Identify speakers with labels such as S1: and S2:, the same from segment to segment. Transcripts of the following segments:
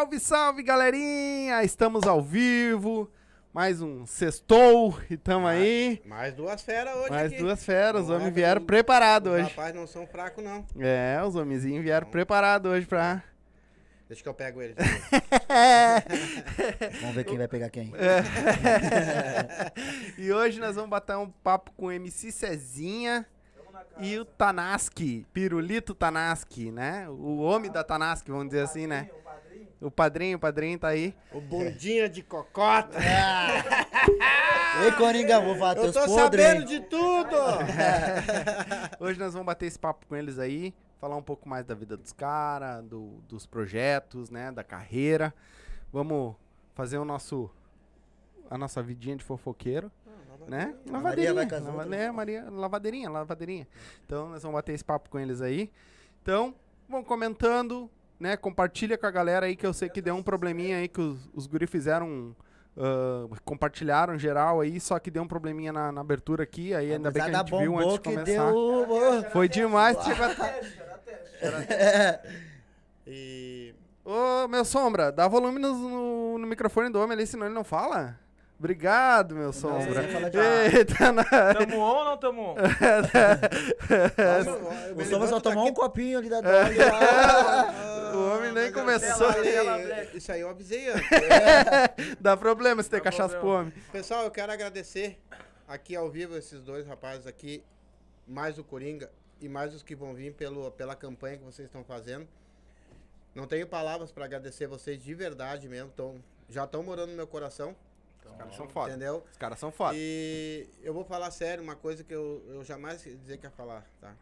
S1: Salve, salve, galerinha! Estamos ao vivo. Mais um sextou e tamo aí.
S2: Mais duas feras hoje
S1: Mais
S2: aqui.
S1: duas feras. Os
S2: Não
S1: homens vieram
S2: os-
S1: preparados
S2: Os
S1: hoje.
S2: rapazes não são fracos, não.
S1: É, os homenzinhos vieram preparados hoje pra.
S2: Deixa que eu pego eles.
S3: Vamos ver quem vai pegar quem.
S1: e hoje nós vamos bater um papo com o MC Cezinha e o Tanaski, Pirulito Tanaski, né? O homem da Tanaski, vamos dizer assim, né? O padrinho, o padrinho tá aí.
S2: o bundinha de cocota.
S3: Ei, Coringa, vou falar
S2: eu
S3: teus
S2: tô
S3: podres.
S2: sabendo
S3: hein?
S2: de tudo.
S1: Hoje nós vamos bater esse papo com eles aí, falar um pouco mais da vida dos caras, do, dos projetos, né, da carreira. Vamos fazer o nosso a nossa vidinha de fofoqueiro, né?
S3: A Maria vai
S1: lava- né, Maria, lavadeirinha, lavadeirinha. Então nós vamos bater esse papo com eles aí. Então, vão comentando, né? Compartilha com a galera aí que eu sei que deu um probleminha aí que os, os guri fizeram ah, compartilharam geral aí, só que deu um probleminha na, na abertura aqui, aí ainda bem que a gente viu antes de começar.
S3: deu...
S1: Foi demais, chegou a...
S2: E
S1: Ô, meu Sombra, dá volume no, no, no microfone do homem ali, senão ele não fala. Obrigado, meu Sombra. Eita, na...
S4: Tamo on ou não tamo on?
S3: O Soma só tomou um copinho ali da dog.
S1: Homem nem começou.
S2: Isso aí eu avisei antes.
S1: Dá problema se ter cachaça pro homem.
S2: Pessoal, eu quero agradecer aqui ao vivo esses dois rapazes aqui, mais o Coringa e mais os que vão vir pelo, pela campanha que vocês estão fazendo. Não tenho palavras para agradecer vocês de verdade mesmo. Tão, já estão morando no meu coração,
S1: Os caras são foda.
S2: entendeu?
S1: Os caras são foda.
S2: E eu vou falar sério, uma coisa que eu, eu jamais dizer que ia falar, tá?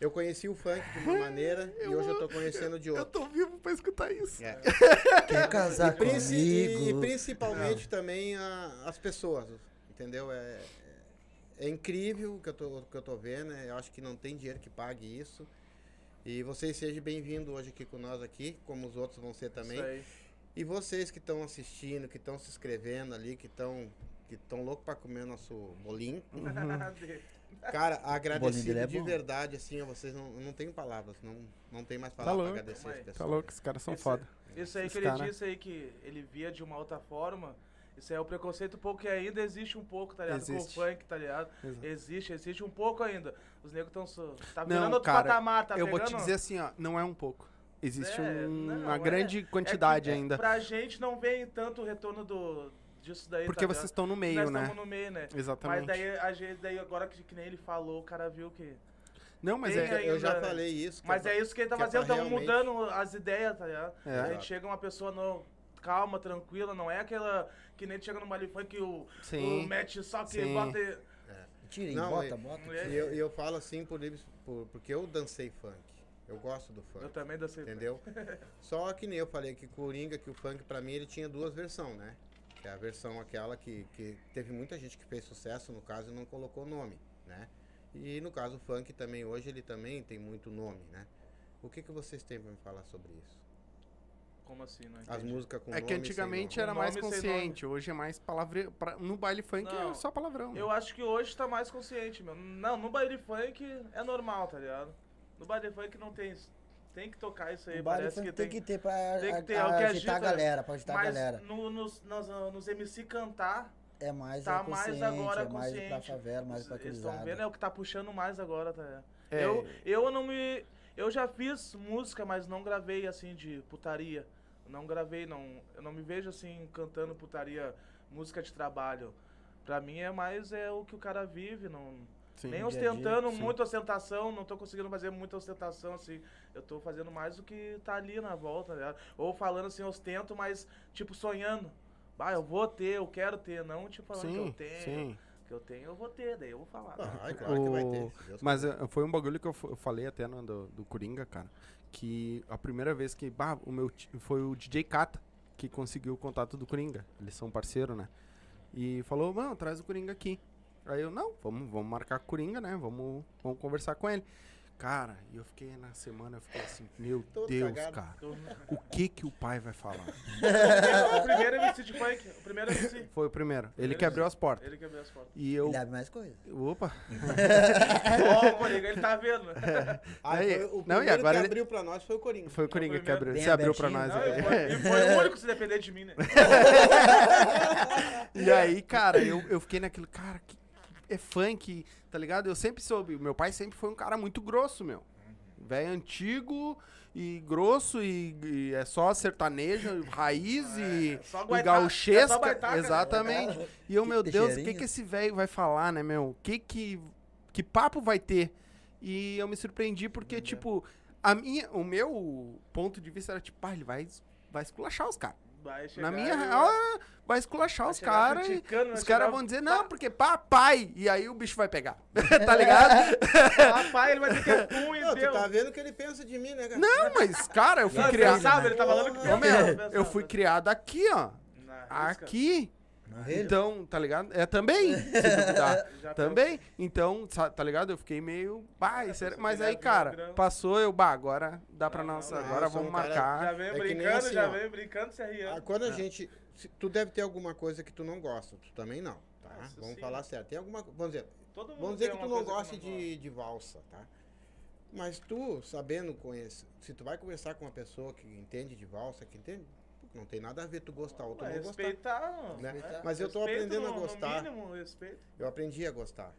S2: Eu conheci o funk de uma maneira e hoje eu tô conhecendo de
S1: Eu
S2: outra.
S1: tô vivo pra escutar isso.
S2: É.
S3: Quer casar
S2: e, e
S3: comigo?
S2: principalmente também a- as pessoas, entendeu? É, é- é incrível o que eu tô, o que eu tô vendo, né? eu acho que não tem dinheiro que pague isso. E vocês sejam bem-vindos hoje aqui com nós aqui, como os outros vão ser também.
S4: Isso aí.
S2: E vocês que estão assistindo, que estão se inscrevendo ali, que estão que estão loucos para comer nosso bolinho. Cara, agradecido
S3: é
S2: de
S3: bom.
S2: verdade, assim, ó, vocês não, não tenho palavras, não, não tem mais
S1: Tá
S2: palavras
S1: louco.
S2: para agradecer as
S4: aí.
S1: Tá
S2: pessoas.
S1: louco, os caras são
S4: Isso
S1: foda.
S4: Isso aí
S1: Esses
S4: que ele
S1: cara-
S4: disse aí que ele via de uma outra forma. Isso aí é o preconceito um pouco que ainda existe um pouco, tá ligado?
S1: Existe.
S4: Com o funk, tá ligado?
S1: Exato.
S4: Existe, existe um pouco ainda. Os negros estão. Tá
S1: Não,
S4: virando outro
S1: cara,
S4: patamar, tá
S1: eu vou
S4: pegando?
S1: te dizer assim, ó, não é um pouco. Existe
S4: É,
S1: um-
S4: não,
S1: uma
S4: é-
S1: grande
S4: é que,
S1: quantidade
S4: é,
S1: ainda.
S4: Pra gente não vem tanto o retorno do, disso daí.
S1: Porque
S4: tá
S1: vocês estão no meio,
S4: Nós
S1: né?
S4: estamos no meio, né?
S1: Exatamente.
S4: Mas daí, a gente, daí agora que, que nem ele falou, o cara viu que.
S1: Não, mas
S4: tem
S1: é.
S4: aí-
S2: Eu já
S4: ainda, né?
S2: falei isso.
S4: Mas
S2: eu-
S4: é isso que ele tá
S2: que é
S4: fazendo, estão
S2: realmente-
S4: mudando as ideias, tá ligado?
S1: É.
S4: A gente chega uma pessoa no, calma, tranquila, não é aquela que nem chega no baile funk que o,
S1: Sim.
S4: o match só que
S1: Sim.
S4: bota. e-
S3: Tira aí,
S2: Não,
S3: bota,
S2: é-
S3: bota.
S4: É.
S2: E eu, e eu falo assim por, por- porque eu dancei funk. Eu gosto do funk.
S4: Eu também dancei.
S2: Entendeu? Só que nem eu falei que Coringa, que o funk pra mim ele tinha duas versões, né? Que é a versão aquela que, que teve muita gente que fez sucesso, no caso, e não colocou nome, né? E no caso o funk também, hoje ele também tem muito nome, né? O que, que vocês têm pra me falar sobre isso?
S4: Como assim, não
S2: As músicas com
S1: É
S2: nome
S1: que antigamente
S2: nome.
S1: era mais consciente, hoje é mais palavra. pra- no baile funk é
S4: Não,
S1: só palavrão.
S4: Eu acho que hoje tá mais consciente, meu. Não, no baile funk é normal, tá ligado? No baile funk não tem. Tem que tocar isso aí,
S3: O
S4: parece que
S3: tem que ter pra
S4: tem que ter,
S3: a-
S4: que
S3: agitar a
S4: agita,
S3: galera, pra agitar a galera.
S4: no, nos, nos, nos MC cantar,
S3: É mais
S4: tá mais agora
S3: é mais
S4: consciente.
S3: pra favela, mais pra
S4: Eles estão vendo, é o que tá puxando mais agora, tá?
S1: É.
S4: Eu, eu não me. Eu já fiz música, mas não gravei assim de putaria. Não gravei, não. Eu não me vejo assim cantando putaria, música de trabalho. Pra mim é mais é o que o cara vive, não.
S1: Sim.
S4: nem
S3: dia dia,
S4: ostentando
S1: sim.
S4: muita ostentação, não tô conseguindo fazer muita ostentação, assim. Eu tô fazendo mais o que tá ali na volta, ligado? Ou falando assim, ostento, mas tipo sonhando. Bah, eu vou ter, eu quero ter, não tipo falando que
S1: Sim,
S4: eu tenho.
S1: sim.
S4: Que eu tenho, eu vou ter, daí eu vou falar.
S2: Ah, é claro que vai ter.
S1: O- Mas eh, foi um bagulho que eu, falei até no, do, do Coringa, cara. Que a primeira vez que. Bah, o meu foi o DJ Kata que conseguiu o contato do Coringa. Eles são parceiro, né? E falou, mano, traz o Coringa aqui. Aí eu, não, vamos, vamos marcar com o Coringa, né? Vamos, vamos conversar com ele. Cara, e eu fiquei na semana, eu fiquei assim, meu
S2: Todo
S1: Deus,
S2: cagado.
S1: cara.
S4: Eu-
S1: O que que o pai vai falar?
S4: o primeiro MC de funk. O primeiro MC.
S1: Foi o primeiro. Ele
S4: Primeiro
S1: que abriu
S4: MC.
S1: as portas.
S4: Ele que abriu as portas.
S1: E eu.
S3: Ele abre mais coisa.
S1: Opa!
S4: Ó, o Coringa, ele tá vendo.
S2: Ah,
S1: Aí,
S2: foi, o
S1: não, e
S2: primeiro
S1: agora
S2: que
S1: ele-
S2: abriu pra nós foi o Coringa.
S1: Foi o Coringa que
S4: primeiro.
S1: abriu.
S3: Bem
S1: Você abriu pra nós.
S4: Não,
S1: aí.
S4: e foi, e foi o único se depender de mim, né?
S1: E aí, cara, eu, eu fiquei naquilo, cara, que é funk, tá ligado? Eu sempre soube, meu pai sempre foi um cara muito grosso, meu. Velho antigo e grosso e, e é só sertanejo, raiz e,
S4: É,
S1: e gauchesca.
S4: é né?
S1: exatamente. E eu,
S3: Que
S1: meu Deus, o que que esse velho vai falar, né, meu? Que que que papo vai ter? E eu me surpreendi porque, tipo, a minha, o meu ponto de vista era tipo, pá, ele vai vai esculachar os caras.
S4: Vai
S1: Na
S4: chegar
S1: minha
S4: e-
S1: real, é, vai esculachar
S4: vai
S1: os caras e
S4: vai
S1: os caras
S4: chegar-
S1: vão dizer, não, porque papai. E aí o bicho vai pegar. tá ligado?
S4: Papai, ele vai ter que e
S2: Não, tu tá vendo o que ele pensa de mim, né, cara?
S1: Não, mas, cara, eu fui
S4: Não, ele
S1: criado.
S4: pensava, ele tá falando que pensa,
S1: eu fui
S4: pensa.
S1: criado aqui, ó.
S4: Na risca.
S1: Aqui. Então, tá ligado? É também.
S4: Já
S1: Também. Então, tá ligado? Eu fiquei meio. Bah,
S4: É,
S1: era-
S4: você
S1: Mas aí, cara, passou, eu, bah, agora dá pra
S4: Não,
S1: nossa.
S2: não,
S1: agora vamos
S2: um cara-
S4: Já
S1: marcar.
S4: veio
S2: É
S4: brincando,
S2: assim,
S4: já
S2: ó.
S4: veio brincando, se
S2: Ah,
S4: arriando.
S2: quando a gente. se- tu deve ter alguma coisa que tu não gosta. Tu também não, tá?
S4: Nossa,
S2: vamos
S4: sim.
S2: falar sério. Tem alguma. Vamos dizer,
S4: Todo mundo
S2: vamos dizer que tu não gosta de, de valsa, tá? Mas tu, sabendo conhecer. Se tu vai conversar com uma pessoa que entende de valsa, que entende. Não tem nada a ver tu gostar ou tu não gostar.
S4: respeitar, mano.
S2: né?
S3: Respeitar.
S2: Mas eu tô
S4: Respeito
S2: aprendendo a
S4: no-
S2: gostar.
S4: No mínimo, respeito.
S2: Eu aprendi a gostar.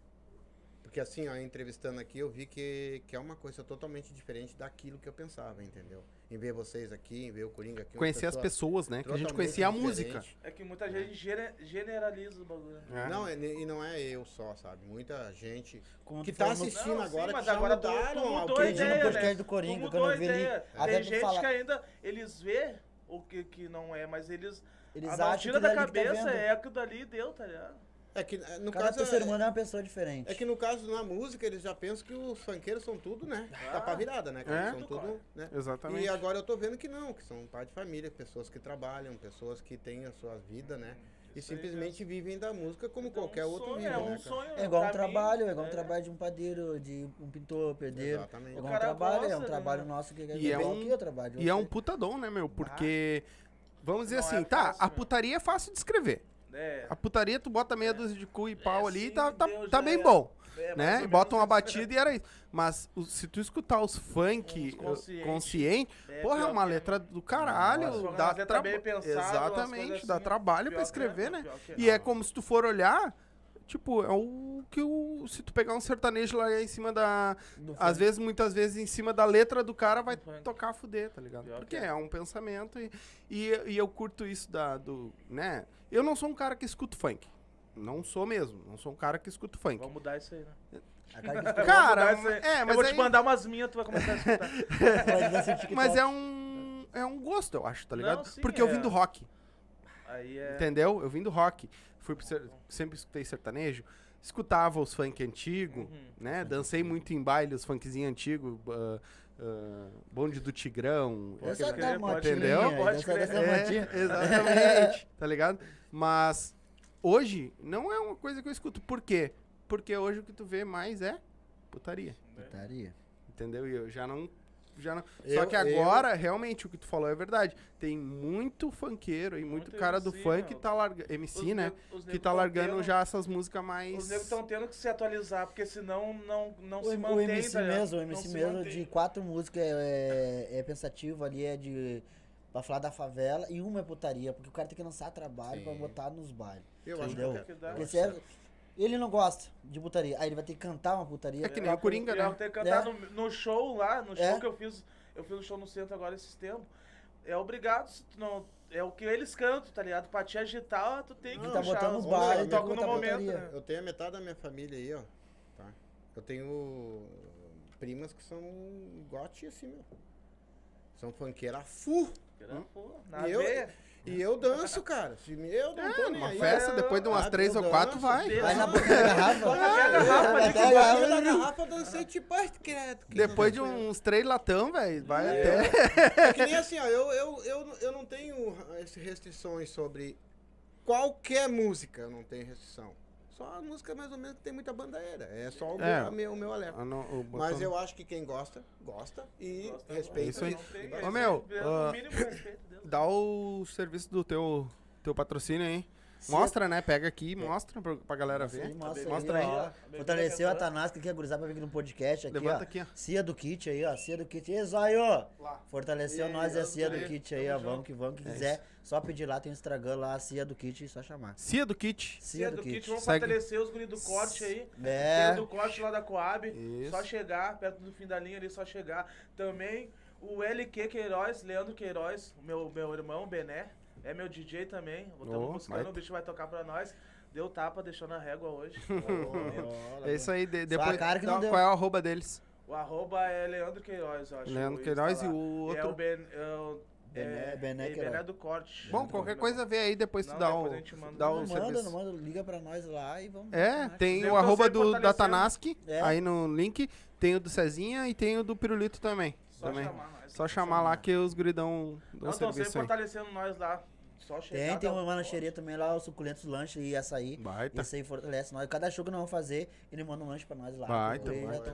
S2: Porque assim, ó, entrevistando aqui, eu vi que, que é uma coisa totalmente diferente daquilo que eu pensava, entendeu? Em ver vocês aqui, em ver o Coringa aqui.
S1: Conhecer as
S2: pessoa
S1: pessoas, né? Que a gente conhecia a música.
S4: É que muita gente gene- generaliza o bagulho.
S1: É.
S2: Não, é- e não é eu só, sabe? Muita gente
S3: Como
S2: que
S3: tu
S2: tá assistindo
S4: Não, sim,
S2: agora
S4: mas
S2: que já
S4: agora tu-
S2: mudaram
S4: tu
S2: a
S4: mudou a ideia, né?
S3: do Coringa,
S4: Tu mudou
S3: eu
S4: a
S3: vi ele.
S4: ideia.
S3: Até
S4: Tem gente
S3: falar.
S4: que ainda, eles vê o que, que não é, mas eles,
S3: Eles
S4: não,
S3: acham
S4: tira
S3: que
S4: da
S3: que tá
S4: cabeça,
S3: vendo.
S4: é aquilo dali deu, tá ligado?
S2: É que eh, no
S3: Cada
S2: caso.
S3: ser
S2: É,
S3: humano é uma pessoa diferente.
S2: é que no caso, na música, eles já pensam que os funkeiros são tudo, né?
S4: Ah,
S2: tá pra virada, né? cara?
S1: é?
S2: São tudo, né?
S1: Exatamente.
S2: E agora eu tô vendo que não, que são pai de família, pessoas que trabalham, pessoas que têm as suas vidas, né? E Simplesmente vivem da música como
S4: Então,
S2: qualquer
S4: um
S2: outro
S4: sonho, é um
S2: né,
S4: sonho
S3: É igual um
S4: pra mim,
S3: trabalho, é igual um
S4: é.
S3: trabalho de um padeiro, de um pintor, pedreiro.
S2: Exatamente.
S3: É igual um trabalho, é um
S4: gosta,
S3: trabalho
S4: né?
S3: nosso que
S1: E é
S3: igual
S1: um-
S3: aqui, eu trabalho
S1: E é um
S3: você.
S1: puta dom, né, meu? Porque. Vamos dizer
S4: Não
S1: assim,
S4: é
S1: tá,
S4: fácil,
S1: a
S4: meu.
S1: putaria é fácil de escrever.
S4: É.
S1: A putaria, tu bota meia dúzia de cu e pau ali,
S4: assim
S1: tá, tá, tá bem
S4: é.
S1: bom.
S4: É,
S1: né? E bota uma batida e era isso. Mas o- se tu escutar os funk
S4: consciente.
S1: consciente,
S4: É,
S1: porra, é uma
S4: que-
S1: letra do caralho.
S4: Nossa,
S1: dá
S4: bem pensadas, umas
S1: Exatamente,
S4: coisas
S1: dá
S4: assim,
S1: trabalho pra
S4: que
S1: escrever,
S4: é,
S1: né?
S4: é.
S1: E é como se tu for olhar, tipo, é o que o. Se tu pegar um sertanejo lá em cima da.
S3: Do
S1: Às
S3: funk.
S1: vezes, muitas vezes, em cima da letra do cara vai
S4: Do
S1: tocar a fuder, tá ligado?
S4: Pior
S1: Porque
S4: que é.
S1: é um pensamento e, e, e eu curto isso da, do. né? Eu não sou um cara que escuta funk. Não sou mesmo. Não sou um cara que escuta funk.
S4: Vamos mudar isso aí, né?
S3: A cara que escuta
S1: Cara,
S4: isso aí.
S1: é,
S4: Eu
S1: mas
S4: vou
S1: aí-
S4: te mandar umas minhas, tu vai começar a escutar.
S1: Mas é um. É um gosto, eu acho, tá ligado?
S4: Não, sim,
S1: Porque eu
S4: é.
S1: vim do rock,
S4: Aí é...
S1: entendeu? Eu vim do rock. Fui pro ser- sempre escutei sertanejo, escutava os funk antigo,
S4: Uhum.
S1: né? Dancei muito em baile, os funkzinhos antigos, ah, ah, bonde do Tigrão.
S3: Essa
S1: aquele-
S3: da motinha,
S1: entendeu?
S4: Pode
S3: essa
S4: crer.
S1: É, exatamente, tá ligado? Mas hoje não é uma coisa que eu escuto. Por quê? Porque hoje o que tu vê mais é putaria.
S3: Putaria.
S1: Entendeu? E eu já não. Já não... Só
S2: Eu-
S1: que agora, realmente, o que tu falou é verdade. Tem muito funkeiro e muito,
S4: Muito
S1: cara do
S4: MC,
S1: funk
S4: meu.
S1: que tá largando. MC,
S4: Os
S1: né?
S4: os
S1: Que tá
S4: tão
S1: largando
S4: tendo-
S1: já essas músicas mais.
S4: Os negros estão tendo que se atualizar, porque senão não, não
S3: O,
S4: se
S3: o
S4: mantém,
S3: MC
S4: tá
S3: mesmo, o MC mesmo de quatro músicas é, é pensativo ali, é de. Pra falar da favela e uma é putaria, porque o cara tem que lançar trabalho
S2: Sim.
S3: pra botar nos bailes.
S2: Eu
S3: Entendeu?
S2: que
S4: Que dá.
S2: eu
S3: Porque
S2: acho
S3: se é- ele não gosta de putaria, aí ele vai ter que cantar uma putaria.
S1: É que nem o Coringa,
S4: Eu
S1: né?
S4: tenho que cantar
S3: É.
S4: no, no show lá, no show
S3: É.
S4: que eu fiz. Eu fiz um show no centro agora esses tempos. É obrigado, se tu não. É o que eles cantam, tá ligado? Pra te agitar, tu tem que
S2: Não,
S3: tá botando
S4: os que
S3: que
S4: tocam no momento, né?
S2: Eu tenho a metade da minha família aí, ó. Tá? Eu tenho primas que são gote assim, meu. São funkeira full.
S4: Era, pô, Na
S2: E eu-
S4: veia.
S2: E eu danço, cara. Se me- Eu não tô
S1: É,
S2: nem
S1: uma
S2: aí.
S1: festa, depois de umas
S2: Ah,
S1: três
S2: eu
S1: ou quatro,
S2: danço,
S1: vai.
S4: Deus.
S3: Vai na boca da garrafa.
S4: Vai até a garrafa
S3: até a
S2: Eu
S3: garrafa.
S2: da garrafa eu dancei tipo, ai, credo. que
S1: Depois de uns três latão, velho, vai
S2: É.
S1: até.
S2: É que nem assim, ó, eu, eu, eu, eu não tenho esse restrições sobre qualquer música, eu não tenho restrição. Só a música mais ou menos que tem muita bandeira. É só o,
S1: É.
S2: meu, o meu, alerta.
S1: Ah, não, o
S2: Mas eu acho que quem gosta, gosta e
S4: Gosta,
S2: respeita.
S1: Isso aí. Ô, meu,
S4: o mínimo respeito Deus.
S1: Dá o serviço do teu, teu patrocínio aí. Mostra, né? Pega aqui e mostra pra, pra galera
S3: Mostra aí,
S1: ver.
S3: mostra,
S1: Mostra
S3: aí,
S1: aí.
S3: ó.
S4: A bebida
S3: Fortaleceu a
S4: que é.
S3: Tanasca aqui, a gurizada pra vir aqui no podcast aqui,
S1: Levanta
S3: ó.
S1: aqui, ó.
S3: Cia do Kit aí, ó. Cia do Kit. E Zóio!
S1: Lá.
S3: Fortaleceu
S1: E
S3: nós e a Cia do
S1: aí,
S3: Kit aí,
S4: tamo
S3: ó. Vamos que vamos. Quem
S1: É
S3: quiser, só pedir lá, tem o Instagram lá, a Cia do Kit, só chamar.
S1: Cia do Kit.
S3: Cia
S4: Cia
S3: do Kit.
S4: vamos
S1: Segue.
S4: fortalecer os guris do corte aí.
S3: É.
S4: O do corte lá da Coab.
S1: Isso.
S4: Só chegar, perto do fim da linha ali, só chegar. Também o LQ Queiroz, Leandro Queiroz, o meu, meu irmão, Bené. É meu DJ também. Estamos
S1: Oh,
S4: buscando,
S1: baita.
S4: o bicho vai tocar pra nós. Deu tapa, deixou na régua hoje.
S3: Ó,
S1: É isso aí. de- depois,
S3: cara que não deu.
S1: qual é o arroba deles?
S4: o arroba é Leandro Queiroz, eu acho.
S1: Leandro Queiroz
S4: Insta
S1: e o
S4: É o
S1: outro.
S4: Ben, é o-
S3: Bené-
S4: é-
S3: Bené
S4: é
S3: Queiroz.
S4: Bené do corte.
S1: Bom, qualquer coisa vê aí, depois tu
S4: Não,
S1: dá
S4: depois
S1: o,
S4: a gente manda.
S1: dá
S3: Não
S1: o
S3: manda,
S1: serviço.
S3: não manda, liga pra nós lá e vamos.
S1: É, tem
S4: Eu
S1: o arroba do, da
S4: fortalecendo.
S1: Tanask,
S3: É.
S1: aí no link. Tem o do Cezinha e tem o do Pirulito também.
S4: Só
S1: também.
S4: chamar nós.
S1: Só chamar lá que os guridão dão
S4: Não, estão sempre fortalecendo nós lá. Só chegar.
S3: Tem, tem
S4: um
S3: uma lancheria também lá, os suculentos lanches e açaí.
S1: Baita.
S3: Esse aí fortalece nós. Cada show que nós vamos fazer, ele manda um lanche pra nós lá.
S1: Baita, baita.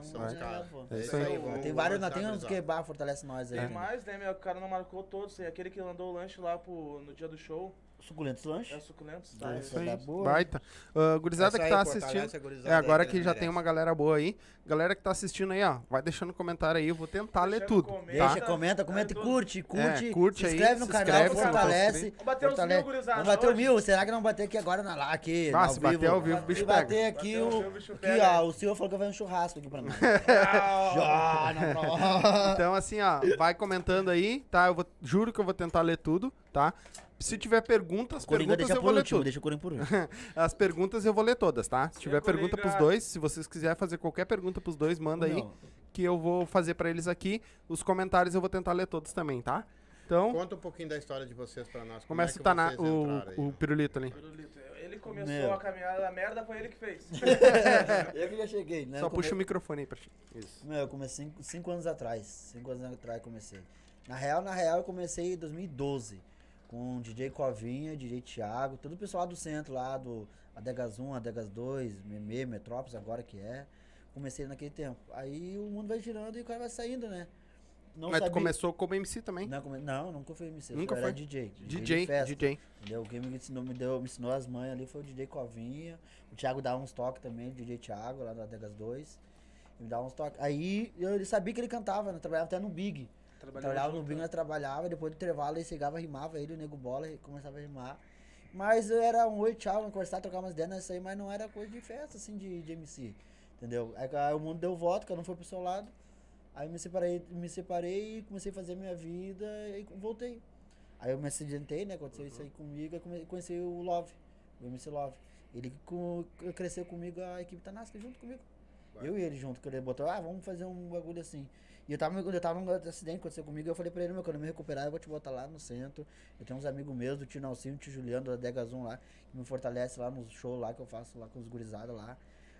S1: É isso aí.
S2: vamos-
S3: Tem vários, nós tem uns que bar fortalece nós aí.
S1: É.
S4: Tem mais, né, meu? O cara não marcou todos. Tem aquele que mandou o lanche lá pro, no dia do show.
S3: Suculentos
S4: É
S3: lanches?
S4: suculentos.
S3: Tá,
S4: Tá?
S3: isso aí.
S1: Aí,
S3: Tá boa.
S1: Baita. Ah, gurizada que
S2: aí,
S1: tá
S2: fortalece
S1: assistindo. É, agora
S2: aí
S1: que já tem uma galera boa aí. Galera que tá assistindo aí, ó. Vai deixando comentário aí. Eu vou tentar ler tudo.
S4: comentário.
S1: Tá?
S3: Deixa, comenta, comenta e curte, curte.
S1: É, curte
S3: se
S1: aí,
S3: inscreve no
S1: se
S3: canal,
S1: inscreve,
S3: fortalece.
S4: Vamos bater uns mil, gurizada,
S3: Vamos bater o mil. Será que não bater aqui agora na lá, aqui?
S1: Ah,
S3: ao
S1: se bater ao vivo, o bicho pega.
S3: bater aqui, o,
S4: o bicho
S3: aqui
S4: pega.
S3: ó, o senhor falou que vai um churrasco aqui pra nós. Já, na prova.
S1: Então, assim, ó, vai comentando aí, tá? Eu vou, juro que eu vou tentar ler tudo, tá? Se tiver perguntas,
S3: Coringa
S1: perguntas
S3: deixa
S1: eu vou ler
S3: último, deixa o Coringa por último.
S1: As perguntas eu vou ler todas, tá? Se tiver
S4: Coringa.
S1: pergunta pros dois, se vocês quiserem fazer qualquer pergunta pros dois, manda aí,
S3: Não,
S1: que eu vou fazer pra eles aqui. Os comentários eu vou tentar ler todos também, tá? Então,
S2: Conta um pouquinho da história de vocês pra nós. como
S1: começa
S2: é que
S1: o, Tana,
S2: aí?
S1: o, o pirulito ali.
S4: Pirulito, Ele começou
S3: Meu.
S4: a caminhada, a merda foi ele que fez.
S3: Eu que já cheguei, né?
S1: Só
S3: Eu
S1: puxa o
S3: come-
S1: microfone aí pra ti. Isso.
S3: Meu, eu comecei cinco, cinco anos atrás. Cinco anos atrás eu comecei. Na real, na real, eu comecei em 2012. Com DJ Covinha, DJ Thiago, todo o pessoal lá do centro, lá do Adegas 1, Adegas 2, Meme, Metrópolis, agora que é. Comecei naquele tempo. Aí o mundo vai girando e o cara vai saindo, né? Não
S1: Mas tu
S3: sabia-
S1: começou como MC também.
S3: Não, come- não, nunca fui MC.
S1: Nunca foi?
S3: Era DJ.
S1: DJ,
S3: festa.
S1: DJ.
S3: Entendeu? Quem me ensinou, me, deu, me ensinou as manhas ali foi o DJ Covinha. O Thiago dava uns toques também, o DJ Thiago, lá no Adegas 2. Ele me dava uns toques. Aí eu, ele sabia que ele cantava, né? Trabalhava até no Big. Trabalhava no Big, nós trabalhava, depois do intervalo ele chegava, rimava ele, o Nego Bola, e começava a rimar. Mas era um oi, tchau, nós conversar, trocar umas ideias nessa aí, mas não era coisa de festa, assim, de, de MC. Entendeu? Aí, aí o mundo deu voto, cada um foi pro seu lado. Aí me separei, me separei e comecei a fazer minha vida e voltei. Aí eu me acidentei, né? Aconteceu isso aí comigo, aí conheci o Love, o MC Love. Ele co- cresceu comigo, a equipe nascendo junto comigo. Eu e ele junto, que ele botou, ah, vamos fazer um bagulho assim. E eu tava, eu tava num acidente que aconteceu comigo, eu falei pra ele, meu, quando eu me recuperar, eu vou te botar lá no centro. Eu tenho uns amigos meus, do tio Nalcinho, do tio Juliano, da Degazum lá, que me fortalece lá nos shows lá que eu faço lá com os gurizados lá.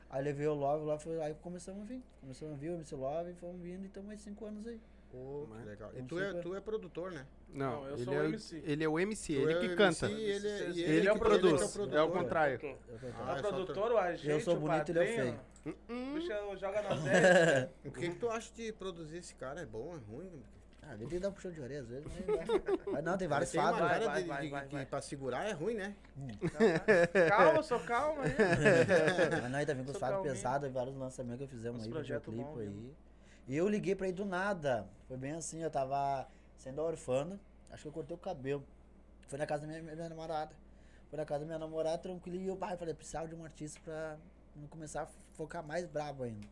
S3: Aí levei o Love lá, foi, aí começamos a vir. Começamos a vir o MC Love e fomos vindo e estamos mais cinco anos aí.
S2: Pô, que legal. E tu é, tu é produtor, né?
S1: Não,
S4: Não, eu
S1: ele,
S4: sou
S1: é
S4: o
S1: o,
S4: MC.
S1: ele é o MC,
S2: Tu
S1: ele
S2: é
S1: que
S2: o
S1: canta.
S2: MC e ele, é- e
S1: Ele,
S2: que-
S1: que produz.
S2: que
S1: É, o
S2: produtor.
S1: contrário.
S3: Eu tô-
S2: Ah,
S4: É
S2: é
S4: o
S2: só
S4: produtor, o agente,
S3: Eu sou
S4: o
S3: bonito, ele é o
S4: padrinho.
S3: feio.
S1: Hum,
S4: O bicho é- joga na série.
S2: O que, que tu acha de produzir esse cara? É bom, é ruim?
S3: Ah, ele tem que dar um puxão de orelha às vezes, mas, vai. mas não, tem vários
S2: Tem uma
S3: fatos.
S4: Vai,
S2: cara
S4: vai,
S2: de,
S4: vai,
S2: de-
S4: vai,
S2: que
S4: vai.
S2: pra segurar é ruim, né?
S4: Calma, sou calma aí.
S3: Mas nós tá vindo com os
S4: Sou
S3: fatos
S4: calminho.
S3: pesados, vários lançamentos que fizemos
S4: Uns
S3: aí,
S4: projeto
S3: videoclipe
S4: bom,
S3: aí. E eu liguei pra ele do nada. Foi bem assim, eu tava sendo orfana, acho que eu cortei o cabelo. Foi na casa da minha, minha namorada. Foi na casa da minha namorada, tranquilo, e eu, pai, falei, precisava de um artista pra não começar a focar mais brabo ainda.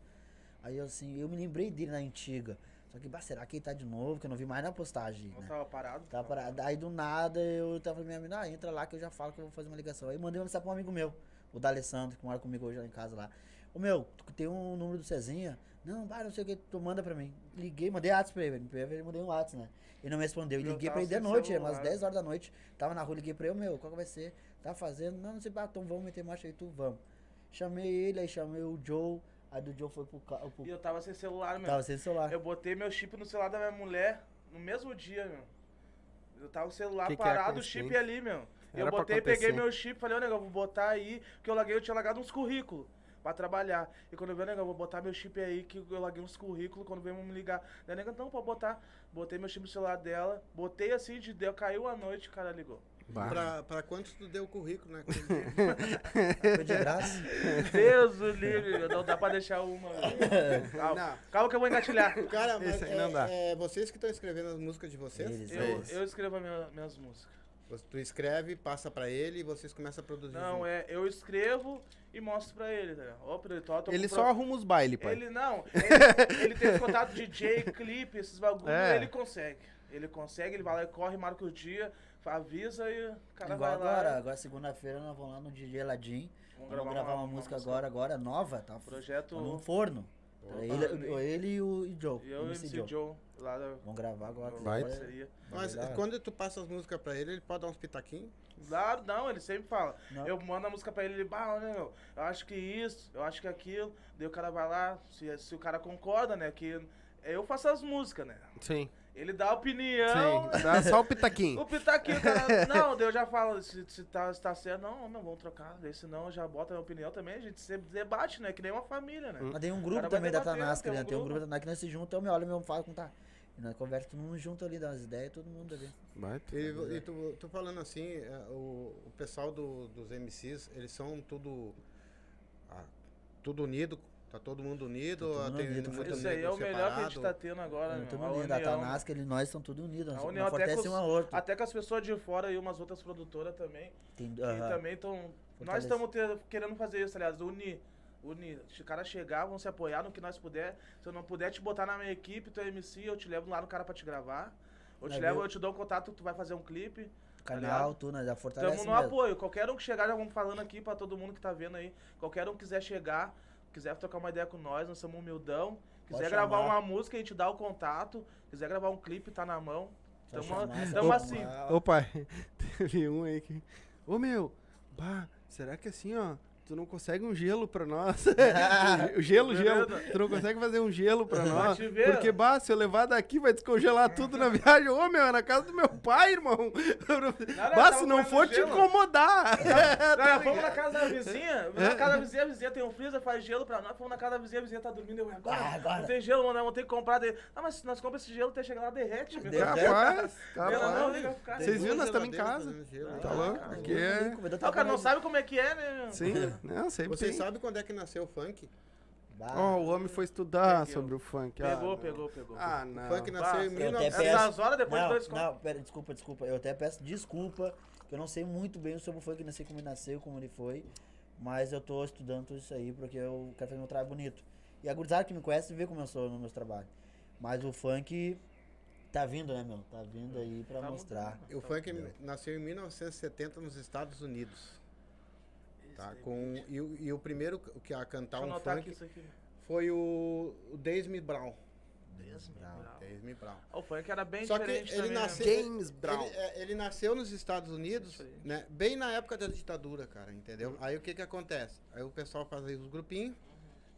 S3: Aí eu assim, eu me lembrei dele na antiga. Só que, bah, será que ele tá de novo? Que eu não vi mais na postagem, né?
S4: tava parado?
S3: Tá parado. Aí do nada eu tava falando, minha amiga, ah, entra lá que eu já falo que eu vou fazer uma ligação. Aí mandei uma mensagem pra um amigo meu, o D'Alessandro, que mora comigo hoje lá em casa lá. Ô meu, tu tem um número do Cezinha? Não, vai, não sei o que, tu manda pra mim. Liguei, mandei WhatsApp pra ele, ele mandei um WhatsApp, né? Ele não me respondeu.
S4: Eu
S3: liguei pra ele de noite,
S4: celular.
S3: umas 10 horas da noite. Tava na rua, liguei pra ele, meu, qual que vai ser? Tá fazendo? Não, não sei, ah, então vamos meter marcha aí, tu vamos. Chamei ele, aí chamei o Joe, aí do Joe foi pro carro.
S4: E eu tava sem celular, meu.
S3: Tava sem celular.
S4: Eu botei meu chip no celular da minha mulher no mesmo dia, meu. Eu tava com o celular
S1: Que
S4: parado, o chip ali, meu.
S1: Era
S4: eu botei, peguei meu chip, falei, ô negão, vou botar aí, porque eu larguei, eu tinha largado uns currículos pra trabalhar. E quando eu vi, negão, vou botar meu chip aí, que eu larguei uns currículos, quando veio me ligar. Daí, negão, não, pode botar. Botei meu chip no celular dela, botei assim, de deu, caiu a noite, o cara ligou.
S1: Bah.
S2: Pra, pra quantos tu deu o currículo, né?
S3: Foi de graça.
S4: Deus o livre, não dá pra deixar uma. Calma, calma que eu vou engatilhar.
S2: Cara, mas é,
S1: não dá.
S2: é vocês que estão escrevendo as músicas de vocês?
S3: Eles,
S4: Eu,
S3: eles.
S4: eu escrevo as minha- minhas músicas.
S2: Você- Tu escreve, passa pra ele e vocês começam a produzir.
S4: Não,
S2: junto.
S4: é, eu escrevo e mostro pra ele, né? Ó, produtor, tô
S1: Ele só
S4: pro-
S1: arruma os bailes, pai.
S4: Ele não, ele, ele tem contato de DJ, clipe, esses bagulho,
S1: É.
S4: ele consegue. Ele consegue, ele vai lá e corre, marca o dia, avisa e o cara
S3: Igual
S4: vai lá.
S3: agora, agora segunda-feira nós vamos lá no DJ Ladim.
S4: Vamos
S3: Vamos gravar uma, música agora, agora nova, tá?
S4: Projeto
S3: Tá num forno.
S2: Opa.
S3: Ele, ele e o e Joe.
S4: E eu e o
S3: MC
S4: MC
S3: Joe.
S4: Joe, lá da
S3: Vamos gravar agora.
S1: Vai.
S3: Vai.
S4: parceria.
S2: Mas
S3: Vai
S2: quando tu passa as músicas pra ele, ele pode dar uns pitaquinhos?
S4: Lá, não, ele sempre fala.
S3: Não.
S4: Eu mando a música pra ele, ele, bah, né, meu, eu acho que isso, eu acho que aquilo. Daí o cara vai lá, se, se o cara concorda, né, que eu faço as músicas, né.
S1: Sim,
S4: Ele dá a opinião,
S1: sim. Dá só o
S4: O
S1: pitaquinho.
S4: pitaquinho, cara. Não, eu já falo, se, se, tá, se tá certo, não, não, vamos trocar. Senão já bota a minha opinião também, a gente sempre debate, né? Que nem uma família, né?
S3: Mas tem um grupo também da Tanasca,
S4: tem
S3: né?
S4: um
S3: Tem um
S4: grupo.
S3: da Tanasca que nós se junta, eu me olho e me falo como tá. E nós conversa todo mundo junto ali, dá umas ideias, todo mundo ali.
S1: Vai, tu-
S2: E, e tu, tu falando assim, é, o, o pessoal do- dos MCs, eles são tudo. ah, tudo unido, tá todo mundo unido,
S3: Tá todo mundo unido,
S2: muito
S4: Isso aí é o melhor que a gente tá
S2: separado.
S4: tendo agora, né?
S3: todo
S4: A
S3: mundo unido, a
S4: união.
S3: Tanasca, ele, nós estamos todos unidos.
S4: A união até com os-
S3: outro.
S4: Até com as pessoas de fora e umas outras produtoras também.
S3: Tem,
S4: Que
S3: aham.
S4: também estão. Nós estamos querendo fazer isso, aliás, unir. Unir. Se o cara chegar, vão se apoiar no que nós puder. Se eu não puder te botar na minha equipe, tu é MC, eu te levo lá no cara pra te gravar. Eu te levo, eu te dou um contato, tu vai fazer um clipe.
S3: Canal, tu, nós já fortalece
S4: Estamos no
S3: mesmo.
S4: apoio. Qualquer um que chegar, já vamos falando aqui pra todo mundo que tá vendo aí. Qualquer um que quiser chegar, quiser trocar uma ideia com nós, nós somos humildão. Quiser gravar uma música, a gente dá o contato. Quiser gravar um clipe, tá na mão. Tamo,
S3: chamar,
S4: assim.
S1: Ô pai, teve um aí que. Ô meu, bah, será que assim, ó, tu não consegue um gelo pra nós? o gelo, gelo.
S4: Beleza.
S1: Tu não consegue fazer um gelo pra nós? Porque, bah, se eu levar daqui vai descongelar tudo na viagem. Ô meu, é na casa do meu pai, irmão.
S4: Nada,
S1: Bah, se não for te
S4: gelo.
S1: incomodar.
S4: Cara, fomos na casa da vizinha, na casa da vizinha, a vizinha tem um freezer, faz gelo pra nós, fomos na casa da vizinha, a vizinha tá dormindo, eu, agora,
S3: Ah, agora.
S4: não tem gelo, mano, vamos ter que comprar, daí, ah, mas se nós compramos esse gelo, até chegar lá, derrete, meu.
S3: Derrete.
S1: Capaz,
S4: Ela não
S1: capaz.
S4: cara.
S1: Vocês viram, nós estamos em casa.
S2: gelo.
S1: Tá louco? Aqui é...
S4: Ah, o cara não sabe como é que é, né? meu?
S1: Sim, não, sempre
S2: Vocês
S1: tem.
S2: sabem quando é que nasceu o funk?
S1: Ó, o homem foi estudar
S4: Pegueu.
S1: sobre o funk. ah,
S4: Pegou,
S1: não.
S4: pegou, pegou.
S1: Ah,
S2: O
S1: não.
S2: funk nasceu em.
S3: Eu até
S2: 1900.
S3: peço-
S4: Essas horas depois
S3: não,
S4: de dois
S3: Não, pera, desculpa, desculpa. Eu até peço desculpa, que eu não sei muito bem sobre o funk, não sei como ele nasceu, como ele foi. Mas eu tô estudando tudo isso aí, porque eu quero fazer meu trabalho bonito. E a gurizada que me conhece vê como eu sou nos meus trabalhos. Mas o funk tá vindo, né, meu? Tá vindo aí pra
S4: Tá
S3: mostrar.
S2: O funk nasceu em 1970 nos Estados Unidos. Tá? Com, e, o- e o primeiro que a cantar
S4: Deixa
S2: um funk
S4: isso aqui.
S2: foi o, o Desme Brown. Desme Brown.
S4: O funk era bem
S2: Só que
S4: diferente
S2: ele
S4: também, né?
S2: nasceu,
S1: James Brown.
S2: Ele, é, ele nasceu nos Estados Unidos,
S4: Diferente.
S2: né? Bem na época da ditadura, cara, entendeu? Aí o que que acontece? Aí o pessoal fazia os grupinhos,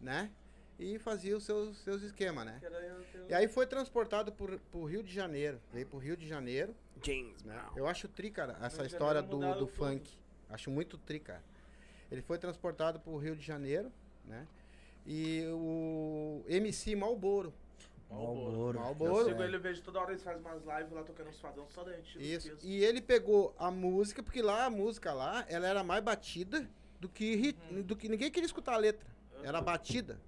S2: né? E fazia os seus, seus esquemas, né?
S4: Que
S2: E aí foi transportado por, pro Rio de Janeiro. Veio pro Rio de Janeiro.
S1: James
S2: né?
S1: Brown.
S2: Eu acho tri, cara, essa história do, do funk. Acho muito tri, cara. Ele foi transportado pro Rio de Janeiro, né? E o MC Malboro.
S3: Malboro.
S2: Malboro.
S4: Eu sigo ele, eu vejo toda hora eles fazem umas lives lá tocando uns fadão só da antiga.
S2: Isso. E ele pegou a música, porque lá a música lá, ela era mais batida do que
S4: Uhum.
S2: do que ninguém queria escutar a letra. Era batida.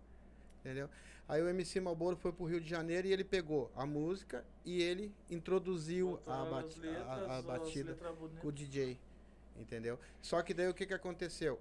S2: Entendeu? Aí o MC Malboro foi pro Rio de Janeiro e ele pegou a música e ele introduziu a, bati- a- a batida com o DJ. Entendeu? Só que daí o que que aconteceu?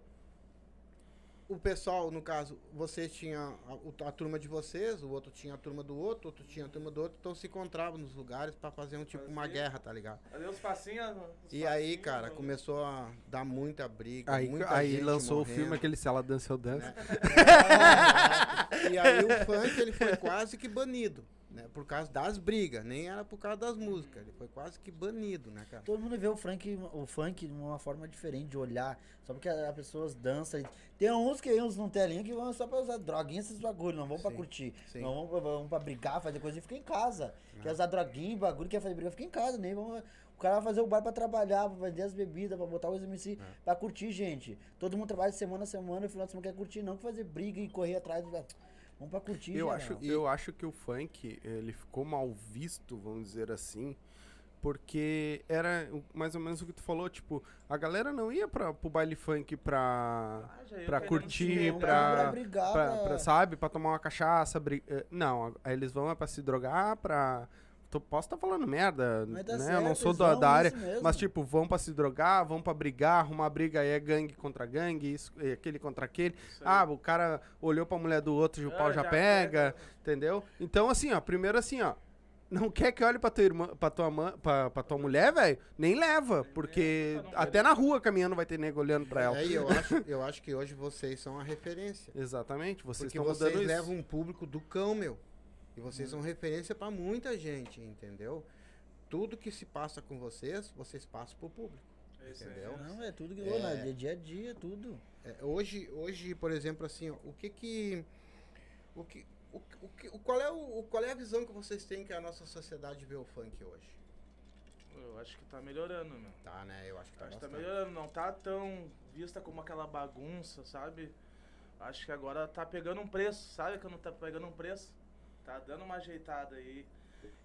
S2: O pessoal, no caso, vocês tinham a, o- a turma de vocês, o outro tinha a turma do outro, outro tinha a turma do outro, então se encontravam nos lugares pra fazer um tipo uma
S4: Fazia.
S2: guerra, tá ligado?
S4: Ali os passinhos. os
S2: E aí,
S4: passinhos,
S2: cara,
S4: mano.
S2: começou a dar muita briga.
S1: Aí,
S2: muita
S1: aí
S2: gente
S1: lançou o
S2: morrendo,
S1: filme, aquele Se Ela Dança, Eu Danço.
S2: né? e aí o funk ele foi quase que banido, né? Por causa das brigas, nem era por causa das músicas, ele foi quase que banido, né, cara?
S3: Todo mundo vê o funk, o funk de uma forma diferente de olhar. Só porque as pessoas dançam. Tem uns que uns não telinha que vão só pra usar droguinha, esses bagulho. Não vão pra
S2: Sim,
S3: curtir.
S2: sim.
S3: Não vão pra, vão pra brigar, fazer coisa e fica em casa. Quer usar droguinha, bagulho, quer fazer briga, fica em casa. Nem vão... O cara vai fazer o bar pra trabalhar, pra vender as bebidas, pra botar os MC, pra curtir, gente. Todo mundo trabalha semana a semana e o final de semana quer curtir, não pra fazer briga e correr atrás. da- Vamos pra curtir,
S1: Eu
S3: geral.
S1: acho, eu acho que o funk, ele ficou mal visto, vamos dizer assim, porque era mais ou menos o que tu falou, tipo, a galera não ia pra, pro baile funk pra,
S4: Ah,
S1: pra curtir, pra-
S3: pra brigar,
S1: pra,
S3: pra-
S1: pra, sabe, pra tomar uma cachaça, eh, não, aí eles vão é pra se drogar, pra... Tu, posso estar falando merda,
S3: Mas tá
S1: né? eu não
S3: certo,
S1: sou da, da área, mas tipo, vão pra se drogar, vão pra brigar, arrumar briga aí é gangue contra gangue, isso, eh, aquele contra aquele. Ah, o cara olhou pra mulher do outro e o
S4: Ah,
S1: pau já,
S4: já
S1: pega,
S4: pega.
S1: entendeu? Então, assim, ó, primeiro assim, ó, não quer que olhe pra tua irmã, pra tua, mãe, pra, pra tua mulher, velho? Nem leva, porque até na rua caminhando vai ter nego olhando pra ela.
S2: É, e eu acho, eu acho que hoje vocês são a referência.
S1: Exatamente, vocês
S2: Porque
S1: estão
S2: vocês
S1: mudando isso.
S2: levam um público do cão, meu. E vocês são referência pra muita gente, entendeu? Tudo que se passa com vocês, vocês passam pro público.
S4: É isso aí.
S2: Entendeu?
S3: Não, é tudo que
S2: É.
S3: né? é dia a dia, tudo.
S2: É, hoje, hoje, por exemplo, assim, ó, o que que. O que, o, o que, o- qual, é o, qual é a visão que vocês têm que a nossa sociedade vê o funk hoje?
S4: Eu acho que tá melhorando, meu.
S2: Tá, né? Eu acho que tá
S4: Acho que tá melhorando, não tá tão vista como aquela bagunça, sabe? Acho que agora tá pegando um preço, sabe? Quando tá pegando um preço, tá dando uma ajeitada aí.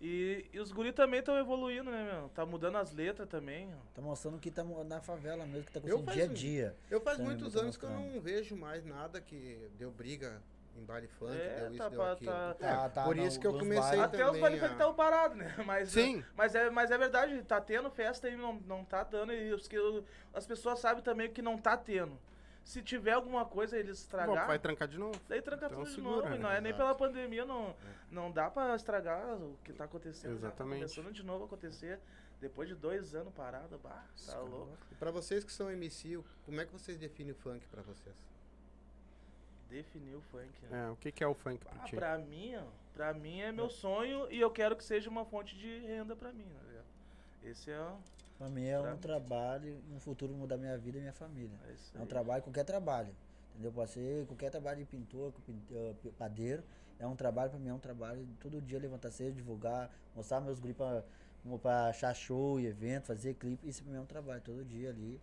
S4: E, e os guri também estão evoluindo, né, meu? Tá mudando as letras também. ó.
S3: Tá mostrando que tá na favela mesmo, que tá acontecendo dia a dia.
S2: Eu faz
S3: Também
S2: muitos
S3: tô
S2: anos que eu não vejo mais nada que deu briga em baile funk,
S4: É,
S2: deu isso,
S4: tá
S2: deu aquilo.
S4: tá-
S2: É,
S3: Tá, tá,
S2: por isso que eu comecei
S3: bailes.
S4: Até os baile funk estão parados, né? Mas,
S1: Sim.
S4: Mas é, mas é verdade, tá tendo festa e não, não tá dando. E os que, as pessoas sabem também que não tá tendo. Se tiver alguma coisa eles estragar,
S1: Vai trancar de novo.
S4: daí tranca
S1: Então
S4: tudo de
S1: segura,
S4: novo. E
S1: né?
S4: não é nem pela pandemia, não, não dá pra estragar o que tá acontecendo. já tá
S1: Exatamente.
S4: começando de novo a acontecer. Depois de dois anos parado, bah, tá louco.
S2: E pra vocês que são MC, como é que vocês definem o funk pra vocês?
S4: Definiu o funk. né?
S1: É, o que, que é o funk pra
S4: Ah,
S1: ti?
S4: pra mim, pra mim é meu sonho e eu quero que seja uma fonte de renda pra mim, né? Esse é,
S3: Pra mim é
S4: Pra
S3: um
S4: mim.
S3: trabalho e um futuro mudar minha vida e minha família.
S4: é
S3: É um trabalho, qualquer trabalho. Entendeu? Pode ser qualquer trabalho de pintor, pin- eh, padeiro. É um trabalho, pra mim é um trabalho. Todo dia levantar cedo, divulgar, mostrar meus grupos pra achar show e evento, fazer clipe. Isso pra mim é um trabalho, todo dia ali.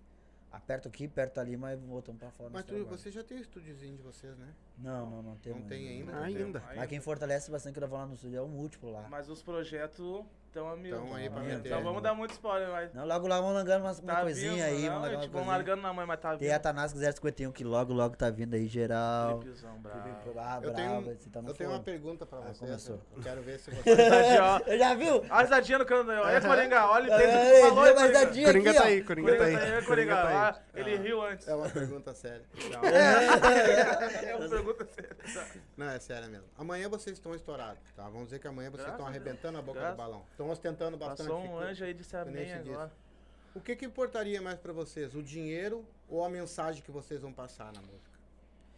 S3: Aperto aqui, aperto ali, mas voltamos pra fora.
S2: Mas tu, você já tem o estúdiozinho de vocês, né?
S3: Não, não, não tem.
S2: Não tem ainda?
S1: Ainda.
S3: Mas quem fortalece bastante que eu vou lá no estúdio é o múltiplo lá.
S4: Mas os projetos estão a mil.
S2: Tão aí pra
S3: meter.
S4: Então vamos dar muito spoiler, mas.
S3: Não, logo lá vamos largando umas, uma
S4: Tá
S3: coisinha
S4: vindo,
S3: aí,
S4: não,
S3: vamos largar
S4: a
S3: uma coisinha.
S4: largando na mãe, mas tá
S3: Tem
S4: vindo.
S3: a Tanasco 051 que logo, logo tá vindo aí geral.
S4: Clipezão bravo.
S3: Ah,
S2: Eu tenho,
S3: brava, você tá no
S2: eu tenho uma pergunta pra
S3: Ah,
S2: vocês.
S3: começou.
S2: Eu quero ver se você.
S3: Eu já viu?
S4: Olha a risadinha no canto. Olha, Coringa, olha o
S3: Ei,
S4: tempo que tu falou,
S3: deu
S4: hein,
S3: uma
S4: Coringa.
S3: risadinha
S1: Coringa tá aí, Coringa tá
S4: Coringa
S1: aí.
S4: tá aí, Coringa.
S1: Coringa tá aí.
S4: Ah, ele riu antes.
S2: É uma pergunta séria.
S4: É uma pergunta séria.
S2: Não, é sério mesmo. Amanhã vocês estão estourados, tá? Vamos dizer que amanhã vocês estão
S4: a
S2: arrebentando a boca do balão. Estão ostentando bastante.
S4: Passou um
S2: Que-
S4: anjo aí disse amém agora.
S2: O que que importaria mais pra vocês? O dinheiro ou a mensagem que vocês vão passar na música?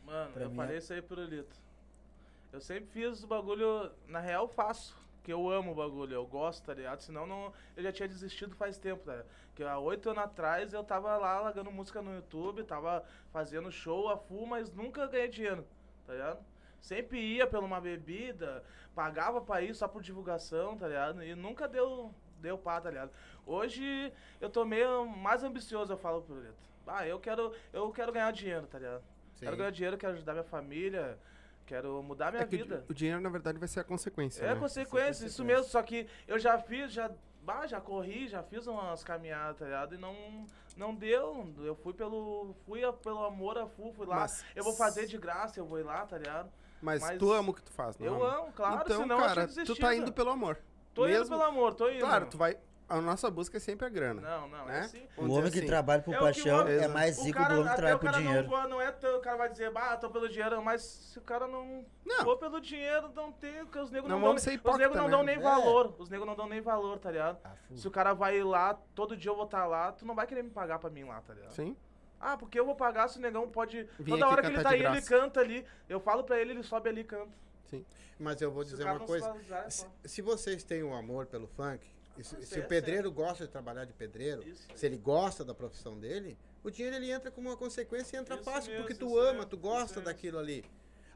S4: Mano,
S3: Pra
S4: eu falei
S3: é-
S4: isso aí pro Lito. Eu sempre fiz o bagulho, na real faço. Que eu amo o bagulho, eu gosto, tá ligado? Senão não, eu já tinha desistido faz tempo, tá ligado? Porque há oito anos atrás eu tava lá largando música no YouTube, tava fazendo show a full, mas nunca ganhei dinheiro, tá ligado? Sempre ia pela uma bebida, pagava pra ir só por divulgação, tá ligado? E nunca deu, deu pá, tá ligado? Hoje eu tô meio mais ambicioso, eu falo pro Lito. Ah, eu quero, eu quero ganhar dinheiro, tá ligado?
S2: Sim.
S4: Quero ganhar dinheiro, quero ajudar minha família, quero mudar minha
S1: É
S4: vida.
S1: o dinheiro, na verdade, vai ser a consequência,
S4: É
S1: né?
S4: consequência, isso mesmo, só que eu já fiz, já, bah, já corri, já fiz umas caminhadas, tá ligado? E não, não deu, eu fui pelo, fui a- pelo amor a full, fui lá,
S1: Mas-
S4: eu vou fazer de graça, eu vou ir lá, tá ligado?
S1: Mas,
S4: mas
S1: tu ama o que tu faz, não
S4: Eu
S1: ama?
S4: amo, claro,
S1: então,
S4: senão
S1: cara, tu tá indo pelo amor.
S4: Tô indo
S1: mesmo-
S4: pelo amor, tô indo.
S1: Claro, tu vai... A nossa busca é sempre a grana.
S4: Não, não,
S1: né?
S4: é assim.
S3: O homem que
S1: assim.
S3: trabalha por
S4: É
S3: paixão é mais rico
S4: cara,
S3: do homem que trabalha por dinheiro.
S4: Não, não é tão, o cara vai dizer, bah, tô pelo dinheiro, mas se o cara não,
S1: Não.
S4: for pelo dinheiro, não tem, porque os negros
S1: Não
S4: não, dão,
S1: ser
S4: os negros não dão nem
S3: É.
S4: valor, os negros não dão nem valor, tá ligado?
S3: Ah,
S4: Se o cara vai ir lá, todo dia eu vou estar lá, tu não vai querer me pagar pra mim lá, tá ligado?
S1: Sim.
S4: Ah, porque eu vou pagar se o negão pode.
S1: Vim
S4: toda hora que ele tá aí, ele canta ali. Eu falo pra ele, ele sobe ali e canta.
S1: Sim.
S2: Mas eu vou
S4: Se
S2: dizer
S4: cara
S2: uma coisa.
S4: se valorizar, é
S2: Se, se vocês têm um amor pelo funk, se,
S4: Isso
S2: se
S4: é
S2: o pedreiro gosta de trabalhar de pedreiro,
S4: Isso.
S2: se ele gosta da profissão dele, o dinheiro ele entra como uma consequência e entra
S4: Isso
S2: fácil,
S4: mesmo,
S2: porque tu ama, tu gosta daquilo ali.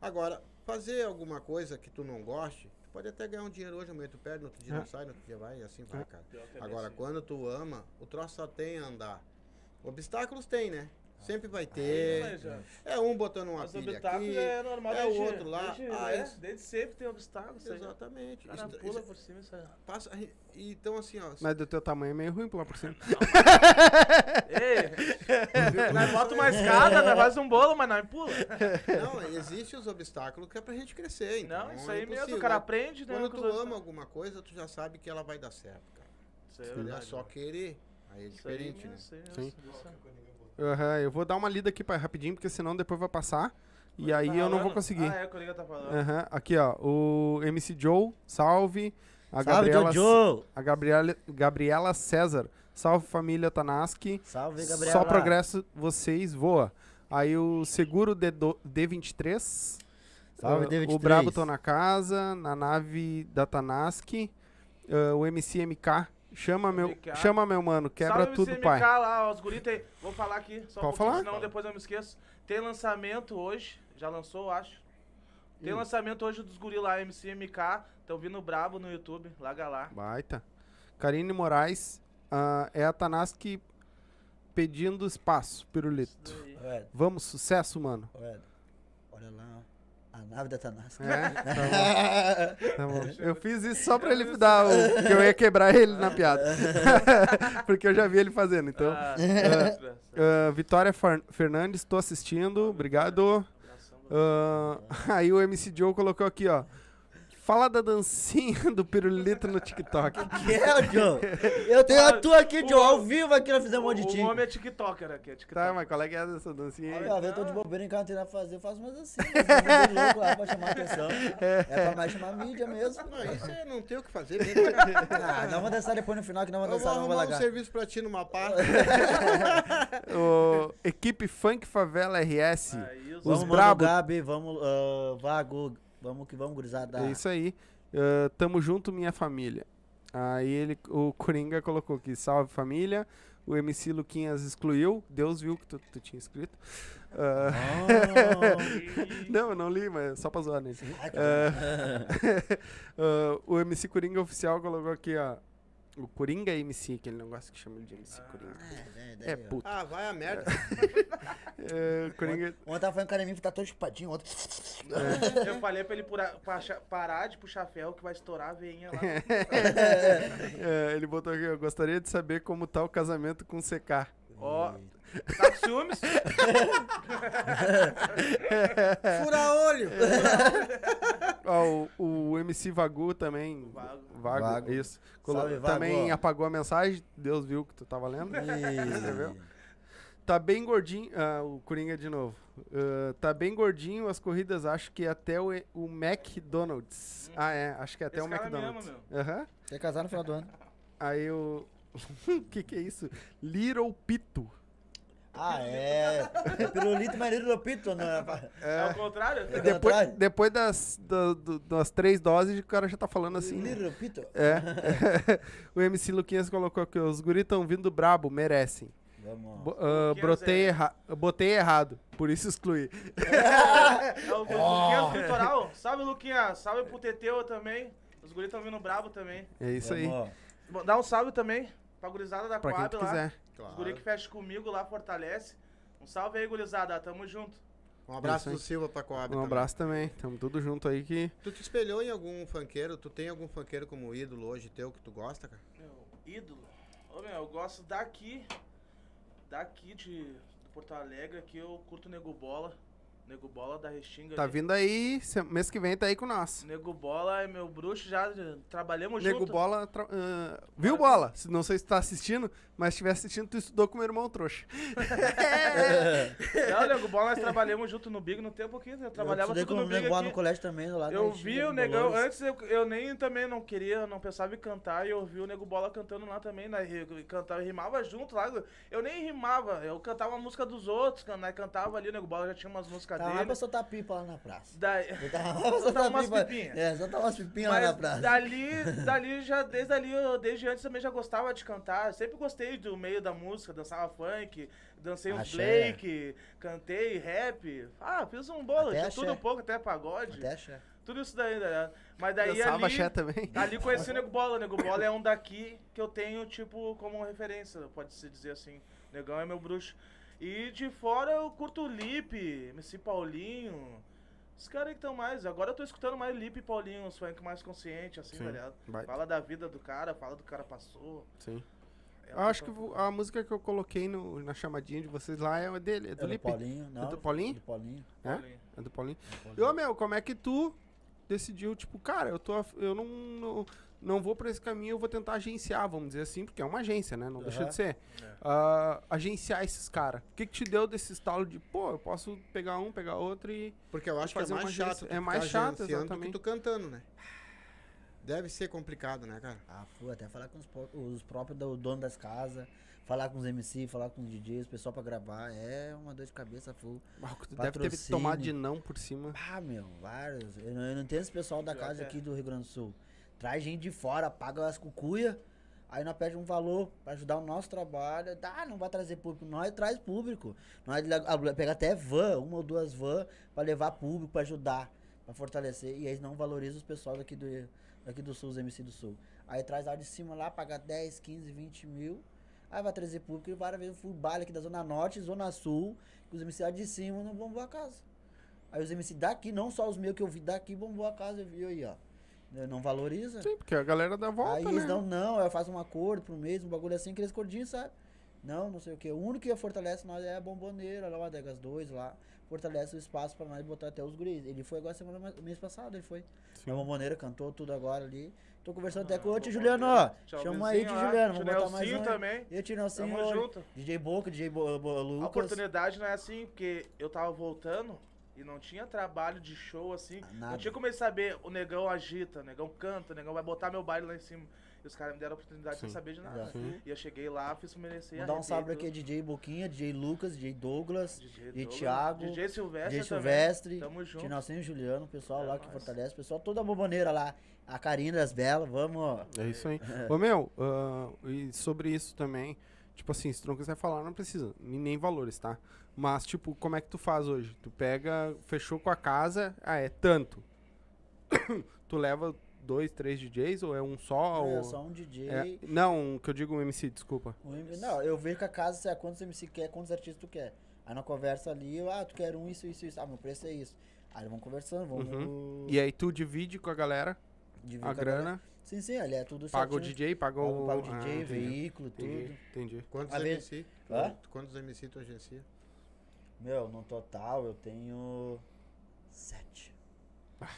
S2: Agora, fazer alguma coisa que tu não goste, pode até ganhar um dinheiro hoje, amanhã tu perde, no outro dia
S1: É.
S2: não sai, no outro dia vai, e assim vai, cara.
S4: Pior que é
S2: Agora,
S4: assim.
S2: quando tu ama, o troço só tem a andar. Obstáculos tem, né? Sempre vai
S4: Mas,
S2: ter. É um botando uma
S4: Os
S2: pilha
S4: obstáculos
S2: aqui.
S4: é normal
S2: é
S4: desde,
S2: o outro lá.
S4: Desde,
S2: Ah,
S4: é,
S2: isso-
S4: desde sempre tem obstáculos.
S2: Exatamente.
S4: O cara
S2: Isso-
S4: pula
S2: isso-
S4: por cima isso
S2: passa, então, assim, ó.
S1: Mas do teu tamanho é meio ruim pular por cima.
S4: Ei, nós bota uma escada, nós faz um bolo, mas nós pula.
S2: Não, existem os obstáculos que é pra gente crescer. Então
S4: Não, isso aí
S2: é
S4: mesmo, o cara aprende, né?
S2: Quando tu ama alguma coisa, tu já sabe que ela vai dar certo, cara.
S4: Isso aí é
S2: É
S4: verdade,
S2: só
S4: mano.
S2: querer. Aí é diferente, né?
S4: aí
S1: Sim. Aham, eu vou dar uma lida aqui pra, rapidinho, porque senão depois vai passar. E aí
S4: Tá
S1: eu não vou conseguir.
S4: Ah, é, o colega tá falando.
S1: Aham, Aqui, ó. O MC Joe, salve. A
S3: Salve,
S1: Gabriela,
S3: Jojo!
S1: a Gabriela, Gabriela César. Salve família Tanaski.
S3: Salve, Gabriela.
S1: Só progresso, vocês voa. Aí o seguro D2 D23.
S3: Salve,
S1: ah,
S3: D23.
S1: O Brabo tô na casa, na nave da Tanaski. ah, o MCMK. Chama meu,
S4: MK.
S1: chama meu mano, quebra
S4: Salve,
S1: tudo,
S4: CMK
S1: pai.
S4: lá, ó, os guri tem... Vou falar aqui, só
S1: Pode
S4: um
S1: falar?
S4: senão depois eu me esqueço. Tem lançamento hoje, já lançou, eu acho. Tem
S1: Hum.
S4: lançamento hoje dos guri lá, MCMK. Tão vindo brabo no YouTube, larga lá.
S1: Baita. Karine Moraes. ah, é a Tanaski pedindo espaço, pirulito. Vamos, sucesso, mano.
S3: ué, olha lá, a nave da Tanasca.
S1: É, tá bom, tá bom. Eu fiz isso só pra ele dar o. que eu ia quebrar ele na piada. Porque eu já vi ele fazendo, então.
S4: Ah,
S1: Vitória Fer- Fernandes, tô assistindo, obrigado. Ah, aí o MC Joe colocou aqui, ó. Fala da dancinha do pirulito no TikTok.
S3: Que é, Joe? Eu tenho a tua aqui, Joe, ao vivo aqui, nós fizemos um monte de
S4: O
S3: time.
S4: homem é tiktoker aqui, é tiktoker.
S1: Tá, mas qual é que é dessa dancinha aí?
S3: Olha, eu tô de bobeira em casa, não tem nada pra fazer, eu faço umas assim, mas eu vou louco lá pra chamar a atenção. É pra mais chamar a mídia mesmo.
S2: Não, isso é não tem o que fazer mesmo.
S3: Ah, não vou dançar depois no final, que não vou
S2: Eu vou
S3: dançar, não vou
S2: arrumar um
S3: largar.
S2: serviço pra ti numa pá.
S1: O equipe Funk Favela RS.
S4: Aí, os
S1: Os
S3: Vamos, mano,
S1: brabo.
S3: Gabi, vamos, ah, Vago, vamos que vamos, gurizada.
S1: É isso aí. Ah, tamo junto, minha família. Aí ele, o Coringa colocou aqui, salve família. O MC Luquinhas excluiu. Deus viu que tu, tu tinha escrito. Ah,
S3: Oh.
S1: não, eu não li, mas só pra zoar
S3: que
S1: Ah, ah, o MC Coringa oficial colocou aqui, ó. O Coringa é MC, que ele não gosta que chama ele de MC Coringa.
S3: É,
S1: É
S3: daí, ó.
S1: puto.
S2: Ah, vai a merda.
S1: É, Coringa.
S3: Ontem tava falando com o cara em mim que tá todo chupadinho, ontem.
S4: Eu falei pra ele pura- pra parar de puxar ferro que vai estourar a veinha lá.
S1: é, ele botou aqui, eu gostaria de saber como tá o casamento com o CK.
S4: Ó, tá com ciúmes?
S2: Fura olho.
S1: Ó, o, o MC Vagu também.
S4: Vago.
S1: Vago,
S3: Vago.
S1: isso. Colo-
S3: Salve, Vago.
S1: também apagou a mensagem. Deus viu que tu tava lendo. Escreveu? Tá bem gordinho. Ah, o Coringa de novo. Ah, tá bem gordinho as corridas, acho que até o, o McDonald's. Ah, é, acho que até
S4: Esse
S1: o
S4: cara
S1: McDonald's.
S4: mesmo,
S1: Aham.
S3: Quer casar no final do ano.
S1: Aí o. O que que é isso? Little Pito.
S3: Ah, é. É pirulito, mas Little Pito, não é?
S4: É o contrário?
S3: É.
S1: Depois,
S3: contrário?
S1: depois das, da- do- das três doses, o cara já tá falando assim.
S3: Little Pito?
S1: É. o MC Luquinhas colocou aqui, os guris tão vindo brabo, merecem.
S3: Vamos.
S1: Bo- ah,
S4: Luquinhas
S1: brotei
S4: é-
S1: erra botei errado, por isso excluí.
S4: É o Luquinhas do Litoral. Salve, Luquinhas. Salve pro Teteu também. Os guris tão vindo brabo também.
S1: É isso aí,
S3: Vamos.
S4: Dá um salve também pra gurizada da
S1: pra quem
S4: Coab
S1: tu
S4: lá.
S1: quiser.
S4: Os guri que fecham comigo lá, fortalece. Um salve aí, gurizada. Tamo junto.
S2: Um abraço do Silva pra Coab
S1: Um
S2: também.
S1: abraço também, tamo tudo junto aí que...
S2: Tu te espelhou em algum funkeiro? Tu tem algum funkeiro como ídolo hoje teu que tu gosta, cara?
S4: Meu ídolo. Ô, meu, eu gosto daqui. Daqui de, Porto Alegre, aqui eu curto Nego Bola. Nego Bola da Restinga.
S1: Tá
S4: ali.
S1: vindo aí, mês que vem tá aí com nós.
S4: Nego Bola é meu bruxo, já trabalhamos
S1: Nego
S4: junto.
S1: Bola, tra- ah, viu Bola? Se- Não sei se tá assistindo, mas se estiver assistindo, tu estudou com meu irmão trouxa.
S4: Não, Nego Bola, nós trabalhamos junto no Big no tempo aqui. Eu trabalhava
S3: eu
S4: tudo
S3: com
S4: no
S3: o
S4: Big
S3: Nego
S4: aqui.
S3: no colégio também, lá
S4: Eu vi o Negão, antes eu, eu nem também não queria, não pensava em cantar, e eu vi o Nego Bola cantando lá também, né, e cantava, rimava junto lá, eu nem rimava, eu cantava a música dos outros, né, cantava ali, o Nego Bola já tinha umas músicas
S3: Tava lá
S4: dele.
S3: pra soltar pipa lá na praça.
S4: Daí,
S3: Eu tava lá pra
S4: Soltar umas
S3: pipa.
S4: pipinhas.
S3: É, soltar umas pipinhas lá na praça.
S4: dali, dali já, desde ali, eu, desde antes também já gostava de cantar, sempre gostei do meio da música, dançava funk, dancei um
S3: Axé.
S4: Blake, can- cantei rap. Ah, fiz um bolo,
S3: Até
S4: de tudo
S3: axé.
S4: um pouco, até pagode.
S3: Até achar.
S4: Tudo isso daí, ligado? Mas daí
S1: Dançava
S4: ali,
S1: axé também.
S4: ali conheci o Nego Bola. O Nego Bola é um daqui que eu tenho, tipo, como referência, pode-se dizer assim. Negão é meu bruxo. E de fora eu curto o Lipe, MC Paulinho. Os caras aí que estão mais. Agora eu tô escutando mais Lipe e Paulinho, uns funk mais consciente, assim,
S1: Sim.
S4: tá ligado?
S1: Baita.
S4: Fala da vida do cara, fala do cara passou.
S1: Sim.
S4: É
S1: Eu acho que a música que eu coloquei no- na chamadinha de vocês lá é dele, é
S3: É
S1: do
S3: do
S1: Lipe.
S3: Paulinho, não.
S1: do Paulinho?
S3: Do Paulinho.
S1: É?
S4: Paulinho.
S1: É do Paulinho.
S3: do
S1: E,
S3: Paulinho.
S1: ô, meu, como é que tu decidiu, tipo, cara, eu, tô, eu não, não, não vou pra esse caminho, eu vou tentar agenciar, vamos dizer assim, porque é uma agência, né? Não deixa
S3: Aham.
S1: de ser.
S4: É.
S1: Ah, agenciar esses caras. O que, que te deu desse estalo de, pô, eu posso pegar um, pegar outro e.
S2: Porque eu acho que é
S1: fazer uma
S2: mais chato.
S1: É mais chato,
S2: agenciando do
S1: exatamente.
S2: que tu cantando, né? Deve ser complicado, né, cara?
S3: Ah, fui até falar com os, os próprios do dono das casas, falar com os MC, falar com os DJs, o pessoal pra gravar. É uma dor de cabeça full.
S1: Ah, tu deve ter tomado de não por cima.
S3: Ah, meu, vários. Eu não, eu não entendo esse pessoal da casa
S4: é.
S3: aqui do Rio Grande do Sul. Traz gente de fora, paga as cucuia, aí nós pede um valor pra ajudar o nosso trabalho. Ah, não vai trazer público. Nós traz público. Nós pega até van, uma ou duas van, pra levar público, pra ajudar, pra fortalecer. E eles não valorizam os pessoal daqui do, daqui do Sul, os MC do Sul. Aí traz lá de cima lá, paga 10, 15, 20 mil. Aí vai trazer público e várias vezes fui baile aqui da Zona Norte, Zona Sul, que os MC lá de cima não bombou a casa. Aí os MC daqui, não só os meus que eu vi daqui, bombou a casa, eu vi aí, ó. Não valoriza.
S1: Sim, porque a galera dá volta,
S3: aí
S1: né?
S3: eles dão, não, eu faço um acordo pro mês, um bagulho assim, aqueles cordinhos, sabe? Não, não sei o que. O único que fortalece nós é a bomboneira, lá o Adegas 2 lá. Fortalece o espaço pra nós botar até os guris. Ele foi agora semana, mês passado, ele foi.
S1: Sim.
S3: A bomboneira cantou tudo agora ali. Tô conversando até
S4: Ah,
S3: com o tio. Juliano, ó. Chama aí, tio. Juliano. Vamos
S4: Tio
S3: botar mais
S4: Nelsinho
S3: um.
S4: também.
S3: E o tio Nelsinho,
S4: Tamo
S3: ó,
S4: junto.
S3: DJ Boca, DJ Bo, Bo-
S4: A
S3: Lucas.
S4: oportunidade não é assim, porque eu tava voltando e não tinha trabalho de show assim.
S3: Nada.
S4: Não tinha como eles saber, o negão agita, o negão canta, o negão vai botar meu baile lá em cima. E os caras me deram a oportunidade sem
S1: Sim.
S4: saber de nada.
S1: Sim.
S4: E eu cheguei lá, fiz merecer.
S3: Vou dar um salve aqui,
S4: tudo.
S3: DJ Boquinha, DJ Lucas, DJ Douglas,
S4: DJ,
S3: DJ Thiago,
S4: DJ Silvestre.
S3: DJ
S4: também.
S3: Silvestre,
S4: Tamo junto.
S3: Juliano, o pessoal
S4: É
S3: lá que fortalece, o pessoal toda a bomboneira lá. A Karina das Belas, vamos.
S1: É isso aí. Ô, meu, ah, e sobre isso também, tipo assim, se tu não quiser falar, não precisa, nem nem valores, tá? Mas, tipo, como é que tu faz hoje? Tu pega, fechou com a casa, ah, é tanto. tu leva dois, três DJs ou é um só?
S3: É
S1: ou...
S3: só um DJ.
S1: É, não, que eu digo um MC, desculpa.
S3: um M- não, eu vejo que a casa se é quantos MC quer, quantos artistas tu quer. Aí na conversa ali, eu, ah, tu quer um, isso, isso, isso. Ah, meu preço é isso. Aí vamos conversando, vamos.
S1: Uhum. E aí tu divide com a galera
S3: dividir
S1: a
S3: com galera.
S1: grana,
S3: Sim, sim, ali é tudo
S1: paga o
S3: certinho.
S1: DJ, paga o...
S3: paga o
S1: Ah,
S3: DJ,
S1: entendi,
S3: veículo,
S1: Entendi,
S3: tudo.
S1: entendi.
S2: Quantos
S3: A vez-
S2: MC?
S3: Hã?
S2: Quantos MC tu agencia?
S3: Meu, no total eu tenho sete.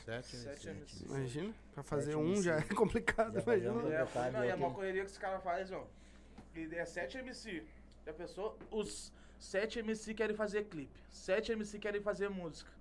S2: Sete
S4: Sete
S2: MC.
S4: MC.
S1: Imagina, pra fazer
S3: Sete
S1: um já é
S3: MC.
S1: complicado,
S3: Já
S1: imagina.
S3: um-
S4: É, não, e é uma correria que os caras fazem, ó. E é 7 MC. Já pensou? Os 7 MC querem fazer clipe. 7 MC querem fazer música.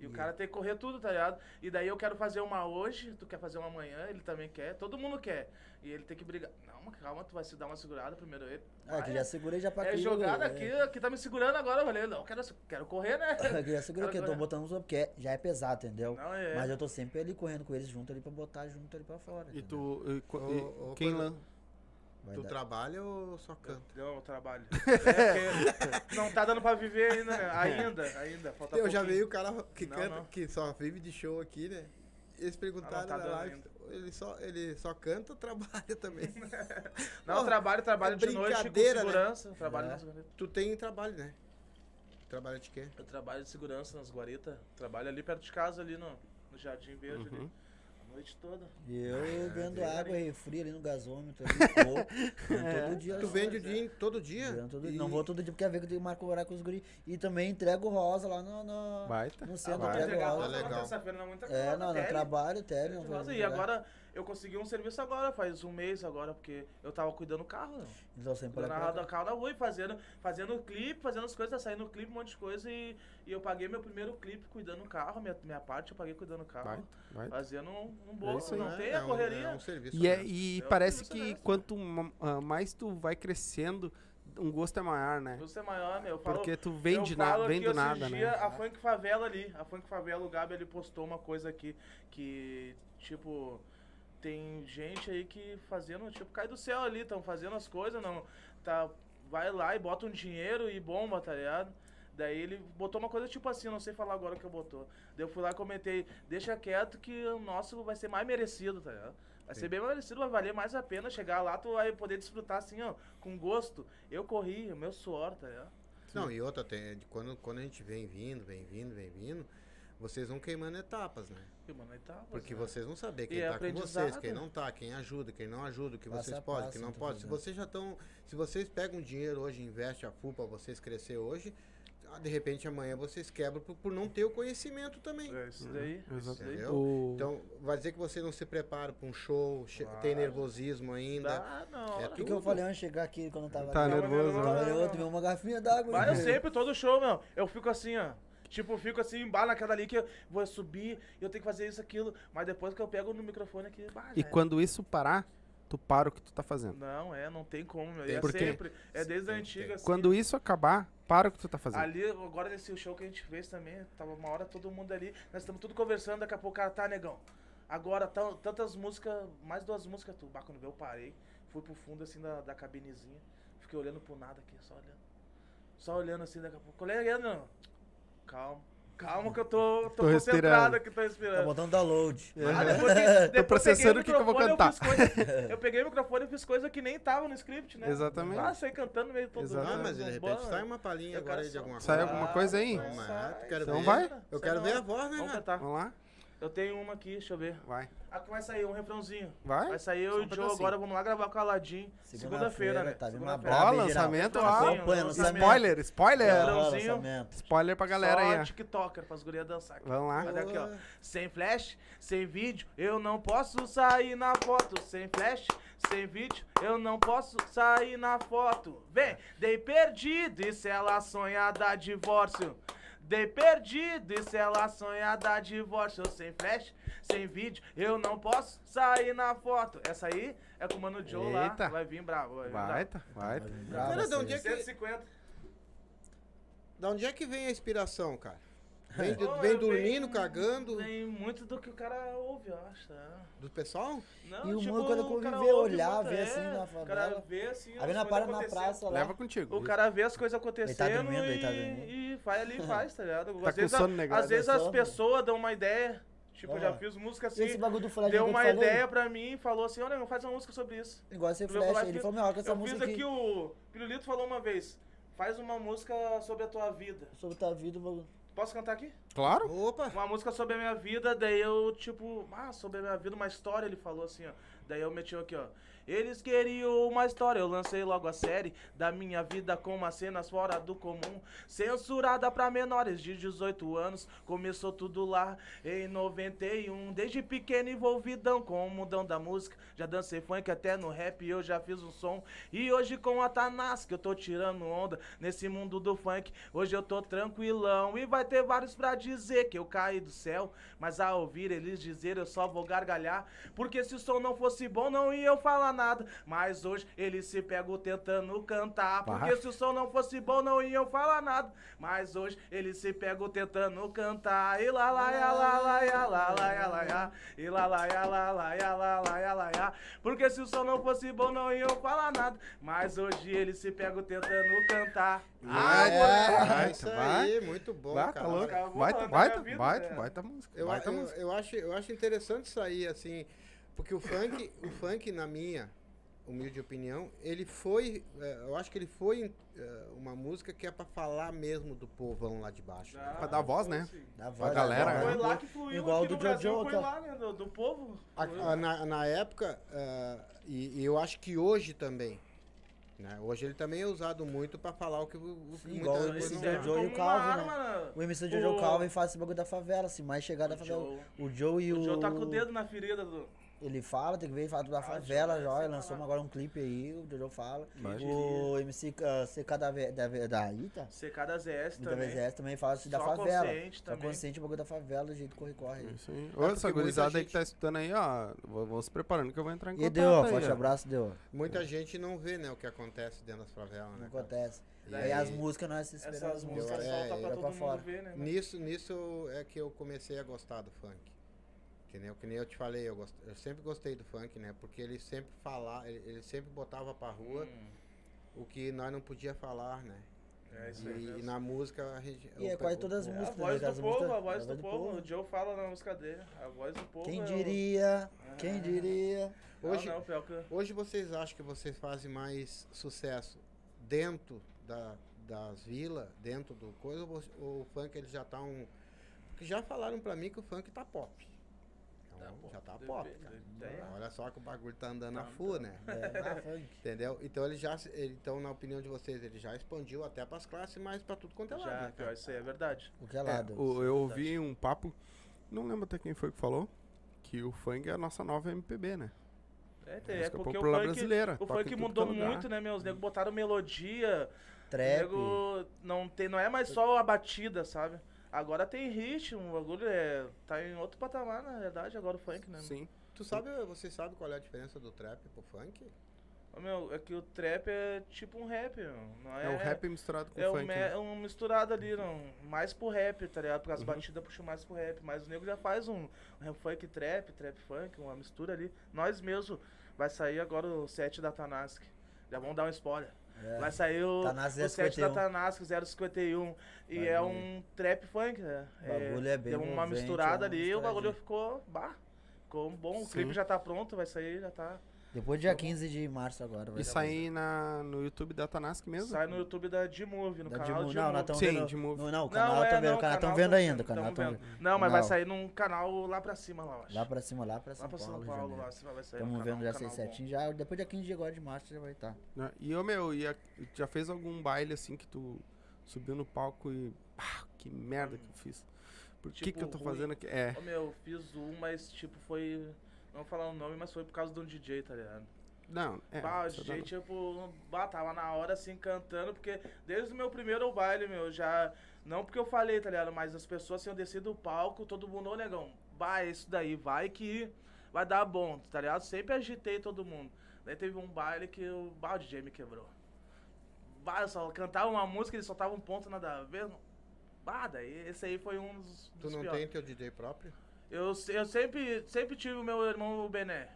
S4: E o cara tem que correr tudo, tá ligado? E daí eu quero fazer uma hoje, tu quer fazer uma amanhã, ele também quer, todo mundo quer. E ele tem que brigar. Não, mas calma, tu vai se dar uma segurada primeiro ele.
S3: Ah, que já segurei já pra
S4: é jogada
S3: é.
S4: aqui, aqui tá me segurando agora, eu falei, não, quero, quero correr, né?
S3: Que já segurei que eu tô botando só porque já é pesado, entendeu?
S4: Não, é.
S3: Mas eu tô sempre ali correndo com eles junto ali pra botar junto ali pra fora.
S1: E
S3: entendeu?
S1: tu... e
S2: Ô,
S1: e quem lan...
S3: Vai
S2: Tu
S3: dar-
S2: trabalha ou só canta?
S4: Não, eu trabalho. É não tá dando pra viver ainda, né? Ainda, ainda. Falta
S2: Eu já
S4: pouquinho.
S2: vi o cara que
S4: Não,
S2: canta,
S4: não.
S2: que só vive de show aqui, né? Eles perguntaram
S4: tá
S2: na live, ele só, ele só canta ou trabalha também?
S4: Não, trabalho, trabalho
S2: é
S4: de noite com
S2: né?
S4: segurança. eu Trabalho
S3: É.
S2: tu tem trabalho, né? Trabalha de quê?
S4: Eu trabalho de segurança nas guaritas. Trabalho ali perto de casa, ali no, no Jardim Verde, ali.
S1: Uhum.
S4: A noite toda.
S3: E eu vendo
S2: é.
S3: água, refri ali no gasômetro, ali, pô,
S1: É.
S3: todo dia.
S2: Tu
S3: assim,
S2: vende o
S4: é.
S2: dia, todo dia?
S3: vendo todo-
S2: E-
S3: Não vou todo dia porque é ver que eu tenho que marcar horário com os guri. E também entrego rosa lá no, no,
S1: Baita.
S3: no
S4: Ah,
S3: centro,
S4: vamos
S3: entrego rosa.
S2: rosa, legal.
S4: terça-feira não é muita
S3: É, não, trabalho, não
S4: rosa.
S3: vou
S4: E agora, eu consegui um serviço agora, faz um mês agora, porque eu tava cuidando do carro, né?
S3: Então sempre
S4: Cuidando do carro na rua e fazendo, fazendo clipe, fazendo as coisas, saindo clipe, um monte de coisa. E, e eu paguei meu primeiro clipe cuidando do carro, minha, minha parte eu paguei cuidando do carro.
S1: Baita, baita.
S4: Fazendo um, um
S1: É
S4: bolo,
S1: isso aí.
S4: não
S2: É,
S4: tem
S2: é
S4: a
S2: um-
S4: correria.
S2: É um serviço.
S1: E, é, e
S4: É o
S1: parece
S4: que
S1: quanto ah, mais tu vai crescendo, um gosto é maior, né?
S4: Você é maior, meu. Eu falo,
S1: Porque tu vem de nada, vem do nada,
S4: dia,
S1: né?
S4: A Funk Favela ali, a Funk Favela, o Gabi ele postou uma coisa aqui que, tipo, tem gente aí que fazendo, tipo, cai do céu ali, estão fazendo as coisas, não. Tá, vai lá e bota um dinheiro e bomba, tá ligado? Daí ele botou uma coisa tipo assim, não sei falar agora o que eu botou. Daí eu fui lá e comentei, deixa quieto que o nosso vai ser mais merecido, tá ligado? Vai ser bem merecido, vai valer mais a pena chegar lá, tu vai poder desfrutar assim, ó, com gosto. Eu corri, o meu suor, tá ligado?
S2: Não, e outra, tem, quando, quando a gente vem vindo, vem vindo, vem vindo, vocês vão queimando etapas, né?
S4: E, aí tá,
S2: Porque
S4: né?
S2: vocês não sabem
S4: E
S2: quem
S4: é
S2: tá com vocês, quem não tá, quem ajuda, quem não ajuda, o que
S3: Passo
S2: vocês podem, o
S3: passo,
S2: que não podem. Se vocês já estão. Se vocês pegam dinheiro hoje e investem a full pra vocês crescer hoje, ah, de repente amanhã vocês quebram por, por não ter o conhecimento também.
S4: É isso daí.
S1: Uhum,
S4: isso daí.
S2: Entendeu?
S1: O-
S2: Então, vai dizer que você não se prepara pra um show,
S4: Claro.
S2: tem nervosismo ainda.
S4: Dá, não.
S2: É
S3: O que, que eu falei antes de chegar aqui quando eu tava
S1: Tá
S3: ali?
S1: nervoso,
S3: Tava
S4: não,
S3: eu,
S4: não.
S3: tomei uma garfinha d'água.
S4: Vai, eu
S3: né?
S4: sempre, todo show, meu, eu fico assim, ó. Tipo, eu fico assim, embalo naquela ali que eu vou subir, eu tenho que fazer isso, aquilo. Mas depois que eu pego no microfone aqui, bah,
S1: E
S4: é.
S1: quando isso parar, tu para o que tu tá fazendo.
S4: Não, é, não tem como, meu.
S2: Tem
S4: É
S1: por quê?
S4: sempre. É desde a antiga, assim.
S1: Quando isso acabar, para o que tu tá fazendo.
S4: Ali, agora nesse show que a gente fez também, tava uma hora todo mundo ali, nós estamos tudo conversando, daqui a pouco o cara tá, negão. Agora, tantas músicas, mais duas músicas, tu, bah, quando eu parei, fui pro fundo assim da, da cabinezinha, fiquei olhando pro nada aqui, só olhando. Só olhando assim, daqui a pouco, colega, não. Calma, calma que eu tô, tô,
S1: Tô
S4: concentrado
S1: respirando.
S4: aqui, tô
S3: Tá
S4: respirando.
S3: botando download.
S4: Ah, depois, que- depois
S1: processando
S4: peguei
S1: o que que eu vou cantar.
S4: fiz coisa- eu peguei o microfone e fiz coisa que nem tava no script, né?
S1: Exatamente.
S4: Ah, saí cantando meio todo
S1: Exatamente.
S2: Ah, mas de repente sai uma palhinha
S4: Eu
S2: agora de alguma
S1: Sai
S2: coisa.
S1: alguma coisa aí?
S4: Sai,
S2: Mas,
S4: sai,
S2: quero
S1: Então
S2: ver.
S1: vai.
S2: Eu
S4: Sai
S2: quero ver a voz, né,
S4: Vamos
S2: cara?
S1: Vamos lá?
S4: Eu tenho uma aqui, deixa eu ver.
S1: Vai.
S4: Aqui vai sair um refrãozinho.
S1: Vai?
S4: Vai sair eu
S1: Só
S4: e
S1: um
S4: o Joe agora, vamos lá gravar com a Aladdin. Segunda-feira, né?
S3: Tá vindo uma
S1: Ó,
S3: geral.
S1: lançamento,
S4: ó.
S1: Spoiler, spoiler.
S3: Lançamento.
S1: Spoiler pra galera
S4: Só
S1: aí, ó.
S4: TikToker, pras gurias dançar aqui.
S1: Vamos lá.
S4: Olha aqui, ó. Sem flash, sem vídeo, eu não posso sair na foto. Sem flash, sem vídeo, eu não posso sair na foto. Vem, dei perdido, e se ela sonha dar divórcio? Dei perdido, e se ela sonha dar divórcio? Sem flash, sem vídeo, eu não posso sair na foto. Essa aí é com o Mano Joe
S1: Eita.
S4: lá. Vai vir bravo. Vai vir
S1: Vai,
S4: bravo.
S1: tá, vai. tá.
S3: Brava,
S2: Cara, de onde é que-
S4: 150.
S2: Da onde é que vem a inspiração, cara? Vem, de-
S4: Ô,
S2: vem dormindo,
S4: venho-
S2: cagando
S4: Vem muito do que o cara ouve, eu acho. é.
S2: do pessoal?
S4: Não,
S3: E o
S4: tipo,
S3: mano, quando conviver, olhar, ver
S4: é,
S3: assim na
S4: O cara
S3: favela.
S4: vê assim.
S3: A
S4: as
S3: Vena
S4: coisas
S3: para na
S4: acontecendo.
S3: praça lá.
S1: Leva contigo.
S4: O cara vê as coisas
S3: Ele tá
S4: acontecendo
S3: dormindo, ele tá
S4: e,
S3: dormindo.
S4: e vai ali e faz, tá ligado?
S1: Tá
S4: às
S1: com
S4: vezes, a-
S1: sono negado,
S4: às vezes
S3: né?
S4: as
S3: Sono.
S4: pessoas dão uma ideia. Tipo, eu já
S3: Ah.
S4: fiz música
S3: E
S4: assim.
S3: esse bagulho do flash
S4: Deu uma ideia pra mim e falou assim: Olha, faz uma música sobre isso.
S3: Igual esse
S4: Eu vou falar
S3: flash. Ele falou, meu, olha essa
S4: eu fiz
S3: música
S4: aqui o. Pirulito falou uma vez: Faz uma música sobre a tua vida.
S3: Sobre tua vida, bagulho.
S4: Posso cantar aqui?
S1: Claro.
S2: Opa!
S4: Uma música sobre a minha vida, daí eu, tipo, ah, sobre a minha vida, uma história, ele falou assim, ó. Daí eu meti aqui, ó. Eles queriam uma história, eu lancei logo a série da minha vida com umas cenas fora do comum. Censurada pra menores de 18 anos, começou tudo lá em 91. Desde pequeno envolvidão com o mundão da música. Já dancei funk até no rap, eu já fiz um som. E hoje com a Tanás, que eu tô tirando onda nesse mundo do funk. Hoje eu tô tranquilão e vai ter vários pra dizer que eu caí do céu. Mas ao ouvir eles dizer, eu só vou gargalhar. Porque se o som não fosse bom, não ia eu falar nada. Mas hoje eles se pegam tentando cantar. Porque
S1: Vai.
S4: se o som não fosse bom, não ia eu falar nada. Mas hoje eles se pegam tentando cantar. E lá lá ya lá lá ya lá lá ya lá ya. E lá lá ya lá lá ya lá lá ya lá ya. Porque se o som não fosse bom, não ia eu falar nada. Mas hoje eles se pegam tentando cantar.
S2: Ah,
S1: vai,
S2: é, isso
S1: vai.
S2: aí, muito bom,
S1: Vai, tá
S2: cara.
S1: louco.
S4: Cara, eu vou
S1: Baita, música.
S2: Eu, acho, eu acho interessante isso aí, assim, porque o funk, o funk, na minha humilde opinião, ele foi, eh, eu acho que ele foi eh, uma música que é pra falar mesmo do povão lá de baixo. né?
S1: Pra dar voz, né?
S3: Da
S1: Pra galera, né?
S4: Foi
S3: voz.
S4: lá que fluiu
S3: Igual
S4: aqui
S3: do
S4: no Brasil, foi
S3: cara.
S4: lá, né, do, do povo.
S2: A- a- na, na época, eh, e, e eu acho que hoje também, né? Hoje ele também é usado muito pra falar o que, o, o
S3: Sim, igual esse
S2: coisa
S3: Jojo
S2: é.
S3: e o Calvin,
S4: né?
S3: O MC Jojo
S4: O-
S3: Calvin faz esse bagulho da favela, assim, mais chegada da
S4: O
S3: favela.
S4: Joe.
S3: O Joe e o.
S4: O Joe tá com o dedo na ferida do.
S3: Ele fala, tem que ver, ele fala da
S4: Ah,
S3: favela já. Ele lançou agora um clipe aí, o Jojo fala. O MC uh, CK da, da, da Ita,
S4: CK da ZS
S3: da
S4: também.
S3: VZS também fala assim da
S4: Só
S3: favela.
S4: consciente
S3: Só
S4: também.
S3: consciente o bagulho da favela, do jeito corre-corre.
S1: Isso aí.
S2: É
S1: Ô, essa gurizada aí que tá escutando aí, ó. vão- Vão se preparando que eu vou entrar em
S3: E
S1: contato.
S3: deu, ó,
S1: aí,
S3: forte abraço, deu.
S2: Muita gente não vê, né, o que acontece dentro das favelas, né?
S3: acontece.
S2: E
S3: E aí as músicas nós se esperamos
S4: Essas músicas
S2: é,
S4: soltam pra
S2: é,
S3: pra
S4: todo mundo
S3: fora.
S4: ver, né? mano?
S2: Nisso, nisso é que eu comecei a gostar do funk. Entendeu? Que nem eu te falei, eu, gost- eu sempre gostei do funk, né? Porque ele sempre falava, ele, ele sempre botava pra rua
S4: Hum.
S2: o que nós não podia falar, né?
S4: É isso aí
S2: E,
S4: mesmo.
S2: na música a gente.
S3: E é quase todas as
S4: É a
S3: músicas.
S4: voz
S3: né,
S4: do
S3: as
S4: povo,
S3: músicas-
S4: a voz
S3: é
S4: do povo. O Joe fala na música dele. A voz do povo.
S3: Quem
S4: é o-
S3: diria? Quem diria?
S2: Hoje,
S4: Não, não, que...
S2: hoje vocês acham que vocês fazem mais sucesso dentro da, das vilas, dentro do coisa, ou o funk ele já tá um. Porque já falaram pra mim que o funk tá pop.
S4: Tá bom,
S2: já tá pop,
S4: deve-
S2: cara. Olha só que o bagulho tá andando a
S4: Tá
S2: full, né?
S3: É, ah, funk.
S2: Entendeu? Então ele já. ele- Então, na opinião de vocês, ele já expandiu até pras classes, mas pra tudo quanto é lado.
S4: Já,
S2: né,
S4: pior, isso aí é verdade.
S3: O que é
S1: É,
S3: lado?
S1: o- eu
S4: verdade.
S1: ouvi um papo, não lembro até quem foi que falou, que o funk é a nossa nova MPB, né?
S4: É, tem, é porque o
S1: popular
S4: funk,
S1: brasileira.
S4: o funk mudou
S1: é
S4: muito, né, meu? Os negros botaram melodia.
S3: Trap.
S4: Nego não, tem, não é mais só a batida, sabe? Agora tem ritmo, o bagulho é, tá em outro patamar, na verdade, agora o funk, né?
S1: Sim.
S2: Tu sabe, você sabe qual é a diferença do trap pro funk?
S4: Ô, Meu, é que o trap é tipo um rap, meu. Não
S1: É,
S4: é,
S1: o rap misturado com
S4: é um,
S1: funk.
S4: me-
S1: né?
S4: um misturado ali, não. Mais pro rap, tá ligado? Porque as
S1: Uhum.
S4: batidas puxam mais pro rap. Mas o nego já faz um, um funk trap, trap funk, uma mistura ali. Nós mesmo. Vai sair agora o set da Tanask. Já vamos dar um spoiler.
S3: É.
S4: Vai sair o,
S3: Tanask
S4: o set da
S3: 051.
S4: Tanask 051. E é
S3: Bagulho.
S4: um trap funk, né?
S3: O bagulho é bem
S4: Deu uma misturada
S3: é uma
S4: ali e o bagulho ficou. Bah, ficou bom. O
S1: Sim.
S4: clipe já tá pronto, vai sair, já tá.
S3: Depois dia 15 de março agora. vai
S1: E sair na, no YouTube da Tanask mesmo?
S4: Sai no YouTube da D-Movie, no
S3: Da
S4: canal de
S3: Não, nós estamos
S1: Sim,
S3: vendo.
S1: Dimu-
S3: Não, não, o
S4: Não,
S3: canal
S4: é,
S3: tá vendo.
S4: não,
S3: O canal estão vendo
S4: tá-
S3: ainda. O canal tão
S4: vendo. Não, mas vai
S3: Não.
S4: sair num canal lá pra cima, lá, eu acho.
S3: Lá pra cima, lá pra São
S4: Lá pra
S3: Paulo.
S4: São Paulo, lá vai sair.
S3: Estamos vendo já
S4: bom.
S3: certinho. Já, depois dia 15 de agora de março já vai tá. estar.
S1: Né? E, ô, meu, e a- já fez algum baile assim que tu subiu no palco e. Ah, que merda que eu fiz. Por que
S4: Tipo,
S1: que eu tô
S4: ruim.
S1: fazendo aqui? É.
S4: Ô, meu, fiz um, mas tipo, foi. Não vou falar o nome, mas foi por causa de um DJ, tá ligado?
S1: Não, é.
S4: bah, o DJ, tipo, bah, tava na hora assim cantando, porque desde o meu primeiro baile, meu, já. Não porque eu falei, tá ligado? Mas as pessoas tinham descido do palco, todo mundo, ô negão, bah, é isso daí, vai que vai dar bom, tá ligado? Sempre agitei todo mundo. Daí teve um baile que o, bah, o DJ me quebrou. Bah, eu só cantava uma música, ele soltava um ponto nada a ver. Bah, daí esse aí foi um dos,
S2: Tu
S4: dos
S2: não
S4: piores.
S2: tem teu DJ próprio?
S4: Eu, eu sempre, sempre tive o meu irmão o Bené.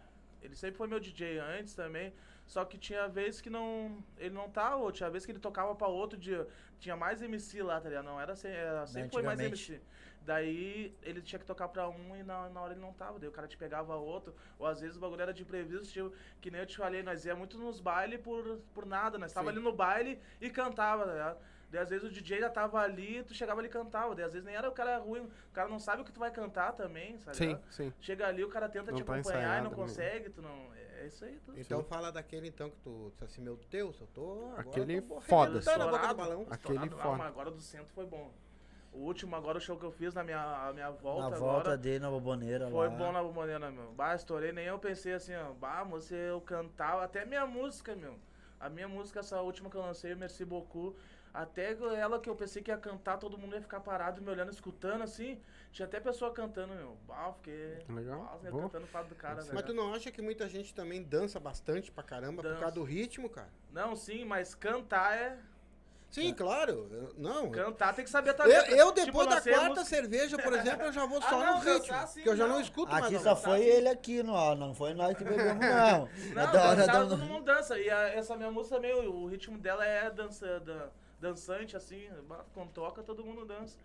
S4: Ele sempre foi meu DJ antes também. Só que tinha vezes que não. Ele não tava, ou tinha vezes que ele tocava pra outro dia. Tinha mais MC lá, tá ligado? Não era, sem- era sempre foi mais. MC. Daí ele tinha que tocar pra um e na, na hora ele não tava. Daí o cara te pegava outro. Ou às vezes o bagulho era de imprevisto, tipo, que nem eu te falei, nós ia muito nos bailes por, por nada. Nós tava
S2: Sim.
S4: ali no baile e cantava, tá ligado? Daí às vezes o DJ já tava ali, tu chegava ali e cantava. Daí às vezes nem era o cara ruim, o cara não sabe o que tu vai cantar também, sabe?
S1: Sim, sim.
S4: Chega ali, o cara tenta
S1: Não
S4: te
S1: tá
S4: acompanhar e não
S1: né?
S4: consegue, tu não. É isso aí, tu.
S2: Então fala daquele então que tu disse assim, meu Deus, eu tô. Agora
S1: Aquele foda.
S2: Tá na boca do
S4: Estourado,
S2: balão.
S1: Aquele
S4: estourado. Ah,
S1: foda.
S4: mas agora do centro foi bom. O último, agora o show que eu fiz na minha, a minha volta
S3: Na
S4: agora.
S3: volta dele na boboneira
S4: Foi
S3: lá.
S4: bom na bomboneira, meu. Bah, estourei, nem eu pensei assim, ó. Bah, você, eu cantava, até minha música, meu. A minha música, essa última que eu lancei, Merci Beaucoup. Até ela que eu pensei que ia cantar, todo mundo ia ficar parado me olhando, escutando assim. Tinha até pessoa cantando, meu. Bah, eu fiquei.
S1: Legal.
S4: Cantando o do cara,
S2: Mas
S4: velho.
S2: tu não acha que muita gente também dança bastante pra caramba por
S4: Dança.
S2: causa do ritmo, cara?
S4: Não, sim, mas cantar é.
S2: Sim, claro. eu- Não.
S4: Cantar tem que saber
S2: Eu,
S4: também.
S2: eu, depois da
S4: lancei
S2: quarta
S4: música-
S2: cerveja, por exemplo, eu já vou
S4: Ah,
S2: só
S4: não,
S2: no ritmo.
S4: dançar sim,
S2: que eu já não,
S4: não.
S2: escuto mais.
S3: Aqui
S2: a
S3: só foi
S4: sim.
S3: ele aqui, não, não foi nós que bebemos, não.
S4: Não,
S3: É da hora
S4: dançar,
S3: da-
S4: todo mundo dança. E a- essa minha música também, o, o ritmo dela é dança, dan- dançante, assim. Quando toca, todo mundo dança.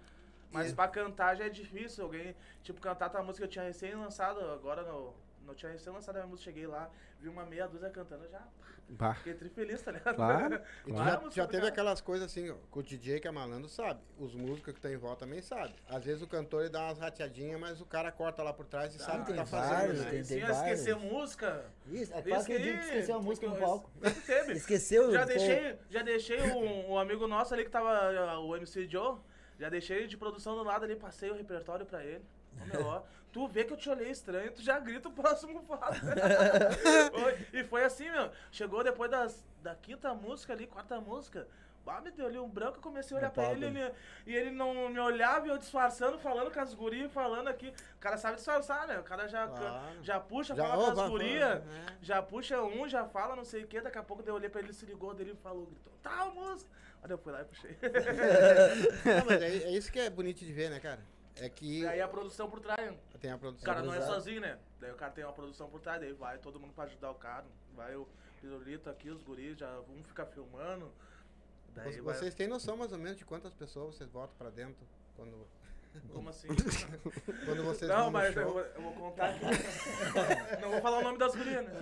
S4: Mas
S2: E-
S4: pra cantar já é difícil. Alguém, tipo, cantar tua música eu tinha recém lançado, agora no. Não tinha recém lançado a minha música, cheguei lá, vi uma meia dúzia cantando, já
S1: Bah.
S4: fiquei trifeliz, tá ligado?
S1: Claro,
S2: E tu
S4: Vai,
S2: já, já teve aquelas coisas assim, ó, que o DJ que é malandro sabe. Os músicos que estão em volta também sabem. Às vezes o cantor ele dá umas rateadinhas, mas o cara corta lá por trás e
S4: Ah,
S2: sabe o que
S3: tem
S2: tá fazendo, né?
S3: tem-
S4: Sim, esquecer música.
S3: Isso, é quase que esqueceu a música no palco.
S4: Teve.
S3: Esqueceu?
S4: Já deixei, já deixei um, um amigo nosso ali que tava, o MC Joe, já deixei de produção do lado ali, passei o repertório pra ele. Ô, meu, ó, tu vê que eu te olhei estranho, tu já grita o próximo fato. E foi assim, meu. Chegou depois das, da quinta música ali, quarta música. Ah, me deu ali um branco, eu comecei a olhar pra ele, ele e ele não me olhava e eu disfarçando, falando com as gurias, falando aqui. O cara sabe disfarçar, né? O cara já,
S2: Claro.
S4: já puxa,
S2: Já-
S4: fala com as gurias.
S2: vai, é.
S4: Já puxa um, já fala, não sei o que, daqui a pouco eu olhei pra ele, se ligou dele e falou, gritou, tá, música. Aí eu fui lá e puxei.
S2: Não, mas é, é isso que é bonito de ver, né, cara? É que
S4: e aí a produção por trás,
S2: tem a
S4: o
S2: produção.
S4: cara não é sozinho, né? Daí o cara tem uma produção por trás, daí vai todo mundo pra ajudar o cara. Vai o Pirulito aqui, os guris, já um fica filmando. Daí
S2: Vo-
S4: vai-
S2: Vocês têm noção mais ou menos de quantas pessoas vocês botam pra dentro quando,
S4: Como assim?
S2: quando vocês
S4: Não, mas eu eu vou contar aqui. Não vou falar o nome das gurias, né?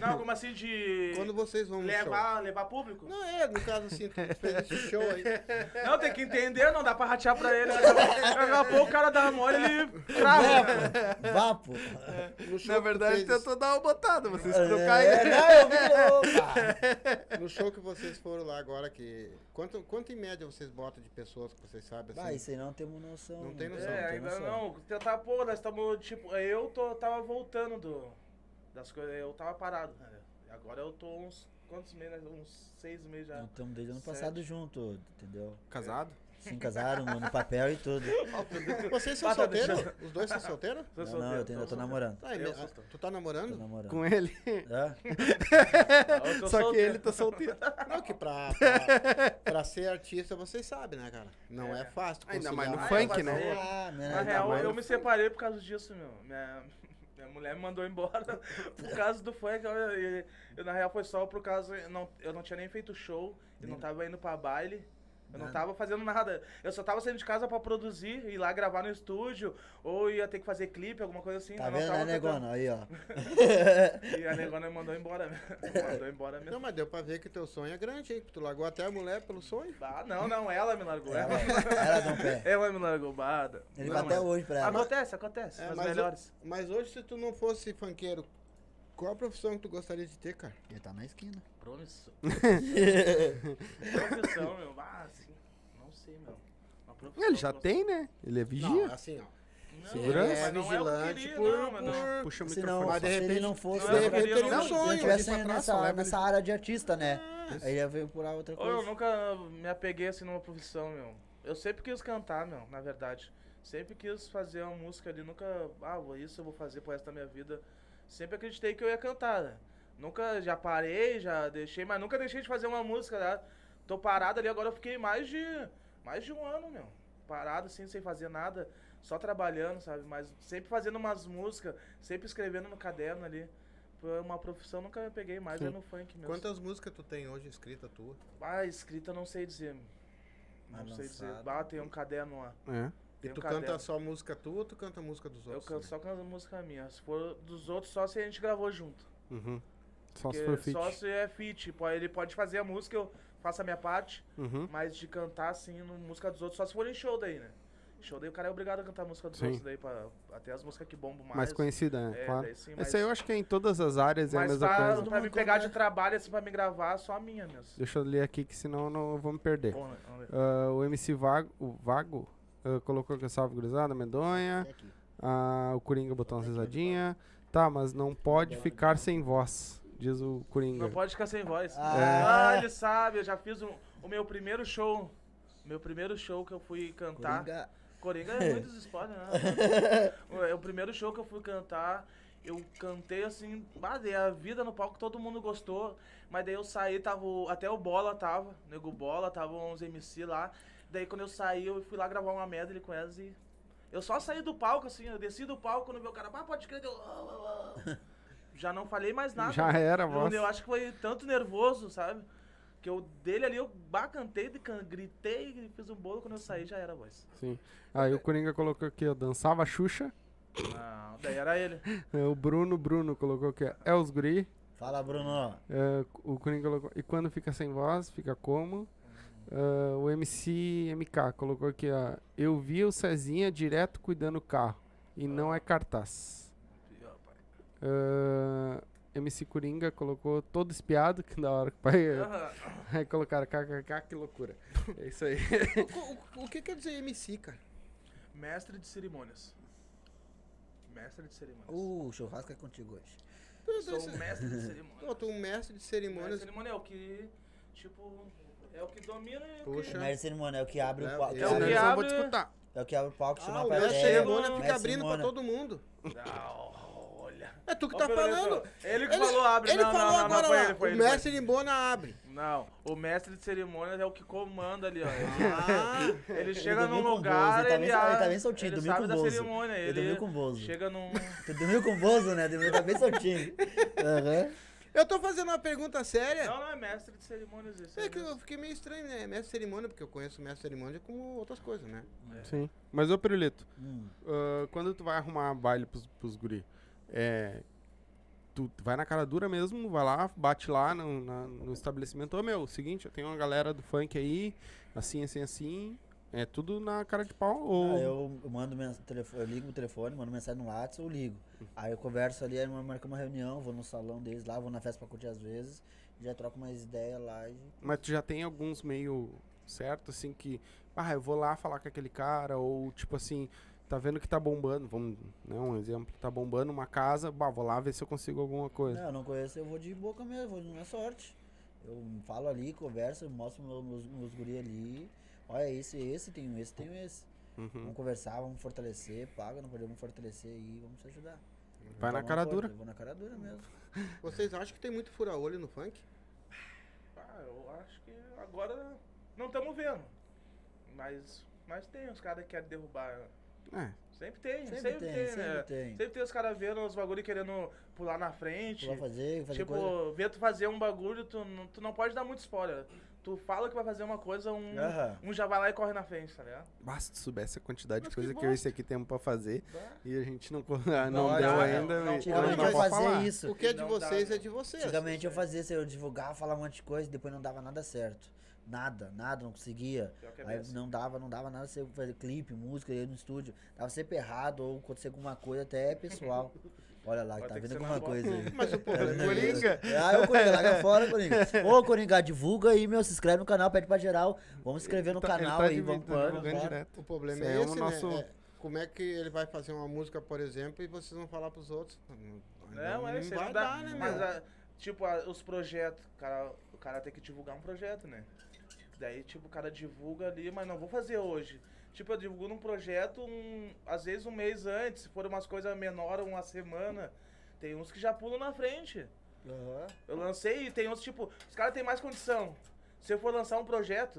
S4: Não, como assim de
S2: Quando vocês vão no show?
S4: levar, levar público?
S2: Não, é, no caso assim, tu fez esse show aí.
S4: Não, tem que entender, não dá pra ratear pra ele. Daqui a pouco o cara dá mole, ele trava.
S3: Vapo.
S1: Na verdade,
S2: fez-
S1: tentou dar uma botada, vocês
S3: É,
S1: trocaram.
S3: não, eu vi.
S2: No show que vocês foram lá agora, que. Quanto, quanto em média vocês botam de pessoas que vocês sabem assim?
S3: Vai, isso aí não temos noção.
S2: Não tem noção,
S4: É,
S3: tem
S4: ainda
S3: noção.
S4: não. Tentar, pô, nós estamos, tipo, eu tô, tava voltando do, das coisas, eu tava parado, né? Agora eu tô uns, quantos meses, uns seis meses já.
S3: Não estamos desde ano
S4: Sete.
S3: passado junto, entendeu?
S1: Casado?
S3: Sim, casaram no, no papel e tudo.
S2: Vocês são
S4: Ah,
S2: solteiros? Os dois são solteiros?
S3: Não,
S4: solteiro,
S3: não, eu, tenho, eu tô
S4: solteiro.
S3: namorando.
S2: Tá, e
S4: Eu
S2: me-
S4: sou-
S2: tu tá
S3: Tô
S2: namorando?
S3: namorando.
S1: Com ele.
S4: Eu tô
S1: Só que
S4: solteiro.
S1: ele tá solteiro.
S2: Não, que pra, pra, pra ser artista vocês sabem, né, cara? Não é,
S4: É.
S2: fácil.
S1: Ainda mais no
S4: Ah,
S1: funk,
S4: eu
S1: né?
S4: passei.
S3: Ah, minha
S4: Na real, eu me separei por causa disso, meu. Minha, minha mulher me mandou embora por causa do funk. Eu, e- eu, na real, foi só por causa. Eu não, eu não tinha nem feito show, eu não tava indo pra baile. Eu não
S3: Nada.
S4: tava fazendo nada. Eu só tava saindo de casa pra produzir, ir lá gravar no estúdio, ou ia ter que fazer clipe, alguma coisa assim.
S3: Tá
S4: eu não
S3: vendo,
S4: tava
S3: né,
S4: fazendo.
S3: Negona? Aí, ó.
S4: E a negona me mandou embora. mandou embora mesmo.
S2: Não, mas deu pra ver que teu sonho é grande, hein? Tu largou até a mulher pelo sonho.
S4: Ah, não, não, ela me largou.
S3: Ela,
S4: Ela,
S3: ela pé.
S4: ela me largou, bada.
S3: Ele
S4: Não,
S3: vai até
S4: mas-
S3: hoje pra ela.
S4: Acontece, acontece.
S2: É,
S4: as
S2: mas, ho-
S4: melhores.
S2: mas hoje, se tu não fosse funkeiro, qual a profissão que tu gostaria de ter, cara?
S3: Ele tá na esquina.
S4: Promissão. profissão, meu. Ah, assim, não sei, meu. Uma profissão,
S1: Ele já
S4: profissão.
S1: tem, né? Ele é
S2: Não,
S1: vigia.
S2: assim, ó.
S4: Não,
S1: Segurança?
S2: Ele é
S4: não é
S2: vigilante por-
S4: não, não-
S2: por-
S1: Puxa o
S3: Se não,
S1: microfone.
S2: Mas de
S3: se ele
S2: repente-
S3: não fosse...
S4: Não, de repente
S3: se
S4: ele não-
S3: ele
S2: um sonho,
S3: não
S2: de
S3: tivesse
S2: trás,
S3: nessa, nessa
S2: ele-
S3: área de artista, né? Aí ia ver por outra
S4: Ô, eu
S3: coisa.
S4: nunca me apeguei assim numa profissão, meu. Eu sempre quis cantar, meu, na verdade. Sempre quis fazer uma música ali, nunca. Ah, vou- isso eu vou fazer pro resto da minha vida. Sempre acreditei que eu ia cantar, né? Nunca, já parei, já deixei, mas nunca deixei de fazer uma música, né? Tô parado ali, agora eu fiquei mais de. Mais de um ano, meu. Parado assim, sem fazer nada, só trabalhando, sabe? Mas sempre fazendo umas músicas, sempre escrevendo no caderno ali. Foi uma profissão, nunca me peguei mais, é
S1: Sim.
S4: no funk mesmo.
S2: Quantas músicas tu tem hoje escrita tua?
S4: Ah, escrita eu não sei dizer. Não sei dizer. Ah, tem um caderno lá.
S1: É.
S2: E
S4: Tem um
S2: tu
S4: caderno.
S2: canta só música tua ou tu canta música dos
S4: Eu
S2: outros?
S4: canto só canto música minha. Se for dos outros, só se a gente gravou junto.
S1: Uhum. Só se for fit.
S4: Só se é feat. Pô, Ele pode fazer a música, eu faço a minha parte.
S1: Uhum.
S4: Mas de cantar assim, no música dos outros, só se for em show daí, né? Show daí o cara é obrigado a cantar a música dos
S1: Sim.
S4: outros daí, pra, até as músicas que bombam mais.
S1: Mais conhecida, né?
S4: É,
S1: claro.
S4: daí sim,
S1: Esse aí eu
S4: mas-
S1: acho que é em todas as áreas é a
S4: Mas
S1: mesma
S4: pra,
S1: coisa.
S4: pra me pegar de trabalho, assim, pra me gravar, só a minha mesmo.
S1: Deixa eu ler aqui que senão não eu vou me perder.
S4: Bom, ver.
S1: Ah, o MC Vago, o Vago ah, colocou que salve gurizada, medonha. Ah, o Coringa botou uma risadinha. Tá, mas não pode ficar sem voz, diz o Coringa.
S4: Não pode ficar sem voz.
S3: Ah.
S4: Ah, ele sabe, eu já fiz um- o meu primeiro show. Meu primeiro show que eu fui cantar.
S3: Coringa.
S4: Coringa é muitos spoilers, né? o, é o primeiro show que eu fui cantar, eu cantei assim, ah, dei a vida no palco, todo mundo gostou. Mas daí eu saí, tava. Até o Bola tava, Nego Bola, tava uns MC lá. Daí quando eu saí, eu fui lá gravar uma medley com elas e. Eu só saí do palco, assim, eu desci do palco quando veio o cara, ah, pode crer, eu. ah, ah, ah." Já não falei mais nada.
S1: Já era a
S4: Eu,
S1: voz.
S4: eu acho que foi tanto nervoso, sabe? Que eu dele ali, eu bah, cantei, de can- gritei, e fiz um bolo, quando eu saí já era a voz.
S1: Sim. Aí o Coringa colocou aqui, ó, dançava Xuxa.
S4: Não, daí era ele.
S1: É, o Bruno, Bruno colocou aqui, ó, é os guri.
S3: Fala, Bruno.
S1: É, o Coringa colocou, e quando fica sem voz, fica como? É, o MC MK colocou aqui, ó, eu vi o Cezinha direto cuidando do carro. E não é cartaz. É, MC Coringa colocou todo espiado, que da hora que o pai... Aí colocaram kkk, que loucura. É isso aí.
S2: O, o- o que quer dizer MC, cara?
S4: Mestre de cerimônias. Mestre de cerimônias.
S3: Uh, o churrasco é contigo hoje.
S2: Tu,
S4: Sou
S2: tu,
S4: um mestre de cerimônias.
S2: Pô, tu é um mestre de
S4: Mestre de
S2: cerimônias.
S4: cerimônia é o que, tipo, é o que domina e o
S2: Puxa.
S4: que...
S3: Mestre de cerimônia é o que abre
S2: É,
S3: o palco.
S2: é
S3: que
S4: o
S3: abre-
S4: que
S1: eu não vou
S4: abre-
S1: disputar.
S3: É o que abre o palco, chama
S2: Ah,
S3: a
S2: o mestre de cerimônia fica
S3: Mestre
S2: abrindo pra
S3: cerimônia.
S2: todo mundo.
S4: Ah, olha.
S2: É tu que
S4: Ó,
S2: tá falando.
S4: Ele que falou abre.
S2: ele
S4: não,
S2: falou
S4: não,
S2: agora
S4: não,
S2: lá.
S4: ele, foi
S2: o
S4: ele, foi
S2: mestre de Bona abre.
S4: Não, o mestre de cerimônias é o que comanda ali, ó.
S2: Ah,
S4: Ele chega num lugar,
S3: Bozo, ele tá
S4: ele,
S3: bem- ele tá bem soltinho,
S4: ele
S3: dormiu com o Bozo.
S4: cerimônia.
S3: Ele
S4: Ele
S3: dormiu com o Bozo.
S4: chega num...
S3: Tu dormiu com o Bozo, né? Dormiu tá bem soltinho. Aham.
S2: Eu tô fazendo uma pergunta séria.
S4: Não, não é mestre de cerimônias isso.
S2: É
S4: aí
S2: que eu fiquei meio estranho, né? Mestre de cerimônia, porque eu conheço mestre de cerimônia como outras coisas, né?
S1: Sim. Mas, ô Pirulito,
S3: Hum.
S1: ah, quando tu vai arrumar baile pros, pros guri, é, tu vai na cara dura mesmo, vai lá, bate lá no, na- no estabelecimento, ô meu, seguinte, eu tenho uma galera do funk aí, assim, assim, assim, é tudo na cara de pau, ou...
S3: Ah, eu, mando telefone, eu ligo o telefone, mando mensagem no WhatsApp, eu ligo. Aí eu converso ali, aí marco uma reunião, vou no salão deles lá, vou na festa pra curtir às vezes, já troco mais ideia lá e.
S1: Mas tu já tem alguns meio certo, assim, que, ah, eu vou lá falar com aquele cara, ou tipo assim, tá vendo que tá bombando, vamos, né, um exemplo, tá bombando uma casa, bah, vou lá ver se eu consigo alguma coisa.
S3: Não, eu não conheço, eu vou de boca mesmo, vou na sorte. Eu falo ali, converso, mostro meu- meus, meus guri ali. Olha, esse, esse, tenho esse, tenho esse.
S1: Uhum.
S3: Vamos conversar, vamos fortalecer, paga, não podemos fortalecer aí, vamos se ajudar.
S1: Vai na cara
S3: forte,
S1: dura.
S3: eu Vou na cara dura mesmo.
S2: Vocês acham que tem muito fura-olho no funk?
S4: Ah, eu acho que agora não estamos vendo. Mas, mas tem os caras que querem derrubar.
S1: É,
S4: Sempre tem,
S3: Sempre,
S4: sempre,
S3: tem,
S4: tem,
S3: sempre
S4: né?
S3: tem.
S4: Sempre tem os caras vendo os bagulho e querendo pular na frente.
S3: Vai fazer, fazer
S4: tipo,
S3: coisa.
S4: ver tu fazer um bagulho, tu não, tu não pode dar muito spoiler. Tu fala que vai fazer uma coisa, um,
S3: Aham.
S4: um já vai lá e corre na frente, tá ligado?
S1: basta tu soubesse a quantidade
S2: Mas
S1: de
S2: que
S1: coisa que,
S2: bom.
S1: eu e esse aqui temos pra fazer,
S4: Bah.
S1: e a gente não, não,
S3: Não,
S1: deu
S3: não,
S1: ainda,
S4: não,
S1: e-
S4: não,
S3: Antigamente
S1: não pode
S3: fazia
S1: falar.
S3: isso.
S2: O que é de
S4: Não
S2: vocês
S4: dá,
S2: é de vocês.
S3: Antigamente eu fazia isso, eu divulgava, falava um monte de coisa, depois não dava nada certo. Nada, nada, não conseguia.
S4: É
S3: Aí
S4: assim.
S3: não dava, não dava nada você fazer clipe, música aí no estúdio. Tava sempre errado, ou acontecer alguma coisa até pessoal. Olha lá, tá
S4: ter que
S3: vendo
S4: ser
S3: alguma coisa aí.
S2: Mas o problema é
S1: Coringa.
S3: Ah, o Coringa, larga fora, Coringa. Ô, Coringa, divulga aí, meu, se inscreve no canal, pede pra geral. Vamos se inscrever no
S1: tá-
S3: canal
S1: tá
S3: aí, vamos
S1: tá direto.
S2: O problema
S1: Esse
S2: é
S1: é o
S2: esse,
S1: nosso-
S2: né? É, como é que ele vai fazer uma música, por exemplo, e vocês vão falar pros outros?
S4: Não, é, isso aí
S2: vai
S4: não dá.
S2: dar, né,
S4: mas, tipo, ah, os projetos, cara, o cara tem que divulgar um projeto, né? Daí, tipo, o cara divulga ali, mas não vou fazer hoje. Tipo, eu divulgo num projeto, um, às vezes um mês antes, se for umas coisas menores, uma semana. Tem uns que já pulam na frente.
S3: Aham.
S4: Eu lancei e tem outros, tipo, os caras têm mais condição. Se eu for lançar um projeto,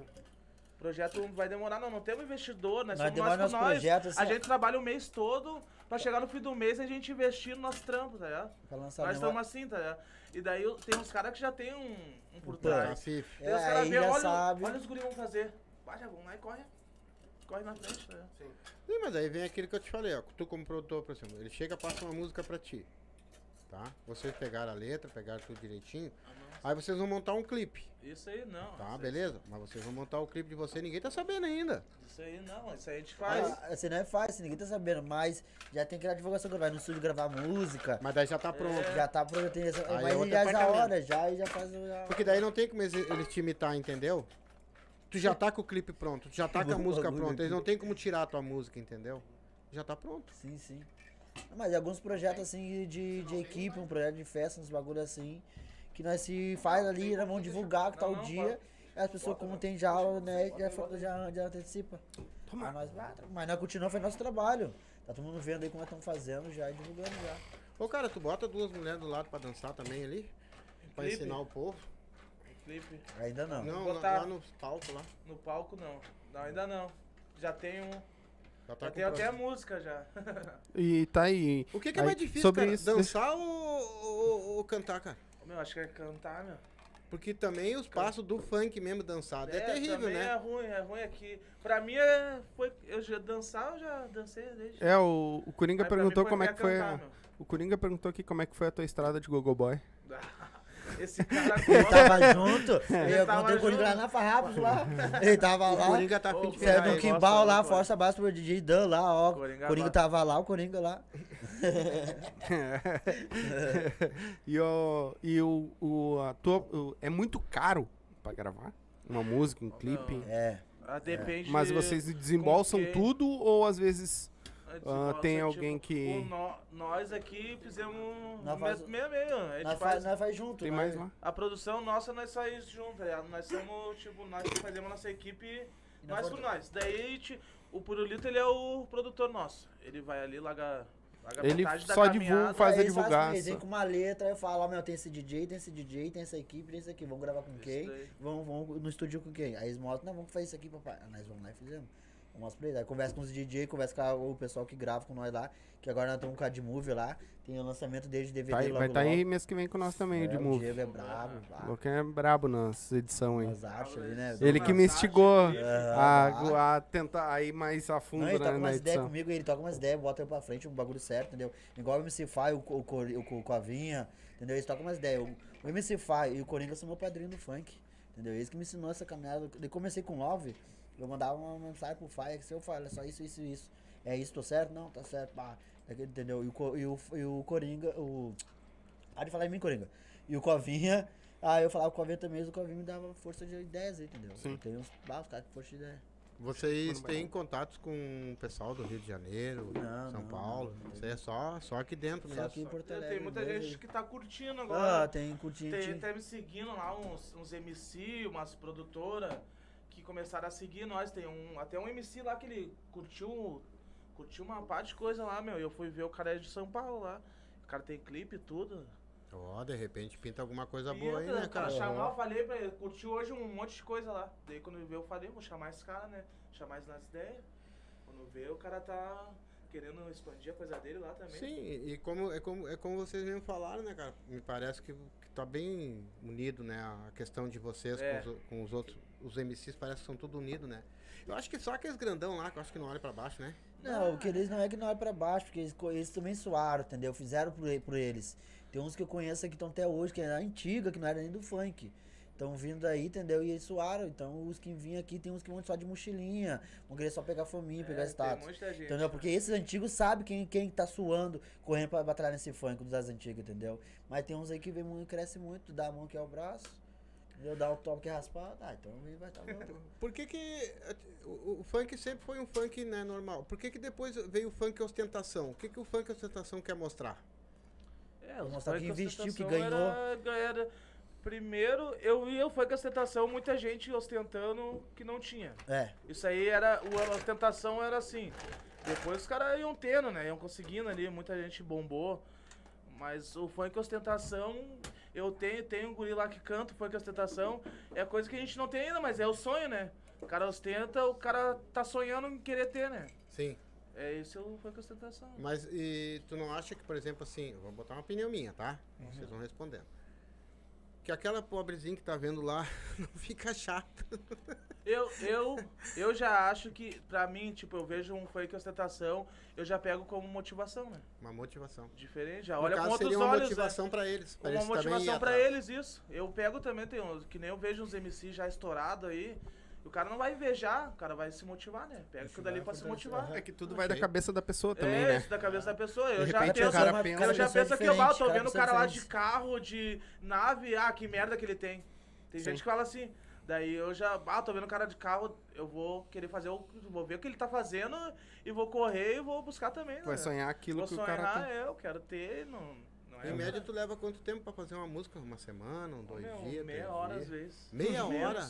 S4: o projeto vai demorar, não, não temos investidor, nós
S3: Nós
S4: somos
S3: demora
S4: nós nós.
S3: projeto, assim,
S4: a
S3: ó.
S4: gente trabalha o mês todo pra chegar no fim do mês a gente investir no nosso trampo, tá ligado?
S3: Pra lançar
S4: Nós estamos assim, tá ligado? E daí tem uns caras que já tem um, um por trás. Tem
S3: É,
S4: caras
S3: já
S4: olha,
S3: sabe.
S4: olha os guris vão fazer. Vai, já vão lá e corre. Corre na frente, tá ligado?
S2: Sim, mas aí vem aquilo que eu te falei, ó. Tu como produtor, por exemplo, ele chega, passa uma música pra ti. Tá? Vocês pegaram a letra, pegaram tudo direitinho. Aí vocês vão montar um clipe.
S4: Isso aí não.
S2: Tá, beleza? Mas vocês vão montar o clipe de você ninguém tá sabendo ainda.
S4: Isso aí não, isso aí a gente faz.
S3: Ah, Assim não é fácil, ninguém tá sabendo, mas já tem que ir na divulgação, vai no estúdio gravar música.
S2: Mas daí já tá pronto.
S4: É.
S3: Já tá pronto, tem essa,
S2: Aí é
S3: mas
S2: outro
S3: já hora, já, e já faz o. já-
S2: Porque daí não tem como eles, eles te imitar, entendeu? Tu já tá com o clipe pronto, tu já tá com a música pronta. Eles não tem como tirar a tua música, entendeu? Já tá pronto.
S3: Sim, sim. Mas alguns projetos assim de, de equipe, um projeto de festa, uns bagulho assim, que nós se faz ali, nós vamos divulgar que tal
S4: Não, não,
S3: dia. E as pessoas, como tem já, né, já, fa- já, já antecipa. Mas nós, mas nós continuamos fazendo nosso trabalho. Tá todo mundo vendo aí como nós estamos fazendo já e divulgando já.
S2: Ô cara, tu bota duas mulheres do lado pra dançar também ali? Pra
S4: Clipe?
S2: ensinar o povo?
S4: Clipe.
S3: Ainda não.
S2: Não,
S4: Botar-
S2: lá, no palco lá.
S4: No palco não. Não, ainda não. Já tem um.
S2: Já tá
S4: Já tem até a música já.
S1: E tá aí.
S2: O que, que é
S1: aí,
S2: mais difícil,
S1: sobre
S2: cara?
S1: isso,
S2: Dançar ou, ou- ou cantar, cara?
S4: Meu, acho que é cantar, meu.
S2: Porque também os passos do funk mesmo dançado é, terrível,
S4: também
S2: né?
S4: É ruim, é ruim aqui. Pra mim é. Foi, eu já dançar, eu já dancei desde.
S1: É, o, o Coringa perguntou como é que foi.
S4: cantar,
S1: a-
S4: meu.
S1: o Coringa perguntou aqui como é que foi a tua estrada de Gogo Boy.
S4: Esse cara
S3: Ele tava junto, eu
S4: tava
S3: contei o Coringa lá na Farrapos lá. Ele tava
S2: O
S3: lá.
S2: Coringa tá afim de
S3: Saiu do Kimbal lá, força abraço pro DJ Dan lá, ó.
S4: Coringa
S3: Coringa tava lá, o Coringa lá.
S1: e o, e o, o, a tua, o- é muito caro pra gravar uma música, um clipe.
S3: É.
S4: Ah, depende.
S1: Mas vocês desembolsam tudo ou às vezes
S4: Ah,
S1: tem alguém que-
S4: o nó- nós aqui fizemos
S3: Nós faz-
S4: meio meio. A gente
S3: Nós
S4: faz,
S3: faz, nós faz junto.
S1: tem
S3: nós-
S1: mais lá?
S4: A produção nossa, nós saímos junto, tá ligado? Nós somos, tipo, nós que fazemos nossa equipe, nós por nós. Daí, o Purulito, ele é o produtor nosso. Ele vai ali, larga,
S1: Ele
S4: metade da
S1: só divulga, faz a
S3: Aí fazem
S1: divulgação.
S3: Eles vêm com uma letra, eu falo, ó, meu, tem esse DJ, tem esse DJ, tem essa equipe, tem isso aqui. Vamos gravar com
S4: Isso
S3: quem?
S4: daí.
S3: Vamos, vamos no estúdio com quem? Aí eles mostram, não, vamos fazer isso aqui, papai. Nós vamos lá e fizemos. Eles. Aí conversa com os DJ, conversa com o pessoal que grava com nós lá. Que agora nós estamos com a de movie lá. Tem o lançamento desde DVD
S1: Tá aí-
S3: logo
S1: vai estar
S3: logo.
S1: aí mês que vem com nós também,
S3: É,
S1: de
S3: o. Diego é brabo.
S1: O
S3: lá.
S1: Luquinha é brabo nas edições aí.
S3: Nas artes ali, né?
S1: Ele que me instigou a, a tentar ir mais a fundo
S3: Não, ele
S1: né,
S3: toca
S1: na
S3: umas ideias comigo, ele toca umas ideias, bota eu pra frente, um bagulho certo, entendeu? Igual o MC Fai, o, o, o, Co- Covinha, entendeu? Eles tocam umas ideias. O, o MC Fai e o Coringa são meu padrinho do funk, entendeu? Eles que me ensinou essa caminhada. Eu comecei com Love, eu mandava uma mensagem pro Fai, que se eu falo, é só isso, isso, isso. É isso, tô certo? Não, tá certo, pá. Daquele, Entendeu? E o, e o, e o Coringa, o... Para de falar em mim, Coringa. E o Covinha, aí eu falava com o Covinha também, o Covinha me dava força de ideias aí, entendeu?
S1: Sim.
S3: Tem uns, ah, os caras com força de ideia.
S2: Vocês têm contatos com o pessoal do Rio de Janeiro,
S3: Não,
S2: São
S3: não,
S2: Paulo?
S3: não.
S2: Isso aí é só, só aqui dentro
S3: Só
S2: mesmo.
S3: aqui em Porto Alegre.
S4: Tem muita gente que tá curtindo
S3: Ah,
S4: agora.
S3: tem curtindo.
S4: tem até me seguindo lá, uns, uns MC, umas produtoras que começaram a seguir nós. Tem um, até um MC lá que ele curtiu, curtiu uma parte de coisa lá, meu. E eu fui ver o cara é de São Paulo lá. O cara tem clipe e tudo.
S2: Ó, de repente pinta alguma coisa
S4: E
S2: boa aí, né,
S4: o cara
S2: cara?
S4: chamar, eu falei pra ele, curtiu hoje um monte de coisa lá. Daí quando veio eu falei, vou chamar esse cara, né? Chamar ele nas ideias. Quando veio, o cara tá querendo expandir a coisa dele lá também.
S2: Sim, e como, é, como, é como vocês mesmo falaram, né, cara? Me parece que, que tá bem unido, né? A questão de vocês
S4: É.
S2: com, os, com os outros. Os MCs parece que são tudo unidos, né? Eu acho que só aqueles grandão lá, que eu acho que não olha pra baixo, né?
S3: Não, o que eles não é que não é pra baixo, porque eles, eles também suaram, entendeu? Fizeram por, por eles. Tem uns que eu conheço que estão até hoje, que é antiga, que não era nem do funk. Estão vindo aí, entendeu? E eles suaram. Então os que vinham aqui, tem uns que vão só de mochilinha, vão querer só pegar fominha, pegar
S4: É, tem
S3: status.
S4: muita gente.
S3: Entendeu? Porque esses antigos sabem quem, quem tá suando, correndo pra batalhar nesse funk das antigas, entendeu? Mas tem uns aí que vem muito, cresce muito, dá a mão que é o braço, entendeu? Dá o top que raspado, ah, então ele vai estar tá bom.
S2: Por que que o, o funk sempre foi um funk né, normal? Por que que depois veio o funk ostentação? O que que o funk ostentação quer mostrar?
S4: É, os
S3: mostrar
S4: funk
S3: que investiu, que
S4: ostentação Era, era- primeiro, eu via o funk ostentação, muita gente ostentando que não tinha.
S3: É,
S4: Isso aí era. o- A ostentação era assim. Depois os caras iam tendo, né? Iam conseguindo ali, muita gente bombou. Mas o funk ostentação, eu tenho, tenho um guri lá que canta o funk ostentação. É coisa que a gente não tem ainda, mas é o sonho, né? O cara ostenta, o cara tá sonhando em querer ter, né?
S2: Sim.
S4: É esse é o funk ostentação.
S2: Mas e tu não acha que, por exemplo, assim, eu vou botar uma opinião minha, tá? Vocês vão respondendo. Que aquela pobrezinha que tá vendo lá não fica chata.
S4: Eu, eu, eu já acho que, pra mim, tipo, eu vejo um funk ostentação, eu já pego como motivação, né?
S2: Uma motivação.
S4: Diferente, já
S2: No
S4: olha com outros
S2: seria uma
S4: olhos, né?
S2: motivação pra eles. pra
S4: Uma
S2: eles
S4: motivação pra eles, isso. Eu pego também, tem uns, que nem eu vejo uns MC já estourado aí. E O cara não vai invejar, o cara vai se motivar, né? Pega aquilo dali pra se motivar.
S1: É que tudo vai da cabeça da pessoa também,
S4: é,
S1: né?
S4: isso da cabeça da pessoa. Eu
S1: De
S4: já
S1: repente o
S4: penso,
S1: cara pensa-
S4: eu já penso que eu ah, tô vendo o cara lá de carro, de nave, ah, que merda que ele tem. Tem
S1: Sim.
S4: gente que fala assim. Daí eu já, ah, tô vendo o cara de carro, eu vou querer fazer, o, vou ver o que ele tá fazendo e vou correr e vou buscar também, né?
S1: Vai sonhar aquilo
S4: Vou
S1: que o
S4: sonhar,
S1: cara tem.
S4: é, eu quero ter, não, é...
S2: Em média, tu leva quanto tempo pra fazer uma música? Uma semana, um, dois
S4: Meu,
S2: dias?
S4: meia hora
S2: dias?
S4: às vezes.
S2: Meia
S4: Menos.
S2: hora?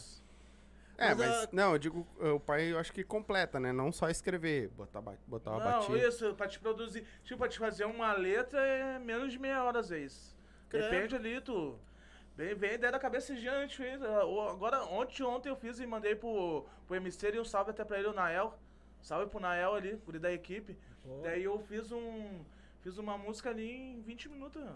S1: É,
S2: Mas
S1: mas,
S2: a-
S1: não, eu digo, o pai eu acho que completa, né? Não só escrever, botar, botar uma
S4: Não,
S1: batida.
S4: isso, pra te produzir. Tipo, pra te fazer uma letra é menos de meia hora às vezes.
S2: Credo.
S4: Depende ali, tu. Vem, vem ideia da cabeça fez. Agora, ontem, ontem eu fiz e mandei pro, pro MC e um salve até pra ele, o Nael. Salve pro Nael ali, guri da equipe.
S3: Pô.
S4: Daí eu fiz um. Fiz uma música ali em 20 minutos. meu.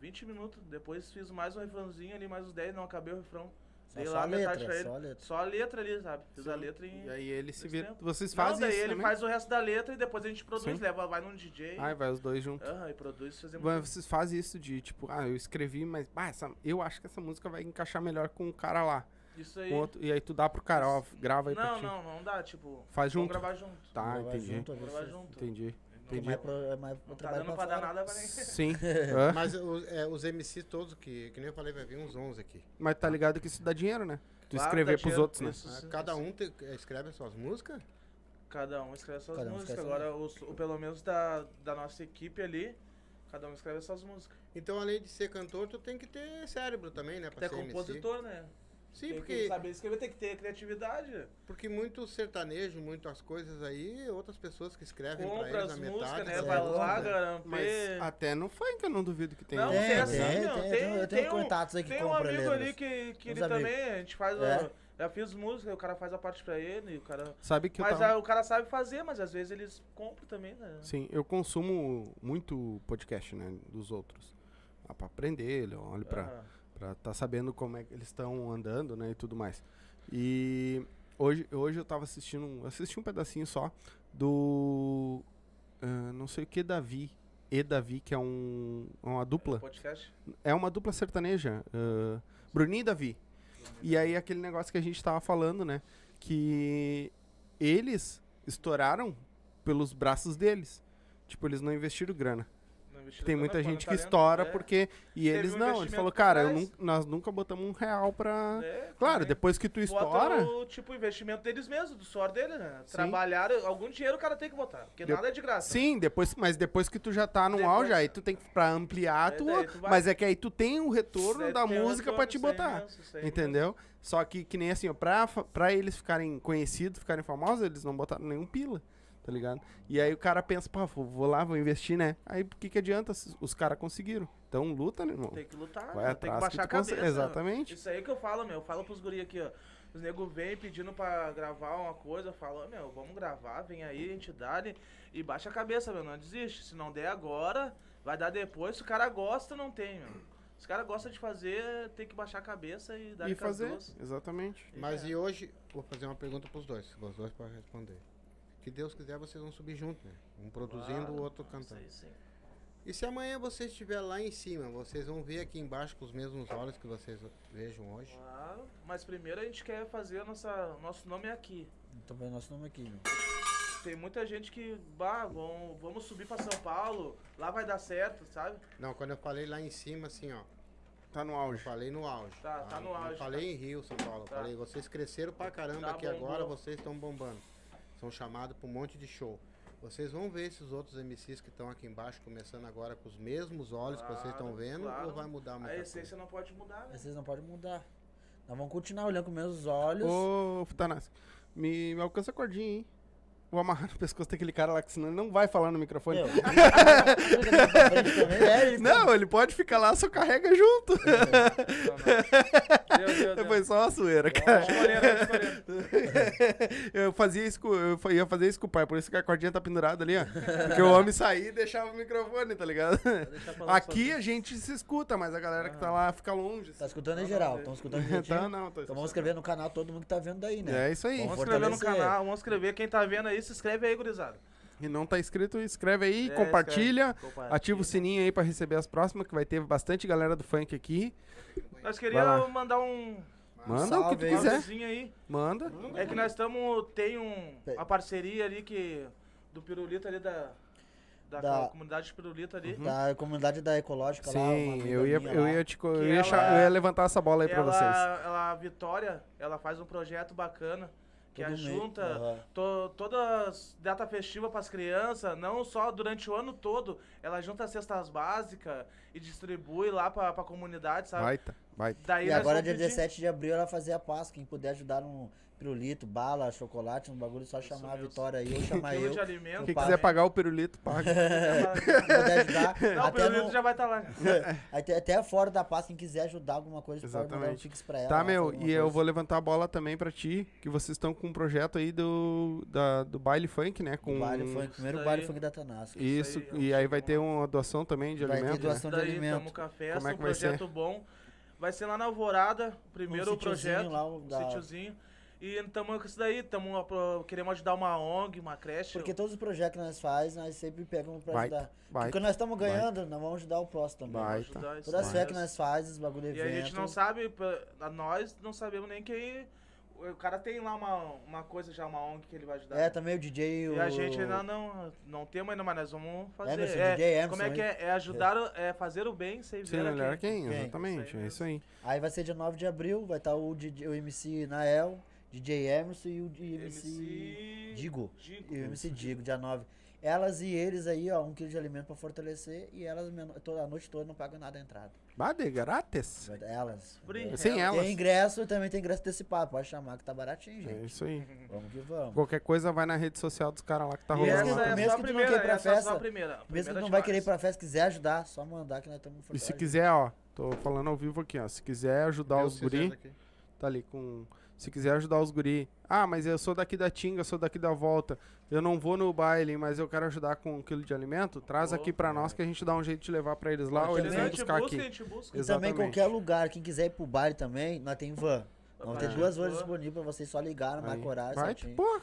S4: 20 minutos. Depois fiz mais um refrãozinho ali, mais uns 10, não acabei o refrão.
S3: Só-
S4: Dei
S3: só
S4: lá
S3: a letra,
S4: pra ele.
S3: só a letra.
S4: Só a letra ali, sabe? Fiz a
S1: Sim.
S4: letra em.
S1: E aí ele se vira.
S4: tempo.
S1: Vocês
S4: Não,
S1: fazem
S4: daí
S1: isso
S4: ele
S1: também?
S4: faz o resto da letra e depois a gente produz,
S1: Sim.
S4: leva, vai num DJ.
S1: Ai, vai os dois juntos.
S4: Aham, e produz e fazemos.
S1: Mas vocês fazem isso de, tipo, ah, eu escrevi, mas ah, essa, eu acho que essa música vai encaixar melhor com o cara lá.
S4: Isso aí.
S1: Outro, e aí tu dá pro cara, ó, grava aí pra
S4: Não,
S1: ti.
S4: não, não dá, tipo.
S1: Faz
S4: Vamos
S1: junto?
S4: gravar junto.
S1: Tá,
S3: Gravar
S1: entendi.
S3: junto,
S4: Vamos gravar junto.
S1: Entendi.
S3: É
S1: Entendi.
S3: mais pro, é mais pro
S4: Não tá dando
S3: pra
S4: pra dar nada pra ninguém.
S1: Sim. Hã?
S2: Mas os, é, os MCs todos, que, que nem eu falei, vai vir uns 11 aqui.
S1: Mas tá ligado que isso dá dinheiro, né? Tu
S4: Claro,
S1: escrever pros
S4: dinheiro,
S1: outros, né?
S4: isso,
S2: Cada um te- escreve as suas músicas?
S4: Cada um escreve suas
S3: Cada um
S4: músicas. Agora, os, o, pelo menos da, da nossa equipe ali, cada um escreve suas músicas.
S2: Então, além de ser cantor, tu tem que ter cérebro também, né? Pra
S4: Até
S2: ser MC.
S4: compositor, né?
S2: Sim,
S4: tem
S2: porque,
S4: que saber escrever, tem que ter criatividade.
S2: porque muito sertanejo, muitas coisas aí, outras pessoas que escrevem pra
S4: Compra
S2: eles
S4: as
S2: a
S4: músicas,
S2: metade.
S4: né? Vai lá,
S2: letra.
S4: garamper.
S1: Mas até no funk eu não duvido que tenha.
S4: Não,
S3: Tem,
S4: tem
S3: tem,
S4: assim,
S3: tem,
S4: meu,
S3: tem,
S4: tem-
S3: eu
S4: tem
S3: tenho
S4: um-
S3: contatos aí que
S4: Tem um amigo
S3: letras.
S4: ali que, que ele
S3: amigos.
S4: também, a gente faz
S3: É.
S4: Já fiz música, o cara faz a parte pra ele, e o cara.
S1: Sabe que eu
S4: Mas
S1: tava...
S4: o cara sabe fazer, mas às vezes eles compram também, né?
S1: Sim, eu consumo muito podcast, né, dos outros. Ah, pra aprender, eu olho pra...
S4: Aham.
S1: Pra tá sabendo como é que eles estão andando, né, e tudo mais. E hoje, hoje eu tava assistindo, assisti um pedacinho só do ah, não sei o que Davi, e Davi, que é um uma dupla,
S4: Podcast.
S1: é uma dupla sertaneja, ah, Bruninho e Davi. E aí aquele negócio que a gente tava falando, né, que eles estouraram pelos braços deles. Tipo, eles não investiram grana.
S4: Investiu
S1: Tem muita gente que estoura
S4: é.
S1: porque. E
S4: Teve
S1: eles
S4: um
S1: não. Ele
S4: investimento
S1: falou, cara, eu nós nunca botamos um real pra.
S4: É,
S1: Claro,
S4: também.
S1: depois que tu estoura.
S4: O tipo investimento deles mesmo, do suor dele, né?
S1: Sim.
S4: Trabalharam, algum dinheiro o cara tem que botar, porque
S1: Deu-
S4: nada é de graça.
S1: Sim, depois, mas depois que tu já tá no auge, aí tu tem que pra ampliar a
S4: É,
S1: tua.
S4: daí tu vai-
S1: Mas é que aí tu tem o retorno
S4: Daí
S1: da música pra te
S4: retorno,
S1: botar.
S4: mesmo,
S1: Entendeu? Só que, que nem assim, ó, pra, fa- pra eles ficarem conhecidos, ficarem famosos, eles não botaram nenhum pila, tá ligado? E aí o cara pensa, pô, vou lá, vou investir, né? Aí por que que adianta? Os caras conseguiram. Então luta, né, irmão?
S4: Tem que lutar,
S1: Vai
S4: meu, tem que
S1: atrás que
S4: baixar a
S1: tu consegue.
S4: cabeça. meu.
S1: Exatamente.
S4: Isso aí que eu falo, meu. Eu falo pros guri aqui, ó. Os nego vêm pedindo pra gravar uma coisa, eu falo, "Ô, meu, vamos gravar, vem aí, né? e baixa a cabeça, meu, não desiste. Se não der agora, vai dar depois. Se o cara gosta, não tem, meu. Se o cara gosta de fazer, tem que baixar a cabeça e dar
S1: E fazer,
S4: duas.
S1: exatamente.
S2: Mas
S4: É.
S2: e hoje, vou fazer uma pergunta pros dois, os dois podem responder. Que Deus quiser, vocês vão subir junto, né? Um produzindo,
S4: Claro,
S2: o outro cantando.
S4: sim.
S2: E se amanhã você estiver lá em cima, vocês vão ver aqui embaixo com os mesmos olhos que vocês vejam hoje?
S4: Claro, mas primeiro a gente quer fazer nossa, nosso nome aqui.
S3: Vendo nosso nome aqui, meu.
S4: Tem muita gente que, bah, vamos, vamos subir pra São Paulo, lá vai dar certo, sabe?
S2: Não, quando eu falei lá em cima, assim, ó.
S1: Tá no
S2: Eu
S1: auge.
S2: falei no auge.
S4: Tá, tá no auge,
S2: Eu falei em Rio, São Paulo.
S4: Tá.
S2: Falei, vocês cresceram pra caramba
S4: Tá,
S2: que
S4: bombou.
S2: agora vocês estão bombando. São chamados pra um monte de show. Vocês vão ver esses outros MCs que estão aqui embaixo, começando agora com os mesmos olhos que vocês estão
S4: Claro,
S2: vendo,
S4: claro.
S2: ou vai mudar muita
S4: A
S2: coisa?
S4: essência não pode mudar, né?
S3: Vocês não podem mudar. Nós vamos continuar olhando com meus olhos.
S1: Ô, Futanassi, me, me alcança a cordinha, hein? Vou amarrar no pescoço daquele cara lá, que senão ele não vai falar no microfone.
S3: Meu, é, ele-
S1: Não, ele pode ficar lá, só carrega junto.
S4: Deu, deu.
S1: Foi só uma zoeira, cara. Eu fazia isso, com- eu ia fazer isso com o pai, por isso que a cordinha tá pendurada ali, ó. Porque o homem saía e deixava o microfone, tá ligado? Aqui a gente se escuta, mas a galera que tá lá fica longe.
S3: Tá escutando em geral, estão escutando
S1: Tá,
S3: direitinho.
S1: não, tô
S3: Então vamos escrever no canal todo mundo que tá vendo daí, né?
S1: É isso aí.
S4: Vamos
S3: Vamos
S4: escrever no canal, vamos escrever. Quem tá vendo aí, se inscreve aí, gurizada.
S1: E não tá inscrito, escreve aí,
S4: É,
S1: compartilha.
S4: escreve, compartilha.
S1: Ativa o sininho aí pra receber as próximas, que vai ter bastante galera do funk aqui.
S4: Nós
S1: lá.
S4: queríamos mandar um
S1: Manda o que tu
S3: salve aí.
S1: quiser.
S4: aí.
S1: Manda.
S4: É que nós estamos. Tem um, uma parceria ali que. Do Pirulito ali da. Da,
S3: Da-
S4: comunidade de Pirulito ali.
S3: Da comunidade da Ecológica lá. uma
S1: Sim, eu ia, eu
S3: lá.
S1: ia, te, eu ia,
S4: ela-
S1: eu ia levantar essa bola aí pra
S4: ela,
S1: vocês.
S4: ela, a Vitória, ela faz um projeto bacana. Que
S3: Todo
S4: ajunta
S3: Aham.
S4: to, todas data festiva para as crianças, não só durante o ano todo. Ela junta cestas básicas e distribui lá pra, pra comunidade, sabe?
S1: Baita, baita.
S4: Daí
S3: E agora, dia
S4: pedir-
S3: 17 de abril, ela fazia a Páscoa. Quem puder ajudar num pirulito, bala, chocolate, um bagulho, só chamar a. Vitória aí ou chamar eu.
S4: alimento.
S1: Quem quiser pagar o pirulito, paga.
S3: Puder ajudar.
S4: Não, o pirulito
S3: no,
S4: já vai estar lá.
S3: até, até fora da Páscoa, quem quiser ajudar alguma coisa, pode mandar um
S1: Exatamente.
S3: fix pra ela.
S1: Tá,
S3: lá,
S1: meu,
S3: fazer
S1: e eu
S3: coisa.
S1: vou levantar a bola também pra ti, que vocês estão com um projeto aí do, da, do baile funk, né? Com
S3: Baile funk, primeiro
S4: Isso
S3: baile funk da Tanasco.
S1: Isso,
S4: Isso aí,
S1: e aí vai ter uma doação também de
S3: Vai ter
S1: alimento, né?
S3: doação. de
S4: Daí
S3: alimento.
S4: festa,
S1: Como é que
S4: um
S1: vai ser?
S4: projeto bom. Vai ser lá na Alvorada, o primeiro
S3: Um sítiozinho
S4: projeto.
S3: lá, o
S4: um
S3: da-
S4: sítiozinho. E estamos com isso daí, tamo, queremos ajudar uma ONG, uma creche.
S3: Porque todos os projetos que nós faz, nós sempre pegamos pra
S1: Baita,
S3: ajudar.
S1: baita,
S3: Porque nós estamos ganhando, nós vamos ajudar o próximo também.
S1: Baita.
S3: Todas as festas que nós fazemos, os bagulho
S4: E a gente não
S3: evento.
S4: sabe, a nós não sabemos nem quem. O cara tem lá uma, uma coisa já, uma ONG que ele vai ajudar.
S3: É, também o DJ.
S4: E a gente ainda não, não temos ainda, mas nós vamos fazer.
S3: Emerson,
S4: é,
S3: DJ Emerson,
S4: como é que é? É ajudar, o- é fazer o bem sem
S1: Sim,
S4: ver a
S1: melhor
S4: quem.
S1: quem,
S3: Quem?
S1: exatamente,
S4: aí
S1: é isso aí.
S3: Aí vai ser dia 9 de abril, vai estar o, DJ, o MC Nael, DJ Emerson e o MC,
S4: MC
S3: Digo.
S4: Digo.
S3: E o MC Digo, dia 9. Elas e eles aí, ó, um quilo de alimento pra fortalecer e elas toda a noite toda não pagam nada a entrada.
S1: Bade grátis?
S3: Elas.
S4: Free.
S1: Sem
S4: Elas.
S3: Tem ingresso e também tem ingresso antecipado, pode chamar que tá baratinho,
S1: É
S3: gente.
S1: isso aí.
S3: Vamos que vamos.
S1: Qualquer coisa vai na rede social dos caras lá que tá
S4: E
S3: Mesmo
S1: rolando
S3: que-
S4: é
S3: mesmo que tu não queira ir pra
S4: é a
S3: festa,
S4: primeira. a
S3: Mesmo que não
S4: de
S3: vai querer ir pra festa, quiser ajudar, só mandar que nós estamos
S1: E se quiser, ó, tô falando ao vivo aqui, ó. Se quiser ajudar
S2: Deus
S1: os guri, tá ali com Se quiser ajudar os guri. Ah, mas eu sou daqui da Tinga, sou daqui da Volta. Eu não vou no baile, mas eu quero ajudar com um quilo de alimento. Traz
S4: Pô,
S1: aqui pra nós que a gente dá um jeito de levar pra eles lá ou eles
S4: gente
S1: buscar
S4: busca, a
S1: aqui.
S4: gente busca.
S3: E
S1: Exatamente.
S3: também qualquer lugar, quem quiser ir pro baile também, nós tem van. Vamos ter duas
S4: Van.
S3: disponíveis pra vocês só ligar, marcar horário
S1: Vai, pô,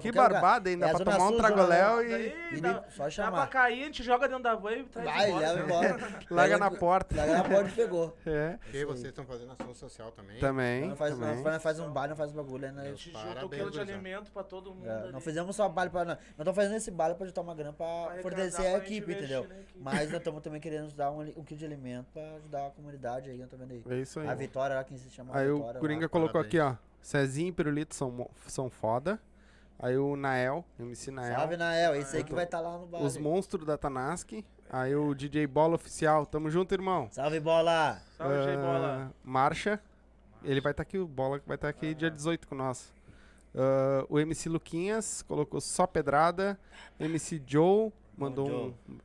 S1: que barbada ainda
S3: É
S1: pra tomar um tragoléu e
S3: E
S4: dá,
S3: só
S4: dá
S3: chamar.
S4: pra cair, a gente joga dentro da van e traz
S3: Vai,
S4: embora.
S3: leva embora.
S1: larga na porta.
S3: Larga na porta e pegou.
S1: É,
S2: Porque vocês estão fazendo ação social também.
S1: também.
S3: Não faz,
S1: também.
S3: não faz um baile, não faz bagulho, né?
S4: A gente junta o
S2: Parabéns,
S4: quilo de alimento pra todo mundo.
S3: É,
S4: ali.
S3: não fizemos só baile pra. Nós estamos fazendo esse baile pra juntar uma grana pra
S4: arrecadar,
S3: fortalecer a equipe, entendeu? Mas nós estamos também querendo dar um, um quilo de alimento pra ajudar a comunidade aí, eu tô vendo aí.
S1: É isso aí.
S3: A Vitória lá, quem se chama
S1: Aí o. Coringa. Colocou aqui, ó. Cezinho e Pirulito são, são foda. Aí o Nael, MC Nael.
S3: Salve, Nael. Esse aí que vai estar lá no baile.
S1: Os monstros da Tanaski. Aí o DJ Bola Oficial. Tamo junto, irmão.
S3: Salve, bola!
S4: Salve, Jay
S1: Ah,
S4: Bola.
S1: Marcha. Ele vai estar aqui, o Bola vai estar aqui dia 18 com nós. Ah, o MC Luquinhas colocou só pedrada. MC Joe mandou
S3: Joe.
S1: um-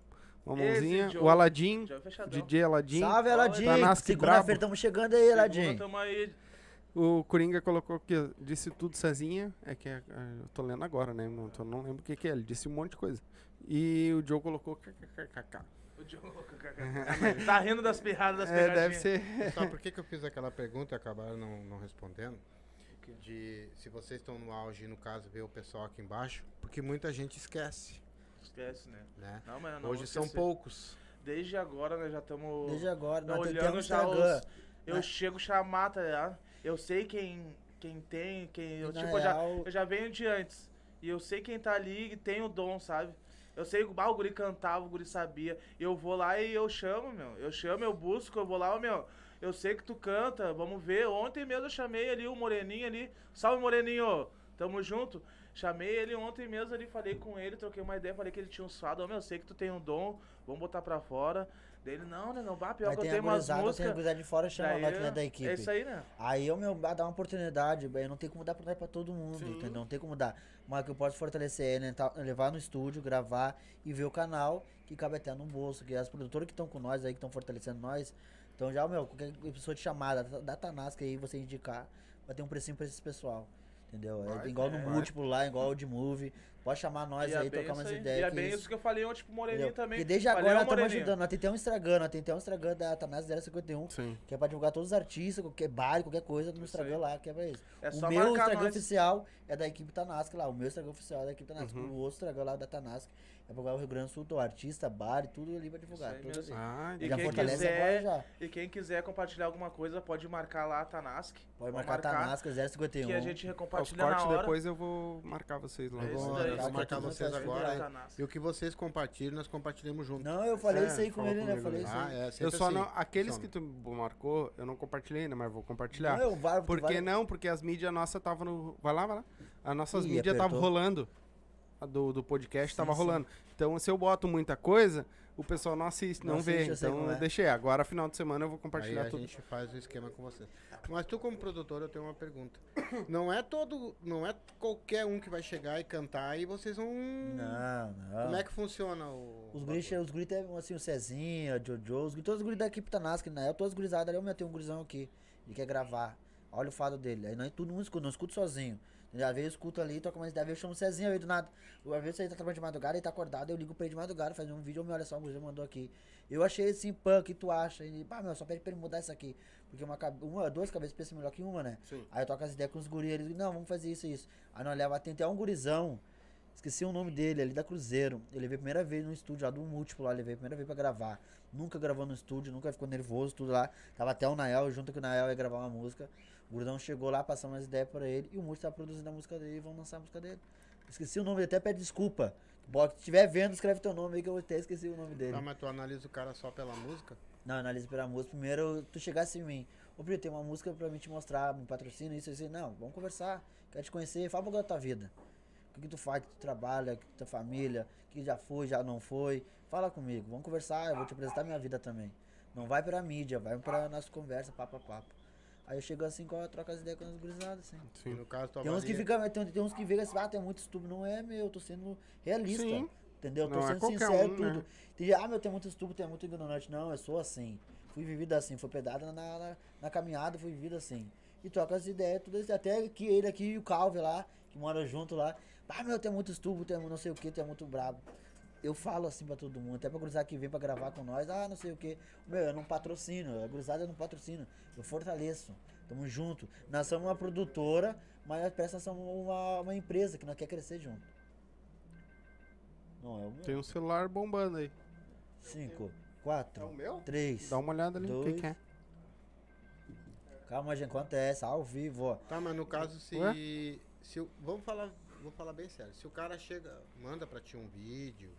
S1: uma mãozinha.
S4: Esse
S1: o. Aladim,
S4: é.
S1: DJ Aladim.
S3: Salve, Aladim!
S1: Tanaski
S3: Segunda-feira estamos chegando aí, Aladim.
S4: Segunda tamo aí.
S1: O Coringa colocou que disse tudo Cezinha. É que é- é, eu tô lendo agora, né? Não, tô- não lembro o que, que é. Ele disse um monte de coisa. E o Joe colocou kkkk.
S4: O Diogo, tá rindo das pirradas das
S1: É, deve ser.
S2: Sabe por que, que eu fiz aquela pergunta e acabaram não, não respondendo? De se vocês estão no auge, no caso, ver o pessoal aqui embaixo, porque muita gente esquece,
S4: Esquece, né?
S2: né?
S4: Não, mas não
S2: Hoje são poucos.
S4: Desde agora nós já estamos
S3: Desde agora, nós
S4: olhando já
S3: Instagram.
S4: os... Eu
S3: Mas-
S4: chego chamar, tá ligado? Eu sei quem, quem tem, quem... Eu, tipo, eu já,
S3: real-
S4: eu já venho de antes. E eu sei quem tá ali e tem o dom, sabe? Eu sei que ah, o guri cantava, o guri sabia. Eu vou lá e eu chamo, meu. Eu chamo, eu busco, eu vou lá, meu. Eu sei que tu canta, vamos ver. Ontem mesmo eu chamei ali o Moreninho ali. Salve, Moreninho! Tamo junto. Chamei ele ontem mesmo ali, falei com ele, troquei uma ideia, falei que ele tinha um suado. Ô, meu, eu sei que tu tem um dom, vamos botar pra fora. Dele, não, né, não, bah, pior
S3: Mas
S4: que eu
S3: tem a
S4: tenho umas
S3: tem a
S4: músicas.
S3: gurizada de fora chama nós que não é da equipe.
S4: É isso aí, né?
S3: Aí eu, meu, dá uma oportunidade, eu não tem como dar pra, pra todo mundo,
S1: Sim.
S3: entendeu? Não tem como dar. Mas o que eu posso fortalecer é né, tá- levar no estúdio, gravar e ver o canal, que cabe até no bolso, que as produtoras que estão com nós aí, que estão fortalecendo nós, então já, meu, qualquer pessoa te chamar, da, da Tanasca aí, você indicar, vai ter um precinho pra esse pessoal. Entendeu? É
S2: Vai,
S3: igual no
S4: é.
S3: múltiplo lá, igual o de movie. Pode chamar nós
S4: E é
S3: aí, trocar umas
S4: aí.
S3: ideias.
S4: E é
S3: que
S4: bem
S3: isso-
S4: isso que eu falei ontem pro Moreninho
S3: entendeu?
S4: também.
S3: Porque desde
S4: Falei,
S3: agora nós estamos ajudando. Nós tem até um Instagram, nós tem até um Instagram da Tanás 051,
S1: Sim.
S3: que é pra divulgar todos os artistas, qualquer baile, qualquer coisa no Instagram lá, que é pra isso.
S4: É
S3: o
S4: só
S3: meu
S4: marcar
S3: Instagram
S4: nós.
S3: oficial é da equipe Tanasca lá. O meu Instagram oficial é da equipe Tanasca.
S1: Uhum.
S3: O outro Instagram lá é da Tanasca. É pra divulgar o Rio Grande do Sul, o artista, bar e tudo ali pra divulgar. Tudo ali.
S1: Ah,
S4: E
S3: já
S4: quem
S3: fortalece
S4: quiser-
S3: agora já.
S4: E quem quiser compartilhar alguma coisa, pode marcar lá a Tanask.
S3: Pode marcar Tanasca 051.
S4: Que a gente recompartilha na hora.
S1: depois eu vou marcar vocês lá.
S4: É isso daí.
S2: Eu vou marcar vocês agora. E o que vocês compartilham, nós compartilhamos junto.
S3: Não, eu falei
S1: É,
S3: isso aí com ele, né? Eu falei
S1: ali.
S3: isso
S2: Ah,
S3: aí.
S2: é
S1: Eu só
S2: assim.
S1: não. Aqueles que tu marcou, eu não compartilhei ainda, mas vou compartilhar.
S3: Não, eu, vai,
S1: Por que não? Porque as mídias nossas estavam no. Vai lá, vai lá. As nossas
S3: Ih,
S1: mídias estavam rolando. A do, do podcast
S3: Sim,
S1: tava
S3: sim.
S1: rolando. Então, se eu boto muita coisa, o pessoal não assiste, não,
S3: Não
S1: vê.
S3: assiste, eu
S1: Então,
S3: como é.
S1: eu deixei. Agora, final de semana, eu vou
S2: Aí
S1: compartilhar
S2: a
S1: tudo.
S2: gente faz o esquema com você. Mas tu como produtor, eu tenho uma pergunta. Não é todo, não é qualquer um que vai chegar e cantar e vocês vão
S3: Não, não.
S2: Como é que funciona o
S3: Os guris, os guris assim, o Cezinha, o Jojo, os guris, todos os guris da equipe Tanasca, né? Eu, todos os gurizados ali, eu tem um gurizão aqui, ele quer gravar. Olha o fado dele. Aí nós tudo não escuta, não escuta sozinho. Vezes eu escuto ali, toca uma ideia, eu chamo o Cezinha, aí do nada. Às vezes ele tá trabalhando de madrugada, ele tá acordado, eu ligo pra ele de madrugada, faz um vídeo, eu me olha só, o gurizão mandou aqui. Eu achei assim, pã, o que tu acha? Ele, pá, meu, só pede pra ele mudar isso aqui. Porque uma, uma duas cabeças pensam melhor que uma, né?
S1: Sim.
S3: Aí eu toco as ideias com os guris, eles, não, vamos fazer isso e isso. Aí nós leva, tem até um gurizão, esqueci o nome dele, ali da Cruzeiro. Ele veio a primeira vez no estúdio lá do Múltiplo, lá, ele veio a primeira vez pra gravar. Nunca gravou no estúdio, nunca ficou nervoso, tudo lá. Tava até o Nael, junto com o Nael ia gravar uma música. O gurizão chegou lá, passamos umas ideias pra ele, e o Múltiplo tá produzindo a música dele, e vão lançar a música dele. Esqueci o nome, ele até pede desculpa. Bota, se estiver vendo, escreve teu nome aí que eu até esqueci o nome dele.
S2: Mas tu analisa o cara só pela música?
S3: Não, analisa pela música. Primeiro, tu chegasse em mim. Ô, Pri, tem uma música pra mim te mostrar, me patrocina, isso, isso. Não, vamos conversar. Quero te conhecer. Fala um pouco da tua vida. O que, que tu faz, que tu trabalha, que tua família, que já foi, já não foi. Fala comigo, vamos conversar, eu vou te apresentar minha vida também. Não vai pra mídia, vai pra nossa conversa, papo a papo. Aí eu chego assim, com a troca as ideias com as gurizadas, assim.
S1: Sim.
S2: no caso
S3: Tem uns que ficam, tem, tem uns que veem assim, ah, tem muito estupro. Não é, meu, eu tô sendo realista.
S1: Sim.
S3: Entendeu?
S1: Não
S3: tô
S1: é
S3: sendo
S1: qualquer
S3: sincero,
S1: um,
S3: tudo.
S1: né?
S3: Tem ah, meu, tem muito estupro, tem muito ignorante. Não, eu sou assim. Fui vivido assim, foi pedada na, na, na caminhada, fui vivido assim. e troca as ideias, tudo isso. Até que ele aqui e o Calve lá, que mora junto lá. Ah, meu, tem muito estupro, tem não sei o que, tem muito brabo. Eu falo assim pra todo mundo, até pra gurizada que vem pra gravar com nós, ah, não sei o que. Meu, eu não patrocino, a gurizada eu não patrocino, eu fortaleço. Tamo junto. Nós somos uma produtora, mas parece que nós somos uma, uma empresa que nós quer crescer junto. Não é o meu.
S1: Tem um celular bombando aí.
S3: Cinco, quatro,
S1: É o meu?
S3: três.
S1: Dá uma olhada ali. O que,
S3: Dois.
S1: que é?
S3: Calma, gente, acontece, ao vivo, ó.
S2: Tá, mas no caso, se.
S1: Ué?
S2: se o- vamos falar. Vou falar bem sério. Se o cara chega, manda pra ti um vídeo,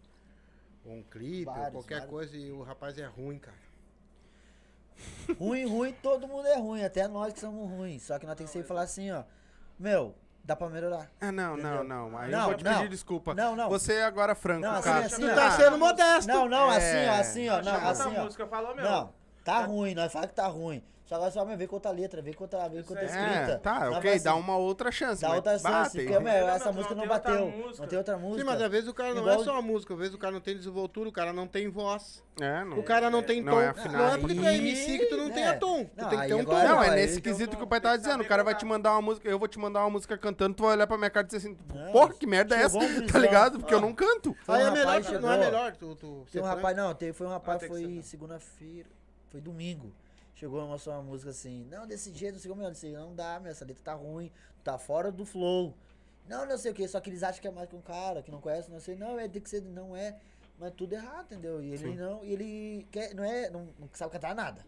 S2: ou um clipe, ou qualquer
S3: vários.
S2: coisa, e o rapaz é ruim, cara.
S3: Ruim, ruim, todo mundo é ruim, até nós que somos ruins. Só que nós temos que sempre falar assim, ó. Meu, dá pra melhorar.
S1: Ah, não, não,
S3: Entendeu?
S1: não. Aí
S3: Não,
S1: eu vou te
S3: não.
S1: pedir desculpa.
S3: Não, não.
S1: Você é agora franco,
S3: Não, assim,
S1: cara.
S3: assim,
S2: Tu tá sendo modesto.
S3: Não, não,
S1: É.
S3: assim, ó, assim, ó. Não, assim, ó.
S4: música, falou, meu.
S3: Não, tá ruim, nós falamos que tá ruim. Só agora só vem com outra letra, vem com outra, vem com outra escrita.
S1: É, tá, ok,
S3: vai
S1: dá
S3: assim,
S1: uma outra chance.
S3: Dá outra chance,
S1: bate.
S3: porque, meu,
S4: Não,
S3: essa
S4: não,
S3: música
S4: não
S3: não
S4: tem
S3: bateu.
S4: música.
S3: Não tem outra música.
S2: Sim, mas às vezes o cara não
S3: Igual-
S2: é só a música, às vezes o cara não tem desenvoltura, o cara não tem voz.
S1: É, não.
S2: O cara não tem
S1: não
S2: tom.
S1: é
S2: Não,
S1: afinado.
S2: é porque tu é MC que tu não tem a
S3: né?
S2: tom. Tu
S3: Não,
S2: tem que ter um tom.
S1: Não, é nesse
S4: tem
S1: quesito que o pai tava
S4: tem que
S1: dizendo. O cara vai te mandar uma música, eu vou te mandar uma música cantando, tu vai olhar pra minha cara e dizer assim,
S3: Não,
S1: porra, que merda é essa? Tá ligado? Porque eu não canto.
S3: Foi um
S2: Aí é
S3: rapaz
S2: melhor,
S3: que
S2: não é melhor tu, tu
S3: Tem um rapaz, não, foi um rapaz,
S4: tem que
S3: foi
S4: ser.
S3: segunda-feira, foi domingo. Chegou e mostrou uma música assim, não, desse jeito, não sei como, eu disse, não dá, meu, essa letra tá ruim, tá fora do flow. Não, não sei o que, só que eles acham que é mais que um cara, que não conhece, não sei, não, é, tem que ser, não é, mas tudo errado, entendeu? E ele
S1: Sim.
S3: não, e ele quer, não é, não, não sabe cantar nada,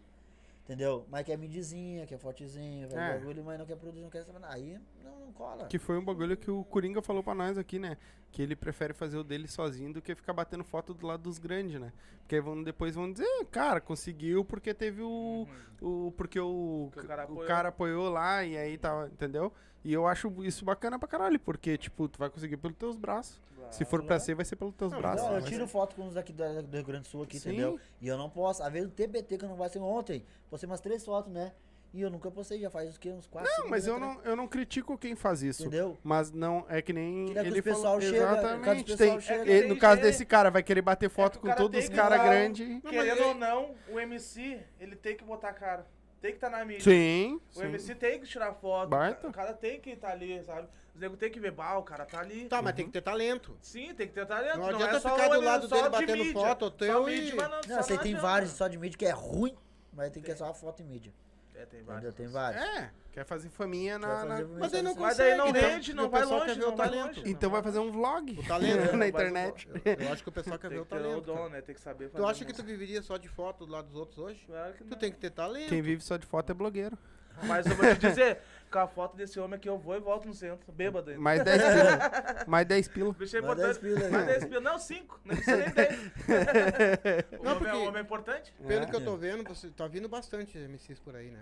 S3: entendeu? Mas quer midzinha, quer fortezinho, quer
S1: É.
S3: bagulho, mas não quer produzir, não quer saber nada. Aí não, não cola.
S1: Que foi um bagulho que o Coringa falou pra nós aqui, né? Que ele prefere fazer o dele sozinho do que ficar batendo foto do lado dos grandes, né? Porque aí vão, depois vão dizer, cara, conseguiu porque teve o. o porque o,
S4: Porque o cara
S1: o
S4: apoiou.
S1: cara apoiou lá e aí tá, entendeu? E eu acho isso bacana pra caralho, porque, tipo, tu vai conseguir pelos teus braços. Se for pra ser, vai ser pelos teus
S2: Não,
S1: braços.
S3: Não, eu tiro
S1: ser-
S3: foto com os daqui da- do Rio Grande do Sul aqui,
S1: Sim.
S3: entendeu? E eu não posso. Às vezes o TBT que eu não vai ser ontem, postei umas três fotos, né? E eu nunca postei, já faz o quê? Uns quatro
S1: Não, mas eu
S3: atrás.
S1: não, eu não critico quem faz isso.
S3: Entendeu?
S1: Mas não, é que nem
S3: que
S1: ele
S3: os pessoal
S1: falou.
S3: chega-
S1: Exatamente.
S3: pessoal
S1: Tem,
S3: chega-
S4: Tem
S1: no caso desse cara, vai querer bater foto
S4: que o
S1: com todos os
S4: que
S1: caras grandes.
S4: Querendo
S2: ele-
S4: ou não, o MC, ele tem que botar a cara. Tem que estar na mídia.
S1: Sim.
S4: O
S1: sim.
S4: MC tem que tirar foto.
S1: Baita.
S4: O cara tem que estar ali, sabe? Os nego tem que ver, bah, o cara tá ali.
S2: Tá, mas tem que ter talento.
S4: Sim, tem que ter talento.
S2: Não
S4: Não,
S2: adianta
S4: é só
S2: ficar do
S4: ele-
S2: lado
S4: só
S2: dele
S4: de
S2: batendo
S4: mídia.
S2: foto,
S4: Só
S2: teu
S4: mídia,
S2: e-
S4: não,
S3: Não, você tem vários só de mídia que é ruim, mas tem que ser só a foto em mídia.
S4: É, tem
S3: Entendeu?
S4: vários.
S3: Tem vários.
S1: É, quer fazer faminha
S3: Quer
S1: na.
S3: fazer
S1: na-
S2: Mas aí não
S3: Mas
S4: Mas daí não
S2: consegue, então.
S4: rende, não
S2: o
S4: vai longe, não vai
S2: talento.
S4: longe.
S1: Então vai fazer um vlog.
S2: O talento.
S1: na
S4: Vai
S1: internet.
S2: Eu, eu acho que o pessoal quer ver
S4: Tem
S2: o
S4: que ter o
S2: talento.
S4: dom, né? Tem que saber fazer.
S2: Tu acha que tu
S4: música.
S2: viveria só de foto do lado dos outros hoje?
S4: Claro que
S2: Tu
S4: não.
S2: tem que ter talento.
S1: Quem vive só de foto é blogueiro.
S4: Mas eu vou te dizer, com a foto desse homem aqui eu vou e volto no centro, bêbado ainda.
S1: Mais 10 pila. Mais 10 pila.
S4: Bicho é
S3: Mais 10
S4: importante.
S3: pila aí.
S4: Mais 10 pila. Não, 5. Não precisa nem 10. o
S2: Não,
S4: homem,
S2: porque-
S4: é, o homem é importante?
S2: Pelo
S1: É.
S2: que eu tô vendo, você tá vindo bastante MCs por aí, né?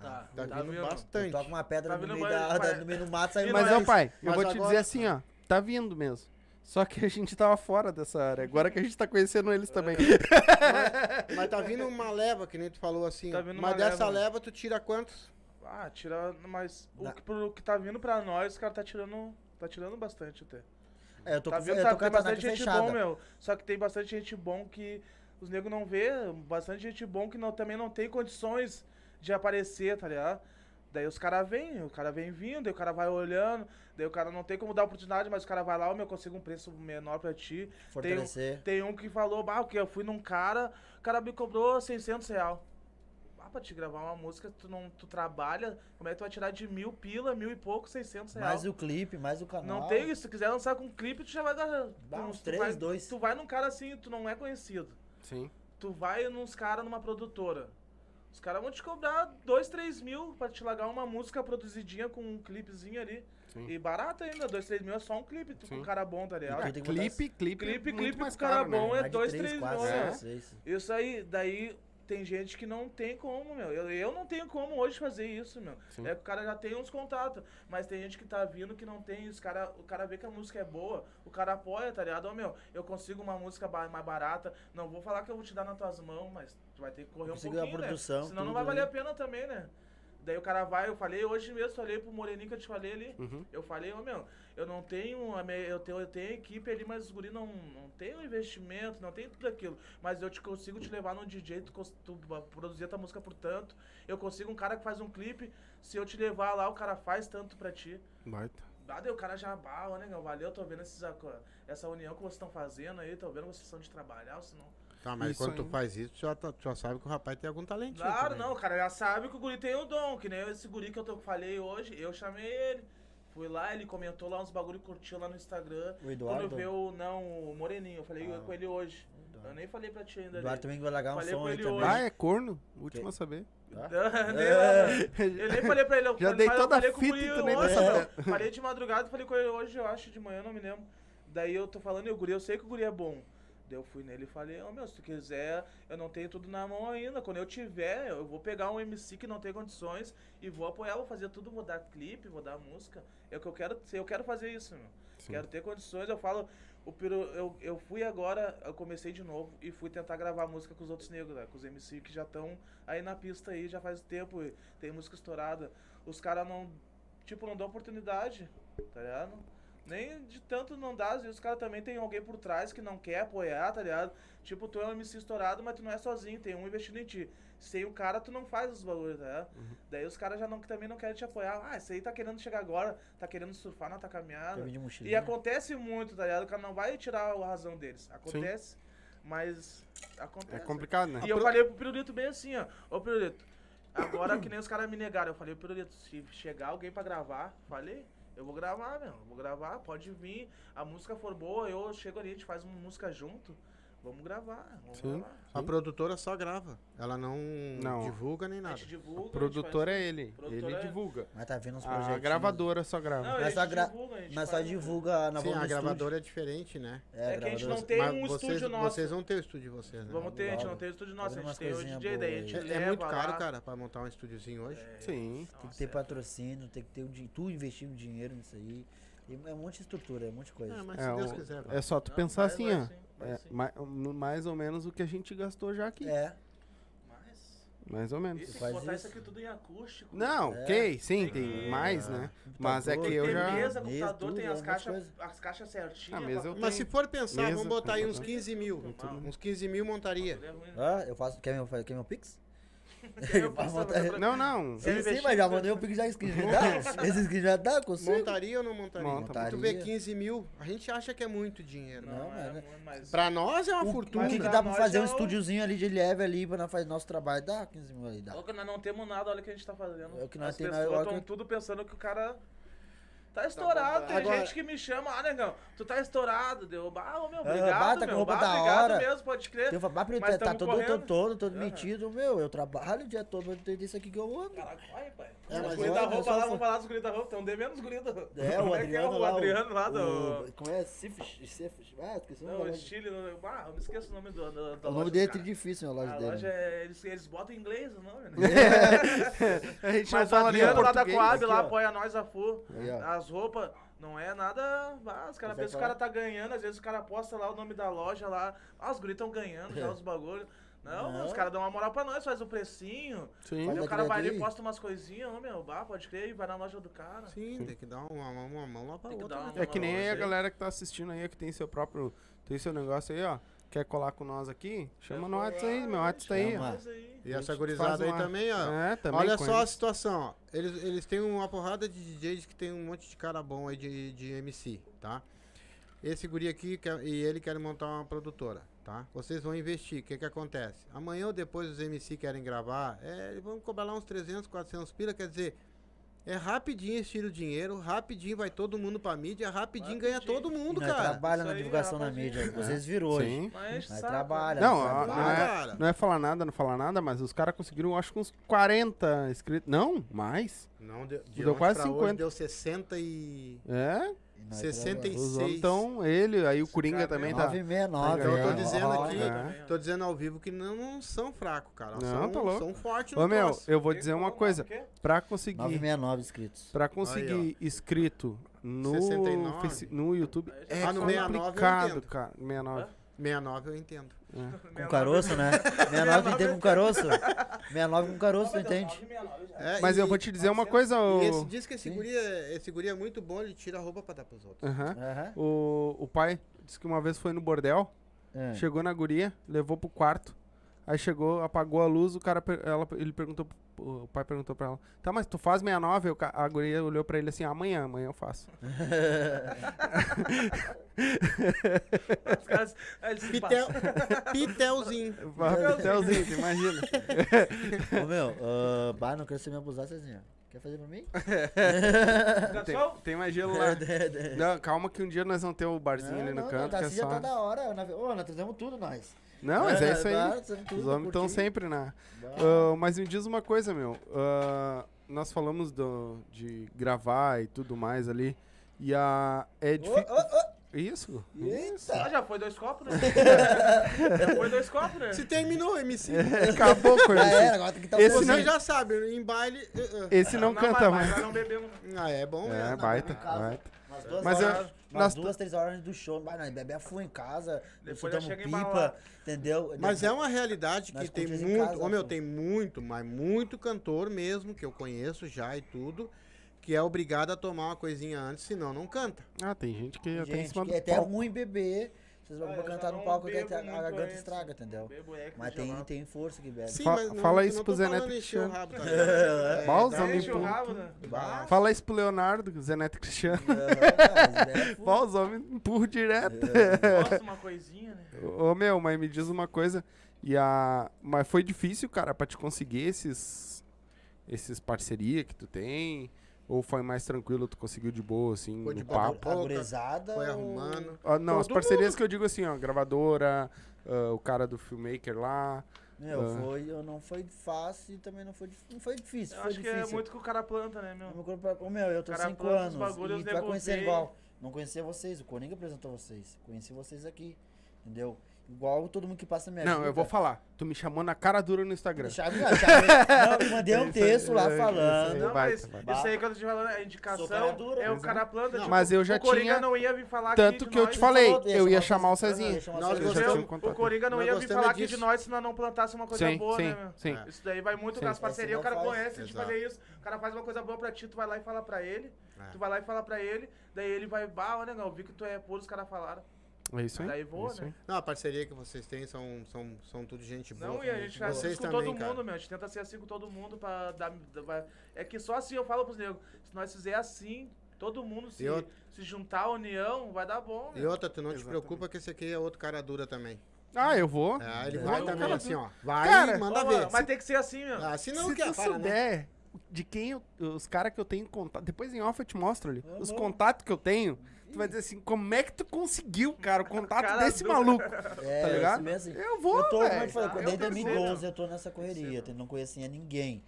S4: Tá,
S2: Tá,
S4: tá
S2: vindo
S4: vindo.
S2: bastante.
S3: Toca uma pedra
S4: Tá
S3: no
S4: vindo
S3: meio,
S4: mais-
S3: da,
S4: vai-
S3: no meio do mato, sai
S1: Mas, ó,
S4: é-
S1: pai, eu
S2: mas
S1: vou te
S2: agora-
S1: dizer assim, ó. Tá vindo mesmo. Só que a gente tava fora dessa área. Agora que a gente tá conhecendo eles também.
S2: Mas tá vindo uma leva, que nem tu falou assim.
S4: Tá vindo
S2: mas
S4: uma
S2: dessa
S4: leva.
S2: leva tu tira quantos?
S4: Ah, tira. Mas o que, pro que tá vindo pra nós, o cara tá tirando. Tá tirando bastante até.
S3: É, eu tô
S4: tá
S3: com,
S4: vindo,
S3: eu
S4: tá,
S3: tô
S4: tem bastante gente
S3: fechada.
S4: bom, meu. Só que tem bastante gente bom que os negros não vê. Bastante gente bom que não, também não tem condições de aparecer, tá ligado? Daí os caras vêm, o cara vem vindo, daí o cara vai olhando, daí o cara não tem como dar oportunidade, mas o cara vai lá, ô meu, eu consigo um preço menor pra ti.
S3: Fortalecer.
S4: Tem um que falou, bah, o que eu fui num cara, o cara me cobrou 600 real. Pra te gravar uma música, tu não tu trabalha, como é que tu vai tirar de mil pila, mil e pouco, 600 real?
S3: Mais o clipe, mais o canal.
S4: Não tem isso, se tu quiser lançar com clipe, tu já vai dar...
S3: Dá uns
S4: tu
S3: três,
S4: vai,
S3: dois.
S4: Tu vai num cara assim, tu não é conhecido.
S1: Sim.
S4: Tu vai nos caras numa produtora. Os caras vão te cobrar dois, três mil pra te largar uma música produzidinha com um clipezinho ali.
S1: Sim.
S4: E barato ainda, dois, três mil é só um clipe, tu com um cara bom, tá ligado?
S3: tem que botar-
S1: Clipe, clipe,
S4: Clipe, clipe
S1: mais
S4: pro cara
S1: caro, né?
S4: bom é dois,
S3: três,
S4: três
S3: quatro,
S4: mil,
S1: É.
S4: né? Isso aí, daí tem gente que não tem como, meu. Eu, eu não tenho como hoje fazer isso, meu.
S1: Sim.
S4: É que o cara já tem uns contatos, mas tem gente que tá vindo que não tem. Os cara, o cara vê que a música é boa, o cara apoia, tá ligado? Ô, meu, eu consigo uma música mais barata. Não vou falar que eu vou te dar nas tuas mãos, mas tu vai ter que correr um
S3: Consigo a
S4: pouquinho,
S3: produção,
S4: né? Senão não vai valer
S3: aí.
S4: a pena também, né? Daí o cara vai, eu falei hoje mesmo, falei pro Moreninho que eu te falei ali.
S1: Uhum.
S4: Eu falei, ô meu, eu não tenho. a me- Eu tenho, eu tenho equipe ali, mas os guri não, não tem um investimento, não tem tudo aquilo. Mas eu te consigo te levar num DJ, tu, tu produzir a tua música por tanto. Eu consigo um cara que faz um clipe, se eu te levar lá, o cara faz tanto pra ti.
S1: Baita.
S4: Ah, o cara já, bah, ô negão, valeu, tô vendo esses, essa união que vocês estão fazendo aí, tô vendo vocês estão de trabalhar, senão.
S2: Tá, mas
S1: Isso
S2: quando tu faz isso, tu já, tá- tu já sabe que o rapaz tem algum talentinho.
S4: Claro,
S2: também.
S4: não, o cara já sabe que o guri tem o dom, que nem esse guri que eu tô- falei hoje, eu chamei ele. Fui lá, ele comentou lá uns bagulho, curtiu lá no Instagram.
S3: O Eduardo?
S4: Quando viu, o- não, o Moreninho, eu falei
S3: Ah.
S4: com ele hoje.
S3: Eduardo.
S4: Eu nem falei pra ti ainda.
S3: O Eduardo
S4: ali.
S3: também vai largar um
S4: Falei
S3: som aí
S4: ele
S3: também.
S4: hoje.
S1: Ah, é corno? Último a saber.
S4: Nem
S3: É.
S4: lá. Eu nem falei pra ele. Eu
S1: Já
S4: falei,
S1: dei
S4: eu
S1: toda a
S4: falei com o
S1: fita
S4: guri
S1: e tu nem tá
S4: hoje, meu. Falei de madrugada, falei com ele hoje, eu acho, de manhã, não me lembro. Daí eu tô falando, e o guri, eu sei que o guri é bom. Daí eu fui nele e falei, ô meu, se tu quiser, eu não tenho tudo na mão ainda. Quando eu tiver, eu vou pegar um MC que não tem condições e vou apoiar, vou fazer tudo, vou dar clipe, vou dar música. É o que eu quero, eu quero fazer isso, meu.
S1: Sim.
S4: Quero ter condições, eu falo, o Piru, eu, eu fui agora, eu comecei de novo e fui tentar gravar música com os outros negros, né, com os MC que já estão aí na pista aí, já faz tempo, e tem música estourada. Os caras não, tipo, não dão oportunidade, tá ligado? Nem de tanto não dá, às vezes os caras também tem alguém por trás que não quer apoiar, tá ligado? Tipo, tu é um MC estourado, mas tu não é sozinho, tem um investindo em ti. Sem o cara, tu não faz os bagulhos, tá ligado? Daí os caras já não, também não querem te apoiar. Ah, esse aí tá querendo chegar agora, tá querendo surfar na tua caminhada. E acontece muito, tá ligado? O cara não vai tirar a razão deles. Acontece, mas
S1: É
S4: acontece.
S1: complicado, né?
S4: E eu falei pro Pirulito bem assim, ó. Ô Pirulito, agora que nem os caras me negaram, eu falei, Pirulito, se chegar alguém pra gravar, falei, eu vou gravar, meu. eu Vou gravar, pode vir. A música for boa, eu chego ali, a gente faz uma música junto. Vamos gravar, vamos
S1: Sim.
S4: gravar.
S2: A produtora só grava. Ela não,
S1: Não.
S2: divulga nem
S4: A
S2: nada.
S4: gente divulga. a
S1: O
S4: gente
S1: produtor
S4: faz-
S1: é ele.
S4: Produtor
S1: Ele
S4: é-
S1: divulga.
S3: Mas tá vindo uns
S1: A
S3: projetos.
S1: gravadora só grava.
S4: Não, a gente
S3: só, gra...
S4: divulga, a gente
S3: Nós só
S4: faz-
S3: divulga na
S2: Sim, a gravadora é diferente, né?
S3: estúdio.
S4: É que a gente não tem
S2: Mas
S4: um
S2: vocês,
S4: estúdio nosso.
S2: Vocês vão ter o estúdio de vocês, né?
S4: Vamos ter, a gente não tem o estúdio nosso, a gente tem o DJ, daí a gente.
S2: É, é muito caro,
S4: lá.
S2: cara, pra montar um estúdiozinho hoje.
S4: É,
S1: Sim.
S3: Tem que ter
S4: é.
S3: patrocínio, tem que ter o din- tu investindo dinheiro nisso aí. É um monte de estrutura, é um monte de coisa.
S2: É, mas
S1: É,
S2: se Deus
S1: o-
S2: quiser.
S1: É só tu pensar assim, ó. É,
S4: sim.
S1: ma- no- mais ou menos o que a gente gastou já aqui.
S3: É,
S4: Mas...
S1: Mais ou menos.
S4: tem que
S3: Faz
S4: botar
S3: isso.
S4: isso aqui tudo em acústico.
S1: Não,
S3: É.
S1: ok, sim,
S4: Tem
S1: tem
S4: que-
S1: mais, né? Mas é que eu
S4: tem
S1: já.
S4: mesa,
S3: Mesa,
S4: computador,
S3: tudo,
S4: tem
S3: é
S4: as
S3: de
S4: caixas, as caixas certinhas.
S1: A mesa
S4: pra-
S1: eu
S2: Mas se for pensar,
S1: Mesa,
S2: vamos botar aí uns
S1: computador.
S2: 15 mil. Uns 15 mil montaria.
S4: É.
S3: Ah, eu faço. Quer meu, quer meu Pix?
S4: Eu
S3: Pra montar-
S1: Não, não.
S4: Você
S3: Sim, sim, mas já mandei o Pix já inscrito. Já dá? Esse inscrito já dá? Consigo?
S2: Montaria ou não montaria?
S1: Monta,
S2: Tu vê
S3: montaria.
S2: 15 mil, a gente acha que é muito dinheiro.
S4: Não,
S3: Não,
S4: é,
S3: mas-
S4: mas...
S2: Pra nós é uma
S3: O, o
S2: fortuna.
S3: que, que
S4: pra
S3: dá pra fazer
S4: é
S3: um
S4: o-
S3: estúdiozinho ali de leve ali pra nós fazer nosso trabalho? Dá 15 mil aí, dá.
S4: Que nós não temos nada, olha o que a gente tá fazendo.
S3: É o que nós
S4: As
S3: tem na-
S4: pessoas estão
S3: que-
S4: tudo pensando que o cara tá estourado. Tem
S3: Agora-
S4: gente que me chama, ah, negão, tu tá estourado. Deu, bah, ô, meu,
S3: Ah,
S4: obrigado,
S3: bah, tá com
S4: meu,
S3: roupa
S4: bah,
S3: da
S4: obrigado
S3: hora.
S4: mesmo, pode crer.
S3: Eu falo, bah,
S4: Mas
S3: tá todo,
S4: correndo.
S3: todo, todo, todo
S4: Aham.
S3: metido, meu. Eu trabalho o dia todo pra ter isso aqui que eu amo.
S4: Caraca, pai.
S2: É,
S4: os
S2: mas
S4: guris
S3: olha,
S4: da roupa lá,
S3: fui-
S4: vamos falar dos guris da roupa, estão devendo os guris da
S3: É, o
S4: Como que
S3: Adriano
S4: O
S3: lá.
S4: Adriano lá do...
S3: o- Como é? Cifres? Cifres? Ah, esqueci o
S4: Não, o
S3: nome.
S4: estilo... Ah, eu me esqueço o nome do, do, da
S3: O
S4: loja
S3: nome
S4: do
S3: dele é
S4: cara.
S3: difícil, a loja
S4: A
S3: dele.
S4: loja é... Eles, eles botam em inglês o nome, né?
S1: A gente não
S4: Mas o Adriano lá da. Coab
S3: aqui,
S4: lá apoia nós a
S3: ó.
S4: As roupas não é nada. Ah, os caras
S3: Consegue
S4: pensam que o cara tá ganhando, às vezes o cara posta lá o nome da loja lá. Ah, os guris estão ganhando já os bagulhos. Não,
S3: Não.
S4: os caras dão uma moral pra nós, faz o precinho.
S1: Sim.
S4: Aí o cara vai ali, posta umas coisinhas, ô meu, bah, pode crer, e vai na loja do cara.
S2: Sim, tem que dar uma, uma, uma mão lá pra
S4: Tem que
S2: outra.
S4: dar
S2: né?
S4: uma-
S1: É que nem aí a galera que tá assistindo aí, que tem seu próprio. Tem seu negócio aí, ó. Quer colar com nós aqui? Chama no WhatsApp aí, meu WhatsApp tá aí, ó.
S2: E
S1: A
S2: essa gurizada aí
S1: uma-
S2: também, ó.
S1: É, também.
S2: Olha só a
S1: eles.
S2: situação, ó. Eles, eles têm uma porrada de DJs que tem um monte de cara bom aí de, de MC, tá? Esse guri aqui quer- e ele querem montar uma produtora, tá? Vocês vão investir, o que que acontece? Amanhã ou depois os MC querem gravar, é, eles vão cobrar lá uns 300, 400 pila, quer dizer, é rapidinho esse tira o dinheiro, rapidinho vai todo mundo pra mídia, rapidinho, ganha todo mundo,
S3: nós
S2: cara.
S3: trabalha na divulgação na mídia. Vocês viram hoje.
S1: Sim.
S4: Mas
S3: Nós
S4: saco.
S3: trabalha.
S1: Não,
S3: trabalha.
S1: não, é,
S2: cara.
S1: não é falar nada, não falar nada, mas os caras conseguiram, acho que uns 40 inscritos. Não, mais.
S2: Não, deu, de
S1: Deu quase
S2: pra hoje
S1: 50.
S2: deu 60 e...
S1: É,
S2: 66.
S1: os
S2: Seis.
S1: homens estão. Ele, aí o Coringa também
S3: trabalha.
S1: tá.
S3: 969.
S1: Então, eu tô
S2: dizendo aqui-
S1: É.
S2: Tô dizendo ao vivo que não, não são fracos, cara.
S1: Não,
S2: são,
S1: tá louco.
S2: são fortes
S1: Ô
S2: no
S1: meu,
S2: troço.
S1: eu vou dizer uma coisa. Pra conseguir.
S3: 969 inscritos.
S1: Pra conseguir inscrito no,
S2: 69.
S1: No YouTube é
S2: Ah, no 69
S1: complicado,
S2: entendo.
S1: cara. 69.
S2: 69 eu entendo.
S3: Com caroço, né? 69 tu entende com caroço? 69 com caroço, tu entende?
S2: É,
S1: Mas
S2: e-
S1: eu vou te dizer uma coisa,
S2: E esse
S1: o,
S2: diz que esse
S3: Sim.
S2: guri, é, esse guri é muito bom, ele tira a roupa pra dar pros outros.
S1: O, o pai disse que uma vez foi no bordel,
S3: É.
S1: chegou na guria, levou pro quarto, aí chegou, apagou a luz, o cara, ela, ele perguntou, o pai perguntou pra ela, tá, mas tu faz 69? O ca- A guria olhou pra ele assim, amanhã, amanhã eu faço.
S4: Os caras, aí eles se
S2: Pitel. Pitelzinho.
S1: Telzinho, tu imagina.
S3: Ô meu, ah, bah, não quero ser me abusar, Cezinha. Quer fazer pra mim?
S1: Tem, tem mais gelo lá. Não, calma que um dia nós vamos ter o barzinho ali no
S3: não,
S1: canto,
S3: não,
S1: que é
S3: assim
S1: só...
S3: tá da hora. Na... Ô, nós trazemos tudo, nós.
S1: Não, mas é isso aí.
S3: tudo
S1: Os
S3: pra
S1: homens estão sempre na... Ah, mas me diz uma coisa, meu. ah, nós falamos do, de gravar e tudo mais ali. E a. É difícil.
S3: ô, ô.
S1: Isso. Isso.
S4: ah, já foi dois copos, né? já foi dois copos, né?
S2: Se terminou, MC.
S1: Acabou com ele.
S3: era, agora tem que estar
S1: Esse
S2: Você
S1: não-
S2: já sabe, em baile. uh, uh.
S1: Esse não, canta
S4: mas,
S1: mais.
S4: não bebemos.
S2: Ah, é bom
S1: É,
S2: mesmo.
S1: baita, baita.
S3: Umas duas
S1: Mas
S3: horas, umas
S1: t-
S3: duas, três horas do show. Nós bebe a full em casa.
S4: Depois já
S3: escutamos
S4: chega
S3: pipa,
S4: embalado.
S3: entendeu?
S2: Mas é uma realidade que tem
S3: em
S2: muito.
S3: casa,
S2: Ô, meu,
S3: pô.
S2: tem muito, mas muito cantor mesmo, que eu conheço já e tudo, que é obrigado a tomar uma coisinha antes, senão não canta.
S1: Ah, tem gente que até em
S3: Gente,
S1: cima
S3: que
S1: do
S3: é até
S1: palco.
S3: ruim beber. Vocês vão
S4: Ah,
S3: cantar no palco que a
S4: muito
S3: garganta
S4: antes.
S3: estraga, entendeu?
S4: É
S3: Mas tem, tem força que bebe.
S2: Sim,
S1: Fa-
S2: mas não,
S1: fala
S2: não
S1: isso pro Zeneto Cristiano.
S2: rabo, tá É,
S4: o rabo, né?
S1: Fala isso pro Leonardo, Zeneto Cristiano.
S3: É.
S1: Bah, os homens empurram direto.
S4: De uma coisinha, né?
S1: Ô, meu, mas me diz uma coisa. E a... Mas foi difícil, cara, pra te conseguir esses... Esses parceria que tu tem? Ou foi mais tranquilo, tu conseguiu de boa, assim,
S2: Foi de
S1: no
S2: boa.
S1: papo?
S3: A
S2: Pouca,
S3: gurizada.
S2: Foi arrumando.
S1: Ah, não, as parcerias que eu digo assim, ó, gravadora, ah, o cara do filmmaker lá.
S3: Meu,
S1: Ah.
S3: foi, eu não foi fácil e também não foi, não foi difícil.
S4: Eu
S3: foi
S4: acho que
S3: difícil.
S4: é muito que o cara planta, né, meu?
S3: Eu me compro- Ô, meu, eu tô
S4: cara
S3: 5
S4: planta os
S3: anos
S4: bagulhos,
S3: e vai conhecer igual. Não conhecia vocês, o Coringa apresentou vocês. Conheci vocês aqui, entendeu? Igual todo mundo que passa na minha
S1: não,
S3: vida.
S1: eu vou falar. Tu me chamou na cara dura no Instagram.
S3: Não, não, eu mandei um
S1: aí,
S3: texto lá
S1: é, aí.
S3: falando.
S4: Não, mas isso aí que eu tô te falando, a indicação
S3: dura,
S4: é o cara planta.
S2: Não,
S4: tipo,
S1: mas eu já
S4: o Coringa
S1: tinha-
S4: não ia vir falar
S1: Tanto que eu te falei, eu ia
S3: chamar
S1: o
S2: Nós.
S1: Eu já tinha um
S4: O. Coringa não ia vir falar aqui de nós se nós não plantasse uma coisa boa,
S1: sim,
S4: né,
S1: sim.
S2: É.
S4: Isso daí vai muito com as parcerias, o cara
S3: não
S4: conhece de fazer isso. O cara faz uma coisa boa pra ti, tu vai lá e fala pra ele.
S2: É.
S4: Tu vai lá e fala pra ele, daí ele vai, bah, negão, eu vi que tu é puro, os caras falaram.
S1: É isso aí.
S4: Daí voa,
S1: é isso
S4: né?
S1: aí.
S2: Não, a parceria que vocês têm são, são, são tudo gente boa.
S4: Não, e a gente faz
S2: Vocês
S4: isso com
S2: também,
S4: todo
S2: cara.
S4: mundo, meu. A gente tenta ser assim com todo mundo pra dar. vai- É que só assim eu falo pros negros. Se nós fizer assim, todo mundo se,
S2: E eu-
S4: se juntar a união, vai dar bom,
S2: E
S4: meu.
S2: outra, tu não te
S1: Exatamente.
S2: preocupa que esse aqui é outro cara dura também.
S1: Ah, eu vou.
S2: É, ele
S3: É,
S2: vai
S3: eu
S2: também
S3: vou.
S2: assim, ó. Vai
S1: Cara,
S2: e manda
S4: Ô,
S2: ver.
S4: mas tem que ser assim, meu.
S2: Ah, se não
S1: Se
S2: quer,
S1: tu
S2: para, né?
S1: souber de quem eu- os caras que eu tenho contato, depois em off eu te mostro ali,
S3: Ah,
S1: os contatos que eu tenho, tu vai dizer assim, como é que tu conseguiu, cara, o contato
S4: Cara
S1: desse
S4: do-
S1: maluco?
S3: É,
S1: Tá ligado?
S3: assim.
S1: Eu vou,
S3: eu tô, como eu
S1: velho.
S3: te falei,
S4: Ah,
S3: desde
S4: eu quero ser,
S3: 2012
S4: meu.
S3: eu tô nessa correria, eu não conhecia ninguém.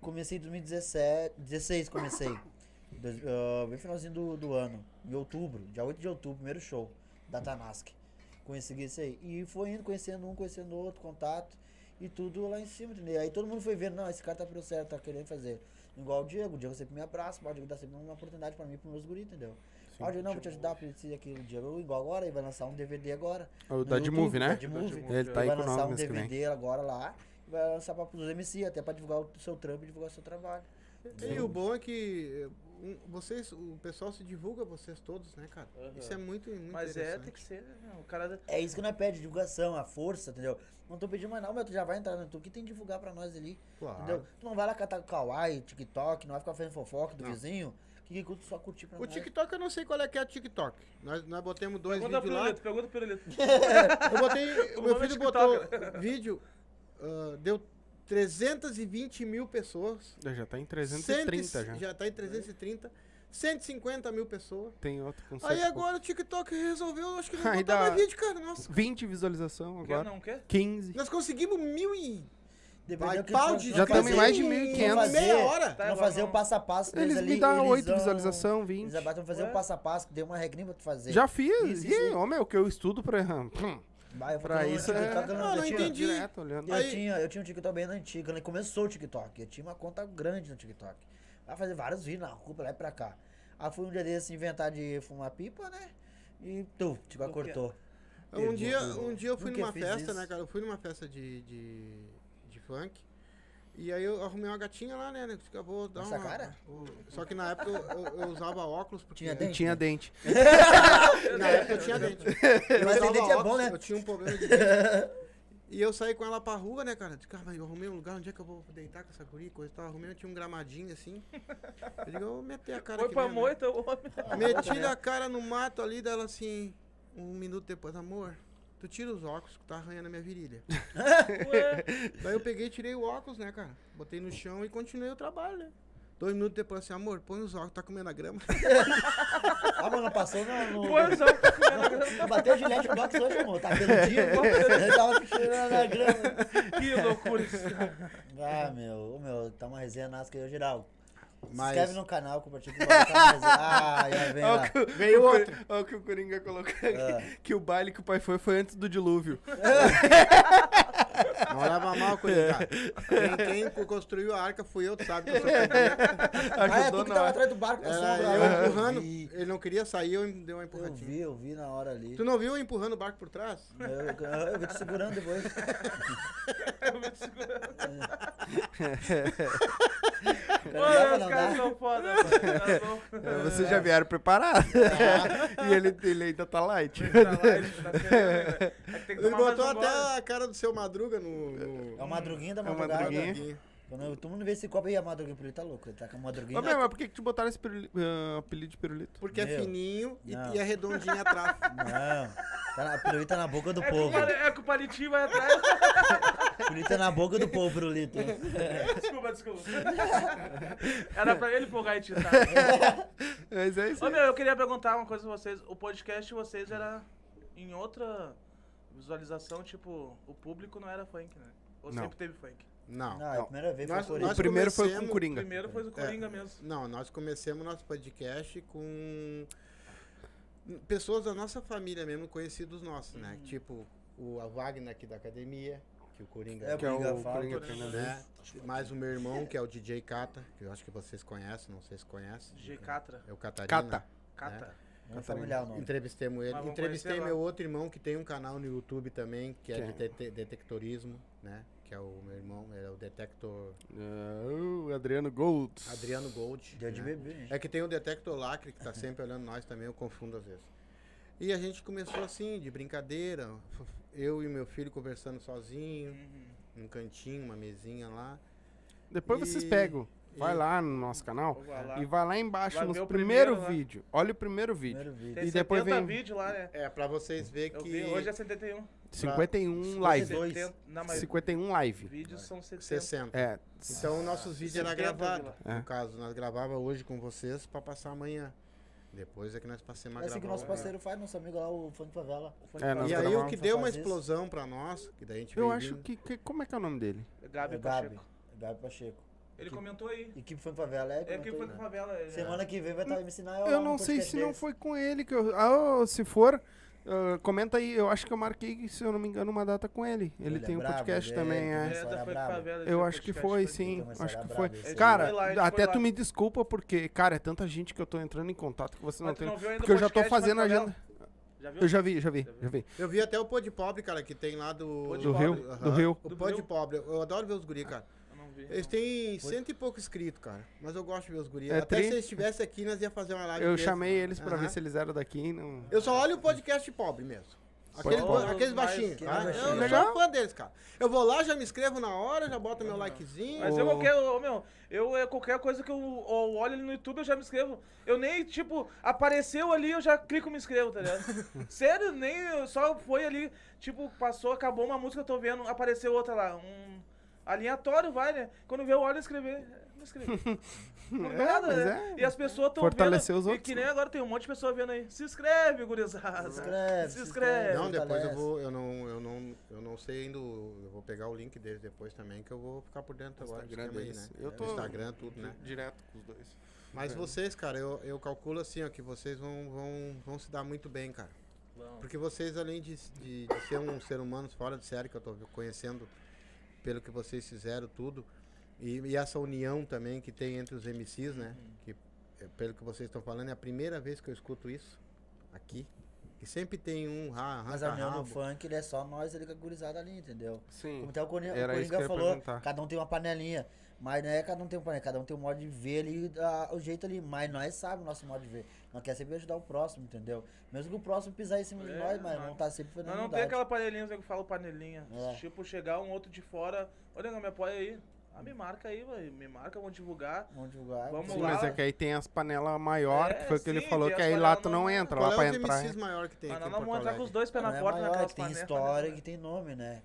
S3: Comecei em 2017, 16 comecei. Dois, ah, bem finalzinho do, do ano, em outubro, dia 8 de outubro, primeiro show da Tanask. Consegui isso aí. E foi indo, conhecendo um, conhecendo outro, contato, e tudo lá em cima, entendeu? Aí todo mundo foi vendo, não, esse cara tá pelo certo, tá querendo fazer. Igual o Diego, o Diego sempre me abraça, o Diego dá sempre uma oportunidade pra mim e pros meus guris, entendeu? Ah, o Diego, não, vou te ajudar, pra isso e aquilo. O Diego, igual agora, ele vai lançar um DVD agora.
S1: O
S3: no
S1: da de
S3: YouTube,
S1: movie, né?
S3: da de movie.
S1: Ele tá aí
S3: vai
S1: com o
S3: lançar
S1: nome
S3: um. DVD agora lá e vai lançar para os MC, até para divulgar o seu trampo e divulgar o seu trabalho.
S2: E o bom é que um, vocês, o pessoal se divulga, vocês todos, né, cara?
S4: Aham.
S2: Isso é muito, muito
S4: Mas é, tem que ser, né? O cara.
S3: É isso que nós pede, divulgação, a força, entendeu? Não tô pedindo mais não, mas tu já vai entrar no YouTube, que tem que divulgar pra nós ali,
S2: Claro.
S3: entendeu? Tu não vai lá catar kawaii, TikTok, não vai ficar fazendo fofoca do
S2: Não.
S3: vizinho, que que só curtir pra
S2: O
S3: nós.
S2: TikTok eu não sei qual é que é o TikTok. Nós, nós botamos dois
S4: Pergunta
S2: vídeos lá.
S4: Pergunta pro Lito.
S2: Eu botei. o
S4: O
S2: meu
S4: é
S2: filho botou vídeo, ah, deu 320 mil pessoas.
S1: Já tá em 330
S2: cento e-
S1: já.
S2: Já tá em 330. 150 mil pessoas.
S1: Tem outro com
S2: Aí agora o TikTok resolveu, acho que não botar mais vídeo, cara. Nossa.
S1: poucos. 20 visualização
S4: Quer
S1: agora.
S4: não quer?
S1: 15.
S2: Nós conseguimos mil e.
S3: Dependendo
S2: Vai, pau de
S1: Já estamos em mais de
S3: tu
S1: 1.500.
S3: fazer-
S2: Meia hora.
S4: Tá, vamos-
S3: fazer o passo a passo
S1: Eles
S3: ali,
S1: me dão 8
S3: vão-
S1: visualização, 20.
S3: Eles vão fazer o passo a passo, que deu uma regrinha pra tu fazer.
S1: Já fiz.
S3: Isso,
S1: e,
S3: isso.
S1: ô meu, que eu estudo pra. Hum,
S3: Vai, eu
S1: pra
S3: um
S1: isso é-
S3: TikTok, eu
S2: Ah, não
S3: eu tinha-
S2: entendi.
S1: direto.
S3: Eu,
S2: Aí-
S3: tinha, eu tinha um TikTok bem antigo, quando começou o TikTok. Eu tinha uma conta grande no TikTok. Vai fazer vários vídeos na rua, pra lá e pra cá. Aí fui um dia desse inventar de fumar pipa, né? E tu, tipo,
S4: O
S3: cortou.
S2: Um dia, um dia eu fui
S3: Nunca
S2: numa festa,
S3: isso.
S2: né, cara? Eu fui numa festa de, de funk. E aí eu arrumei uma gatinha lá, né? né, que Eu vou dar
S3: Essa
S2: uma...
S3: cara?
S2: Só que na época eu, eu- eu usava óculos porque...
S3: Tinha dente?
S1: Tinha dente.
S2: Na época eu tinha dente. Eu
S3: Mas
S2: usava
S3: dente é bom,
S2: óculos,
S3: né?
S2: Eu tinha um problema de dente. E eu saí com ela pra rua, né, cara? Cara, mas eu arrumei um lugar, onde é que eu vou deitar com essa guria? Coisa e tal. Arrumei, eu tinha um gramadinho assim. Eu digo, eu meter a cara
S4: Foi
S2: aqui
S4: pra
S2: mesmo, né?
S4: moita, homem.
S2: Meti a cara no mato ali, dela assim, um minuto depois, amor, tu tira os óculos que tá arranhando a minha virilha.
S4: Ué,
S2: Daí eu peguei, tirei o óculos, né, cara? Botei no chão e continuei o trabalho, né? Dois minutos depois, assim, amor, põe os óculos, tá comendo a grama.
S3: Ah, mas não passou no. no...
S4: Pois é, tá comendo a grama.
S3: Bateu o gilete no box hoje, amor. Tá peludinho. Ele tava cheirando na grama.
S4: Que loucura isso.
S3: Ah, meu, meu, tá uma resenha nasca aí, geral. Se
S2: Mas-
S3: inscreve no canal, compartilha com o. Ah, já vem lá.
S1: o que,
S2: Veio
S1: o
S2: outro.
S1: Olha o que o Coringa colocou aqui.
S3: Ah.
S1: Que o baile que o pai foi foi antes do dilúvio.
S2: Não leva mal, Coringa. Quem, quem construiu a arca fui eu, tu sabe que eu sou.
S3: Ah, é
S1: Ajudou
S3: tu que tava atrás do barco com a
S2: Era
S3: sombra.
S2: eu
S3: lá.
S2: empurrando.
S3: vi,
S2: Ele não queria sair, eu dei uma
S3: Eu
S2: empurradinha.
S3: vi, eu vi na hora ali.
S2: Tu não viu eu empurrando o barco por trás?
S3: Eu, eu, eu vi te segurando depois.
S4: Mano,
S3: dava,
S4: os
S3: não
S4: caras
S3: dá?
S4: são foda, mano. Os caras são-
S1: É, Vocês já vieram preparados. e ele, ele ainda tá light.
S4: Tá ele tá né? É que tem que
S2: Ele botou
S4: um
S2: até
S4: gole.
S2: a cara do seu Madruga no. no...
S3: É o madruguinha da
S1: É o
S3: madrugada.
S1: Madruguinha.
S3: Quando eu- todo mundo vê esse copo aí, a madruguinha ele tá louco. Ele tá com a madruguinha.
S1: Meu, mas por que, que te botaram esse piruli- ah, apelido de pirulito?
S2: Porque é
S3: Meu.
S2: fininho e,
S3: Não.
S2: e é redondinho atrás.
S3: Não. Tá na, pirulito tá na boca do
S4: É
S3: povo.
S4: pali- é que o palitinho vai atrás.
S3: Pirulito tá na boca do povo, pirulito.
S4: Desculpa, desculpa. Era pra ele empolgar e tirar.
S1: Mas é isso
S4: Ô
S1: aí.
S4: meu, eu queria perguntar uma coisa pra vocês. O podcast de vocês era em outra visualização, tipo, o público não era funk, né? Ou
S1: Não.
S4: sempre teve funk?
S2: Não.
S3: Não, é a primeira vez
S2: Nós-
S3: foi por
S2: nós
S1: O primeiro foi com o Coringa.
S4: Primeiro foi o Coringa mesmo.
S2: Não, nós começamos nosso podcast com pessoas da nossa família mesmo, conhecidos nossos, né? Tipo o a Wagner aqui da academia, que o Coringa
S3: É,
S1: Que é
S3: Coringa
S1: o
S3: fala,
S1: Coringa
S4: Coringa.
S1: treinador.
S2: né? Mais o meu irmão, que é o DJ Cata, que eu acho que vocês conhecem, não sei se conhecem.
S4: DJ Catra.
S2: É o Catarina.
S1: Cata.
S4: Cata.
S3: Não é familiar o nome.
S2: Entrevistemos ele. Entrevistei meu
S4: lá.
S2: outro irmão que tem um canal no YouTube também, que é
S1: Quem?
S2: de dete- detectorismo, né? Que é o meu irmão, é o Detector
S1: Ah, o Adriano Gold.
S2: Adriano Gold.
S3: De
S2: né?
S3: bebê, gente.
S2: É que tem o Detector Lacre, que tá sempre olhando nós também, eu confundo às vezes. E a gente começou assim, de brincadeira, eu e meu filho conversando sozinho,
S4: Uhum.
S2: num cantinho, uma mesinha lá.
S1: Depois
S2: E-
S1: vocês pegam. Vai
S2: e-
S1: lá no nosso canal
S4: lá.
S1: e vai lá embaixo
S4: Vai
S1: nos
S4: ver o
S1: primeiro
S4: primeiro
S1: vídeo. Olha o primeiro vídeo.
S3: Primeiro vídeo.
S4: Tem
S1: E depois
S4: 70
S1: vem-
S4: vídeos lá, né?
S2: É, pra vocês verem
S4: Eu
S2: que
S4: vi, hoje é 71.
S1: 51 live.
S3: 52.
S4: 70, não, mas
S1: 51 live.
S4: vídeos são 70.
S2: 60.
S1: É.
S2: Então nossos vídeos eram
S4: 70
S2: gravados.
S1: É.
S2: No caso, nós gravava hoje com vocês pra passar amanhã. Depois é que nós passamos a
S3: É assim que
S2: gravar.
S3: nosso parceiro faz, nosso amigo lá, o Funk Favela.
S4: O funk
S1: É, nós
S2: E aí o que
S3: pra
S2: deu uma explosão pra nós, que daí a gente
S1: Eu acho
S2: vindo-
S1: que, que- Como é que é o nome dele?
S4: Gabi
S3: É Gabi.
S4: Pacheco.
S3: É Gabi Pacheco.
S4: Ele comentou aí.
S3: Equipe Funk Favela é.
S4: É foi
S3: aí.
S4: com a favela. é.
S3: Semana que vem vai estar me ensinar
S1: Eu não sei se não foi com ele que eu. Ah, se for, ah, comenta aí. Eu acho que eu marquei, se eu não me engano, uma data com ele. Ele,
S3: Ele é
S1: tem um
S3: brabo,
S1: podcast
S3: ele é-
S1: também, é.
S4: É. Favela.
S1: Eu acho que foi, sim.
S3: Uma
S1: Acho que foi.
S3: aí.
S1: Cara,
S4: Foi lá,
S1: até
S4: foi
S1: tu
S4: lá.
S1: me desculpa, porque, cara, é tanta gente que eu tô entrando em contato que você não
S4: Mas
S1: tem.
S4: não viu ainda
S1: Porque eu já tô fazendo agenda.
S4: Já?
S1: Eu já vi, já vi, já vi.
S2: Eu vi até o Pô de Pobre, cara, que tem lá do.
S1: Do. Rio,
S2: Aham.
S1: do Rio.
S2: O Pô de. Pobre. Eu adoro ver os guri, cara.
S4: Vi.
S2: Eles têm cento e pouco inscritos, cara. Mas eu gosto de ver os guri.
S1: É
S2: Até
S1: tri-
S2: se eles estivessem aqui, nós ia fazer uma live.
S1: Eu
S2: deles.
S1: chamei eles pra
S2: Aham.
S1: ver se eles eram daqui. Não...
S2: Eu só olho o podcast pobre mesmo. Aquele,
S1: Pobre.
S2: aqueles baixinhos, tá?
S3: baixinho.
S2: Eu, eu
S1: Legal.
S2: sou fã deles, cara. Eu vou lá, já me inscrevo na hora, já boto meu likezinho.
S4: Mas eu qualquer, meu, eu é qualquer coisa que eu, eu olho ali no YouTube, eu já me inscrevo. Eu nem, tipo, apareceu ali, eu já clico e me inscrevo, tá ligado? Sério, nem, só foi ali, tipo, passou, acabou uma música, eu tô vendo, apareceu outra lá, um aleatório, vai, né? Quando vê, eu olho e escrever, me inscrevi. Não
S1: É,
S4: nada, né?
S1: é.
S4: E as pessoas estão
S1: Fortalecer
S4: vendo,
S1: os
S4: e
S1: outros,
S4: que
S1: né?
S4: nem agora tem um monte de pessoas vendo aí, se inscreve, gurizada.
S3: Se inscreve,
S4: Se inscreve.
S2: Não, depois eu vou, eu não, eu não, eu não sei ainda, o- eu vou pegar o link deles depois também, que eu vou ficar por dentro agora.
S1: Instagram
S2: esquema aí, né?
S1: Eu tô-
S2: Instagram, tudo, né?
S1: Direto com os dois.
S2: Mas
S1: É.
S2: vocês, cara, eu, eu calculo assim, ó, que vocês vão, vão, vão se dar muito bem, cara. Porque vocês, além de, de, de ser um ser humano fora de série, que eu tô conhecendo pelo que vocês fizeram, tudo, e, e essa união também que tem entre os MCs, né? Que, é, pelo que vocês estão falando, é a primeira vez que eu escuto isso aqui. que sempre tem um ra-
S3: Mas a união no
S2: arranca-rabo.
S3: funk, ele é só nós ali com a gurizada ali, entendeu?
S1: Sim.
S3: Como até o Coringa, o Coringa falou, cada um tem uma panelinha. Mas não é cada um tem um panela, cada um tem um modo de ver ali, ah, o jeito ali. Mas nós sabemos o nosso modo de ver. Nós quer sempre ajudar o próximo, entendeu? Mesmo que o próximo pisar em cima de
S4: É,
S3: nós, mas
S4: não.
S3: não tá sempre fazendo
S4: Não, não tem aquela panelinha que eu falo panelinha.
S3: É.
S4: Tipo, chegar um outro de fora, olha, me apoia aí. Ah, me marca aí, velho. Me marca, vamos divulgar.
S3: Vamos divulgar.
S4: Vamos
S1: Sim,
S4: lá.
S1: mas é que aí tem as panelas maior,
S4: É,
S1: que foi o que ele
S4: sim,
S1: falou, que aí lá tu não
S4: maior.
S1: entra,
S2: Qual
S1: lá
S2: é
S1: pra entrar.
S2: MCs maior que tem
S4: Mas
S2: aqui
S4: não vamos entrar com os dois pés
S3: Não
S4: na
S3: é
S4: porta
S3: maior,
S4: naquelas
S3: tem
S4: panelas.
S3: história,
S4: né?
S3: que tem nome, né?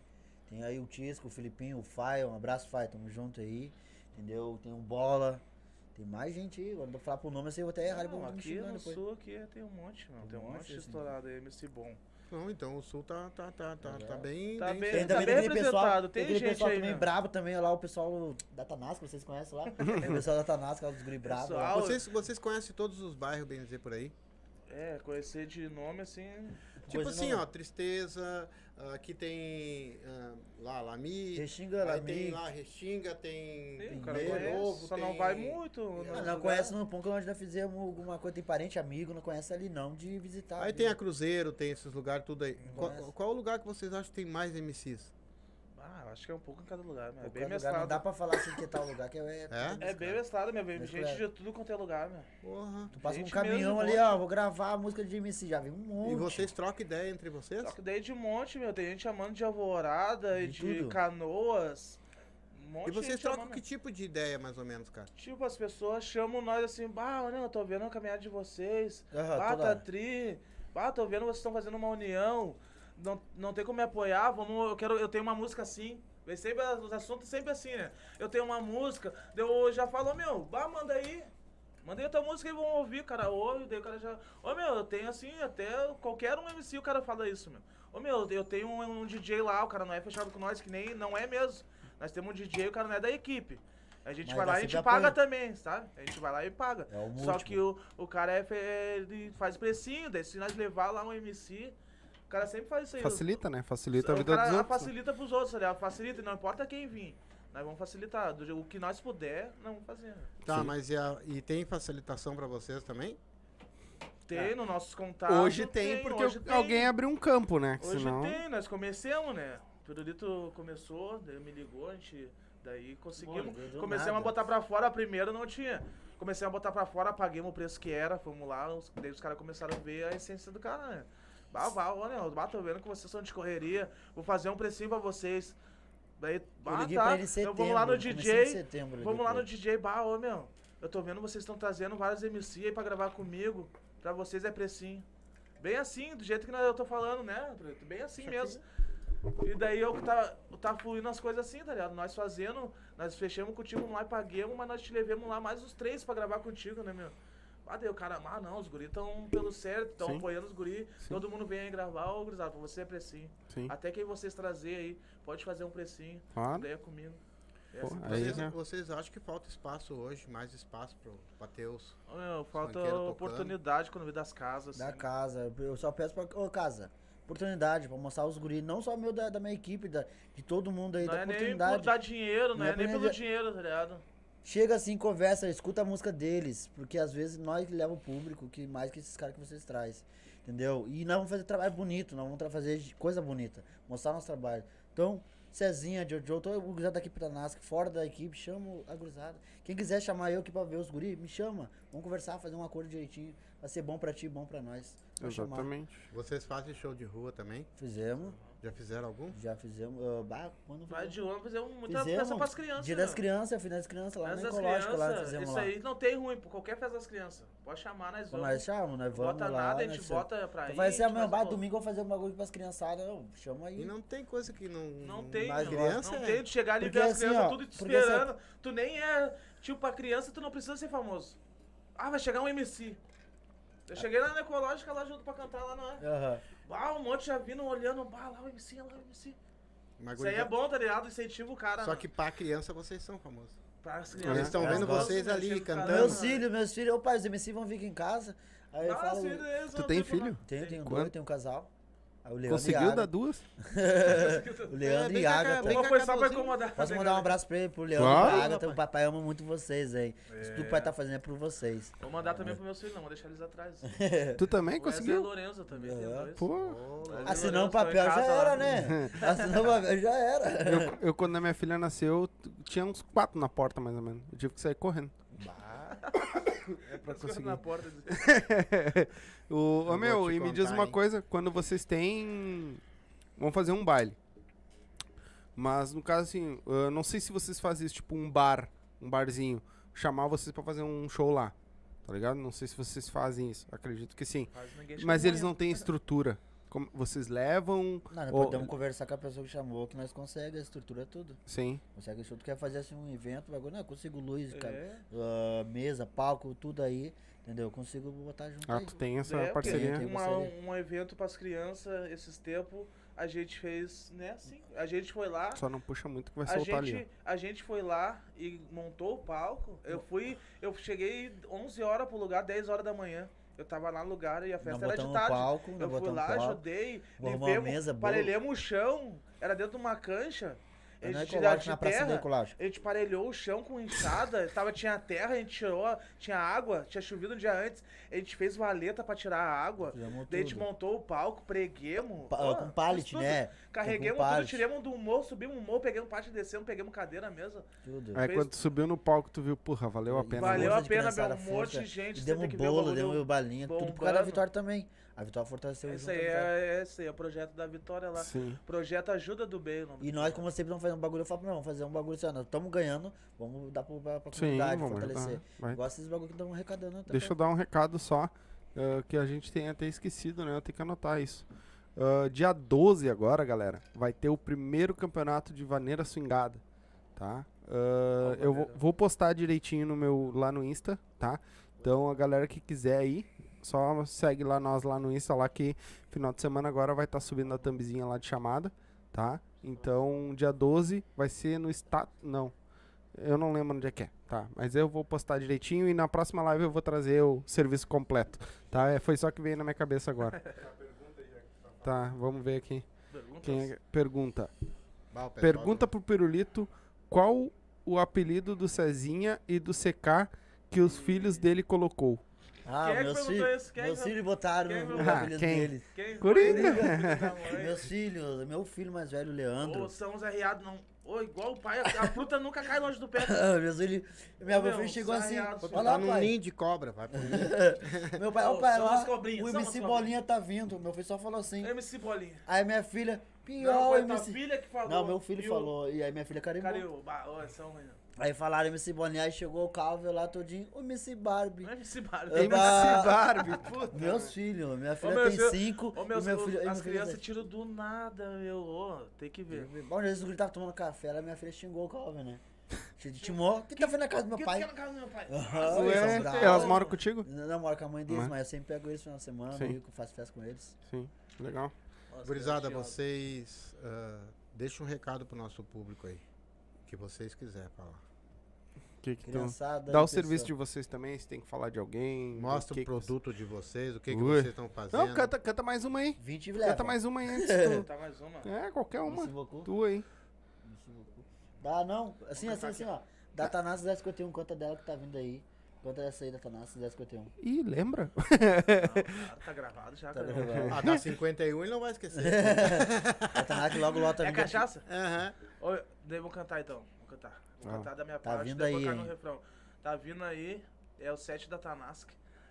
S3: Tem aí o Tisco, o Filipinho, o Fai, um abraço, Fai, tamo junto aí. Entendeu? Tem o Bola. Tem mais gente aí. Quando eu falar pro nome, assim, eu vou até errar
S4: Não,
S3: vou me
S4: aqui no
S3: depois.
S4: sul aqui tem um monte, mano.
S3: Tem
S4: Tem
S3: um
S4: um
S3: monte,
S4: monte de
S3: assim.
S4: estourado aí, MC bom.
S2: Não, então o Sul tá, tá, tá, tá,
S3: É.
S2: tá bem...
S4: Tá bem-
S3: Tem
S4: tá
S3: também
S4: bem
S3: aquele pessoal,
S4: tem gente
S3: pessoal
S4: aí
S3: também
S4: mesmo.
S3: brabo também, olha lá o pessoal da Tanasco, vocês conhecem lá? Tem o pessoal da Tanasco, lá dos guri.
S4: Pessoal,
S2: Vocês, vocês conhecem todos os bairros, bem dizer, por aí?
S4: É, conhecer de nome assim.
S2: Tipo
S3: Coisa
S2: assim,
S3: não.
S2: ó, Tristeza, aqui tem ah, lá Lami,
S3: Restinga,
S2: aí
S3: Lami.
S2: tem lá Restinga, tem
S4: conhece,
S2: Novo,
S4: só não
S2: tem-
S4: vai muito.
S2: Ah,
S3: não
S4: lugares.
S3: conhece no ponto onde nós fizemos alguma coisa, tem parente, amigo, não conhece ali não, de visitar.
S2: Aí
S3: de-
S2: tem a Cruzeiro, tem esses lugares tudo aí.
S3: Não
S2: Qual, qual o lugar que vocês acham que tem mais MCs?
S4: Ah, eu acho que é um pouco em cada lugar, meu. É bem
S3: lugar, Não dá
S4: mesclado.
S3: pra falar assim que tal lugar, que é...
S2: É?
S4: É bem mesclado, meu. Vem
S3: Mesclado.
S4: gente de tudo quanto é lugar, meu.
S2: Porra.
S3: Tu passa um
S4: gente
S3: caminhão
S4: mesmo,
S3: ali,
S4: monte.
S3: ó, vou gravar a música de MC, já vem um monte.
S2: E vocês trocam ideia entre vocês?
S4: Que daí de monte, meu. Tem gente chamando de alvorada e
S3: De
S4: de, canoas. Um monte
S2: E vocês trocam
S4: chamando.
S2: que tipo de ideia, mais ou menos, cara?
S4: Tipo, as pessoas chamam nós assim, bah, olha, eu tô vendo a caminhada de vocês.
S3: Aham,
S4: bah,
S3: toda
S4: tá tri. Bah, tô vendo vocês estão fazendo uma união. Não, não tem como me apoiar, vamos, eu quero, eu tenho uma música assim. Sempre, os assuntos sempre assim, né? Eu tenho uma música, daí eu já falo, meu, bah, manda aí. Mandei outra música e vão ouvir, cara ouve, daí o cara já. Ô meu, eu tenho assim, até qualquer um MC o cara fala isso, meu. Ô meu, eu tenho um, um DJ lá, o cara não é fechado com nós, que nem não é mesmo. Nós temos um DJ, o cara não é da equipe. A gente
S3: Mas
S4: vai lá e a gente paga
S3: apoio.
S4: também, sabe? A gente vai lá e paga.
S3: É o
S4: Só que o, o cara é, ele faz precinho, daí se nós levar lá um MC, o cara sempre faz isso aí.
S1: Facilita, né? Facilita a vida
S4: cara
S1: dos outros. né?
S4: facilita pros outros, aliás, facilita, e não importa quem vir. Nós vamos facilitar. Do- O que nós puder, nós vamos fazer.
S2: Tá,
S1: Sim.
S2: mas e, a- e tem facilitação pra vocês também?
S4: Tem nos nossos contatos.
S1: Hoje tem, porque
S4: hoje tem.
S1: alguém abriu um campo, né?
S4: Hoje
S1: Senão...
S4: tem, nós começamos, né? O Pirulito começou, daí me ligou, a gente. Daí conseguimos. Começamos
S3: nada.
S4: a botar pra fora, a primeira não tinha. Comecei a botar pra fora, paguemos o preço que era, fomos lá, os, daí os caras começaram a ver a essência do cara, né? Bah, bah, olha, eu bah, tô vendo que vocês são de correria, vou fazer um precinho pra vocês. Daí,
S3: Eu
S4: bah,
S3: liguei
S4: tá, eu
S3: setembro.
S4: vamos lá no DJ,
S3: setembro, eu
S4: vamos lá no. DJ, bah, ô meu, eu tô vendo vocês estão trazendo vários MC aí pra gravar comigo, pra vocês é precinho. Bem assim, do jeito que eu tô falando, né? Bem assim mesmo. E daí eu tá, tá fluindo as coisas assim, tá ligado? Nós fazendo, nós fechamos contigo lá e paguemos, mas nós te levamos lá mais os três pra gravar contigo, né, meu? Ah, daí o cara, ah, não, os guris estão pelo certo, estão apoiando os guris, todo mundo vem aí gravar, ô, gurizada, pra você é precinho.
S1: Sim,
S4: Até quem vocês trazer aí, pode fazer um precinho,
S1: claro.
S4: daí é comigo. É
S1: Pô,
S4: assim,
S1: Aí,
S2: vocês,
S1: né?
S2: vocês acham que falta espaço hoje, mais espaço pro, pra ter os...
S4: Meu, falta oportunidade quando vem das casas.
S3: Da
S4: assim.
S3: casa. Eu só peço pra. Ô, casa, oportunidade pra mostrar os guris, não só meu da, da minha equipe, da, de todo mundo aí,
S4: Não
S3: da
S4: é nem por
S3: oportunidade.
S4: dar dinheiro, não,
S3: Não
S4: é,
S3: é
S4: nem pelo dinheiro, tá ligado?
S3: Chega assim, conversa, escuta a música deles, porque às vezes nós que leva o público, que mais que esses caras que vocês trazem, entendeu? E nós vamos fazer trabalho bonito, nós vamos fazer coisa bonita, mostrar nosso trabalho. Então, Cezinha, Jojo, todo o gurizada daqui pra Nasc, fora da equipe, chama a gurizada. Quem quiser chamar eu aqui pra ver os guri, me chama. Vamos conversar, fazer um acordo direitinho. Vai ser bom pra ti, bom pra nós. Vou chamar.
S1: Exatamente.
S2: Vocês fazem show de rua também?
S3: Fizemos,
S2: Já fizeram algum?
S3: já fizemos. ah, bah, quando
S4: Vai
S3: fizemos?
S4: de ano fazer um, muita
S3: Fizemos.
S4: festa pras crianças.
S3: Dia
S4: né?
S3: das crianças, fiz das crianças lá
S4: Festa
S3: no
S4: das
S3: Ecológico, lá fizemos
S4: isso
S3: lá.
S4: aí não tem ruim, por qualquer festa das crianças. Pode chamar, nós vamos.
S3: Nós chamamos, nós
S4: Não
S3: vamos
S4: bota
S3: lá.
S4: nada, a gente bota pra
S3: Eu
S4: ir.
S3: falei
S4: a gente
S3: meu,
S4: faz
S3: bah,
S4: um-
S3: domingo eu vou fazer um bagulho pras criançadas. Eu, chama aí.
S2: E não tem coisa que não...
S4: Não tem, meu.
S2: criança
S4: não
S2: é-
S4: tem de chegar ali e ver as
S3: assim,
S4: crianças
S3: ó,
S4: tudo te
S3: assim,
S4: esperando. Tu nem é. Tipo, pra criança, tu não precisa ser famoso. Ah, vai chegar um MC. Eu cheguei lá na Ecológica lá junto pra cantar lá na.
S3: Aham.
S4: Ah, um monte já vindo olhando. Bah, lá o MC, lá o MC.
S2: Mas
S4: Isso aí é bom, tá ligado? Incentiva o cara.
S2: Só
S4: né?
S2: que pra criança vocês são famosos.
S4: Pras
S1: Eles
S4: crianças.
S1: estão
S2: vendo
S4: Elas
S2: vocês ali
S4: né?
S2: cantando.
S3: Meus filhos, meus filhos, opa, os MC vão vir aqui em casa. Aí eu
S4: Ah,
S3: falo,
S4: eles
S1: Tu tem
S4: pra
S1: filho?
S3: tenho, tenho
S1: Quanto?
S3: dois, tenho um casal. O Leandro
S1: Conseguiu dar duas?
S3: O Leandro
S2: bem
S3: e
S2: a
S3: Agatha.
S4: Uma
S2: a
S4: foi só pra incomodar.
S3: Posso mandar um abraço pra ele, pro Leandro
S1: Claro.
S3: e pra Agatha. O papai ama muito vocês, hein. Isso tudo que o pai tá fazendo é por vocês.
S4: Vou mandar também pro meus filhos, não, vou deixar eles atrás.
S1: Tu também
S4: O e
S1: conseguiu?
S4: Lorenzo também,
S3: É.
S1: Pô,
S4: Wesley e
S3: Assinando o papel já era, né? Assinou o papel já era.
S1: eu, eu, quando a minha filha nasceu, tinha uns quatro na porta, mais ou menos. Eu tive que sair correndo. É pra conseguir.
S4: na porta.
S1: o, meu, e me diz uma
S2: hein?
S1: coisa, quando vocês têm. Vão fazer um baile. Mas no caso assim, eu não sei se vocês fazem isso, tipo um bar, um barzinho. Chamar vocês pra fazer um show lá. Tá ligado? Não sei se vocês fazem isso. Acredito que sim. Mas eles não têm estrutura. Como vocês levam.
S3: Não, nós
S1: Ô.
S3: podemos conversar com a pessoa que chamou, que nós conseguimos, a estrutura é tudo.
S1: Sim.
S3: Consegue tudo. Quer fazer assim um evento, bagulho, não, eu consigo luz, cara,
S4: É.
S3: ah, mesa, palco, tudo aí, entendeu? Eu consigo botar junto
S1: Ah,
S3: aí.
S1: tu tem essa
S4: É,
S1: parceria.
S3: Tem
S4: Uma,
S3: parceria.
S4: um evento pras crianças, esses tempos, a gente fez, né, assim. A gente foi lá,
S1: Só não puxa muito que vai
S4: a
S1: soltar ali.
S4: gente, a gente foi lá e montou o palco. Eu fui, eu cheguei 11 horas pro lugar, 10 horas da manhã. Eu tava lá no lugar e a festa era de tarde.
S3: palco,
S4: eu fui lá,
S3: palco.
S4: ajudei,
S3: boa.
S4: parelhamos o chão, era dentro de uma cancha. A
S3: Não é na praça
S4: terra, a gente parelhou o chão com enxada, tava, tinha terra, a gente tirou, tinha água, tinha chovido um dia antes, a gente fez valeta pra tirar a água,
S3: Fizemos
S4: daí a gente montou o palco, preguemos,
S3: Pa-
S4: ó,
S3: com pallet, né?
S4: Carreguemos tudo,
S3: pallet.
S4: tiramos do morro, subimos o morro, pegamos parte, descemos, pegamos cadeira mesmo.
S3: Tudo.
S1: Aí
S4: fez-
S1: quando tu subiu no palco, tu viu, porra, valeu a pena.
S4: Valeu a pena, meu, um monte de gente,
S3: demos bolo, demos balinha, tudo por causa da. Vitória também. A Vitória fortaleceu
S4: Esse aí
S3: Vitória.
S4: é, esse aí é o projeto da Vitória lá.
S1: Sim.
S4: Projeto Ajuda do Bem, nome
S3: E nós, como sempre, vamos fazer um bagulho, eu falo, não, vamos fazer um bagulho assim, estamos ganhando, vamos dar pro- pra, pra
S1: Sim,
S3: comunidade,
S1: vamos
S3: fortalecer.
S1: ajudar. Vai.
S3: Gosta desses bagulho que estão arrecadando. tá
S1: Deixa eu dar um recado só, ah, que a gente tem até esquecido, né? Eu tenho que anotar isso. Ah, dia 12 agora, galera, vai ter o primeiro campeonato de vaneira swingada, tá?
S4: Qual
S1: eu vou, vou postar direitinho no meu, lá no Insta, tá? Então a galera que quiser aí, só segue lá nós lá no Insta, lá que final de semana agora vai estar subindo a thumbzinha lá de chamada, tá? Então dia 12 vai ser no estado, não, eu não lembro onde é que é, tá? Mas eu vou postar direitinho e na próxima live eu vou trazer o serviço completo, tá? É, foi só que veio na minha cabeça agora. Tá, vamos ver aqui. Quem é- pergunta. Pergunta pro Pirulito qual o apelido do Cezinha e do CK que os filhos dele colocou.
S3: Ah,
S4: Quem é
S3: meus
S4: perguntou
S3: filhos,
S4: isso? Quem é
S3: meus
S4: que-
S3: filhos botaram
S4: quem
S3: no, no
S1: Ah,
S3: apelido
S1: quem?
S3: deles.
S4: Quem
S1: Coringa.
S4: foi? Filho mãe.
S3: Meus filhos, meu filho mais velho, Leandro.
S4: Ô, São Zé Riado, não. Ô, igual o pai, a fruta nunca cai longe do pé.
S3: meus filhos, minha
S4: Meu,
S3: filha chegou assim, olha
S2: Tá
S3: lá,
S2: num
S3: pai.
S2: ninho de cobra.
S3: Meu pai,
S4: Ô,
S3: ó pai,
S4: cobrinhas,
S3: o MC Bolinha tá vindo. Meu filho só falou assim.
S4: MC Bolinha.
S3: Aí minha filha,
S4: Não,
S3: pior
S4: foi
S3: o
S4: tua
S3: MC.
S4: filha que falou.
S3: Não, meu filho falou. E aí minha filha carimbou.
S4: Ô, são ruim.
S3: Aí falaram MC Bolinha, aí chegou o Calvin lá todinho, o MC Barbie.
S4: Não é MC Barbie.
S3: Eu
S1: MC
S3: da-
S1: Barbie, puta.
S3: Meus filhos, minha filha tem
S4: filhos-
S3: cinco.
S4: Ô, meus,
S3: meu filho,
S4: as
S3: filho
S4: crianças tiram do nada, meu. Ô, tem que ver.
S3: Bom, às vezes o guri tava tomando café, ela minha filha xingou o Calvin, né? Te Timou, que tá fazendo na casa do meu
S4: Que
S3: pai?
S4: que é na casa do meu pai?
S1: Elas moram contigo?
S3: Não, não moro com a mãe deles,
S1: Mas-
S3: mas eu sempre pego eles no final de semana,
S1: Sim.
S3: eu faço festa com eles.
S1: Sim, legal.
S4: Nossa,
S2: Gurizada, vocês ah, deixem um recado pro nosso público aí. Que vocês quiserem falar.
S1: Que que. Dá o
S3: e
S1: serviço de vocês também, se tem que falar de alguém.
S2: Mostra
S1: que
S2: o
S1: que-
S2: produto de vocês, o que, que vocês estão fazendo.
S1: Não, canta, canta mais uma aí.
S3: 20 e leva.
S1: Canta mais uma aí antes. tu-
S4: Tá mais uma.
S1: É, qualquer uma.
S3: Merci beaucoup.
S1: Tu aí.
S3: Dá não, assim, assim, assim, ó. Da Tanassi 1051, conta dela que tá vindo aí. Conta essa aí da Tanassi 1051.
S1: Ih, lembra?
S4: Não, cara, tá gravado já,
S3: Tá
S4: cara.
S3: gravado.
S2: Ah, dá 51 ele não vai esquecer.
S3: A Tanassi logo logo tá
S4: É
S3: vindo. aqui.
S4: cachaça?
S2: Aham.
S4: Daí vou cantar então. Vou cantar. Vou
S1: Ah.
S4: cantar da minha
S3: Tá
S4: parte,
S3: vindo
S4: daí
S3: aí,
S4: colocar no refrão. Tá vindo aí, é o set da Tanask.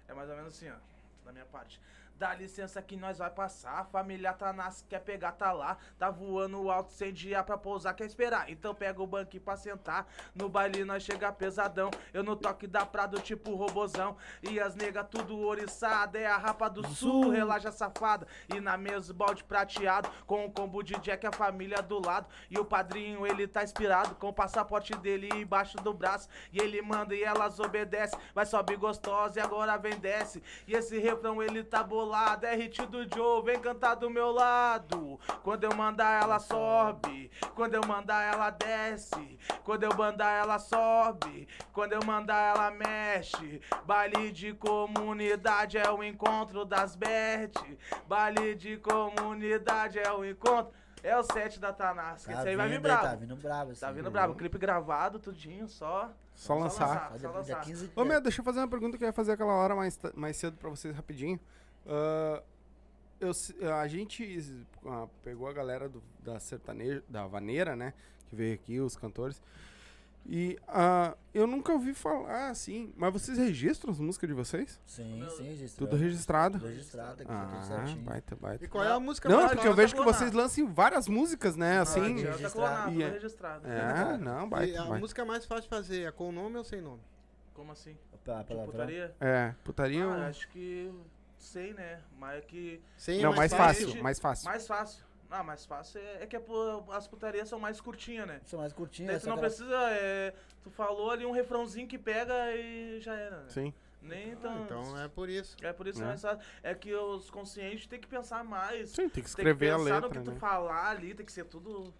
S4: É mais ou menos assim, ó. Da minha parte. Dá licença que nós vai passar. A família Tanask quer pegar, tá lá. Tá voando alto sem dia pra pousar, quer esperar. Então pega o banquinho pra sentar. No baile nós chega pesadão. Eu no toque da Prado, tipo robozão. E as nega tudo oriçada. É a rapa do sul, relaxa safada. E na mesa balde prateado. Com o combo de Jack, a família do lado. E o padrinho, ele tá inspirado. Com o passaporte dele embaixo do braço. E ele manda e elas obedecem. Vai sobe gostosa e agora vem desce. E esse refrão ele tá bolado. Lado, é hit do Joe, vem cantar do meu lado. Quando eu mandar ela sobe, quando eu mandar ela desce, quando eu mandar ela sobe, quando eu mandar ela mexe. Baile de comunidade é o encontro das bet, baile de comunidade é o encontro. É o set da Tanasca,
S3: Tá
S4: esse aí vai vir bravo.
S3: Tá vindo bravo.
S4: Tá vindo bravo, clipe gravado, tudinho, só.
S1: Só lançar.
S3: Só
S4: só
S3: dia- dia
S4: lançar.
S3: 15
S1: Ô, meu, deixa eu fazer uma pergunta que eu ia fazer aquela hora mais, mais cedo pra vocês rapidinho. Ah, eu, a gente ah, pegou a galera do- da sertaneja, da vaneira, né? Que veio aqui, os cantores. E ah, eu nunca ouvi falar assim. Mas vocês registram as músicas de vocês?
S3: Sim, sim, registrado.
S1: Tudo registrado?
S3: Tudo registrado aqui, tá tudo
S1: Ah,
S3: certinho.
S1: baita, baita.
S2: E qual é a música
S1: Não,
S2: mais
S1: porque eu vejo que
S4: clonar.
S1: vocês lançam várias músicas, né?
S4: Não
S1: Assim.
S4: adianta
S3: registrado.
S4: tudo
S1: E é-
S4: registrado.
S1: É, não,
S2: E
S1: baita,
S2: a
S1: baita.
S2: música mais fácil de fazer é com nome ou sem nome?
S4: Como assim?
S3: Palavrão.
S4: putaria?
S1: É, putaria.
S4: Ah,
S1: ou-
S4: acho que. Sei, né? Mas é que.
S2: Sem
S1: Não,
S2: é
S1: mais
S4: fácil.
S1: fácil, mais fácil.
S4: Mais fácil. Ah, mais fácil é, é que é as putarias são mais curtinhas, né?
S3: São mais curtinhas.
S4: Daí tu
S3: só
S4: não
S3: que ela-
S4: precisa. é, tu falou ali um refrãozinho que pega e já era, né?
S1: Sim.
S4: Nem
S2: Ah,
S4: tão.
S2: então é por isso.
S4: É por isso
S1: É.
S4: que é mais fácil. É que os conscientes têm que pensar mais.
S1: Sim, tem que
S4: Tem que
S1: escrever a
S4: pensar no
S1: letra,
S4: que tu
S1: né?
S4: falar ali, tem que ser tudo.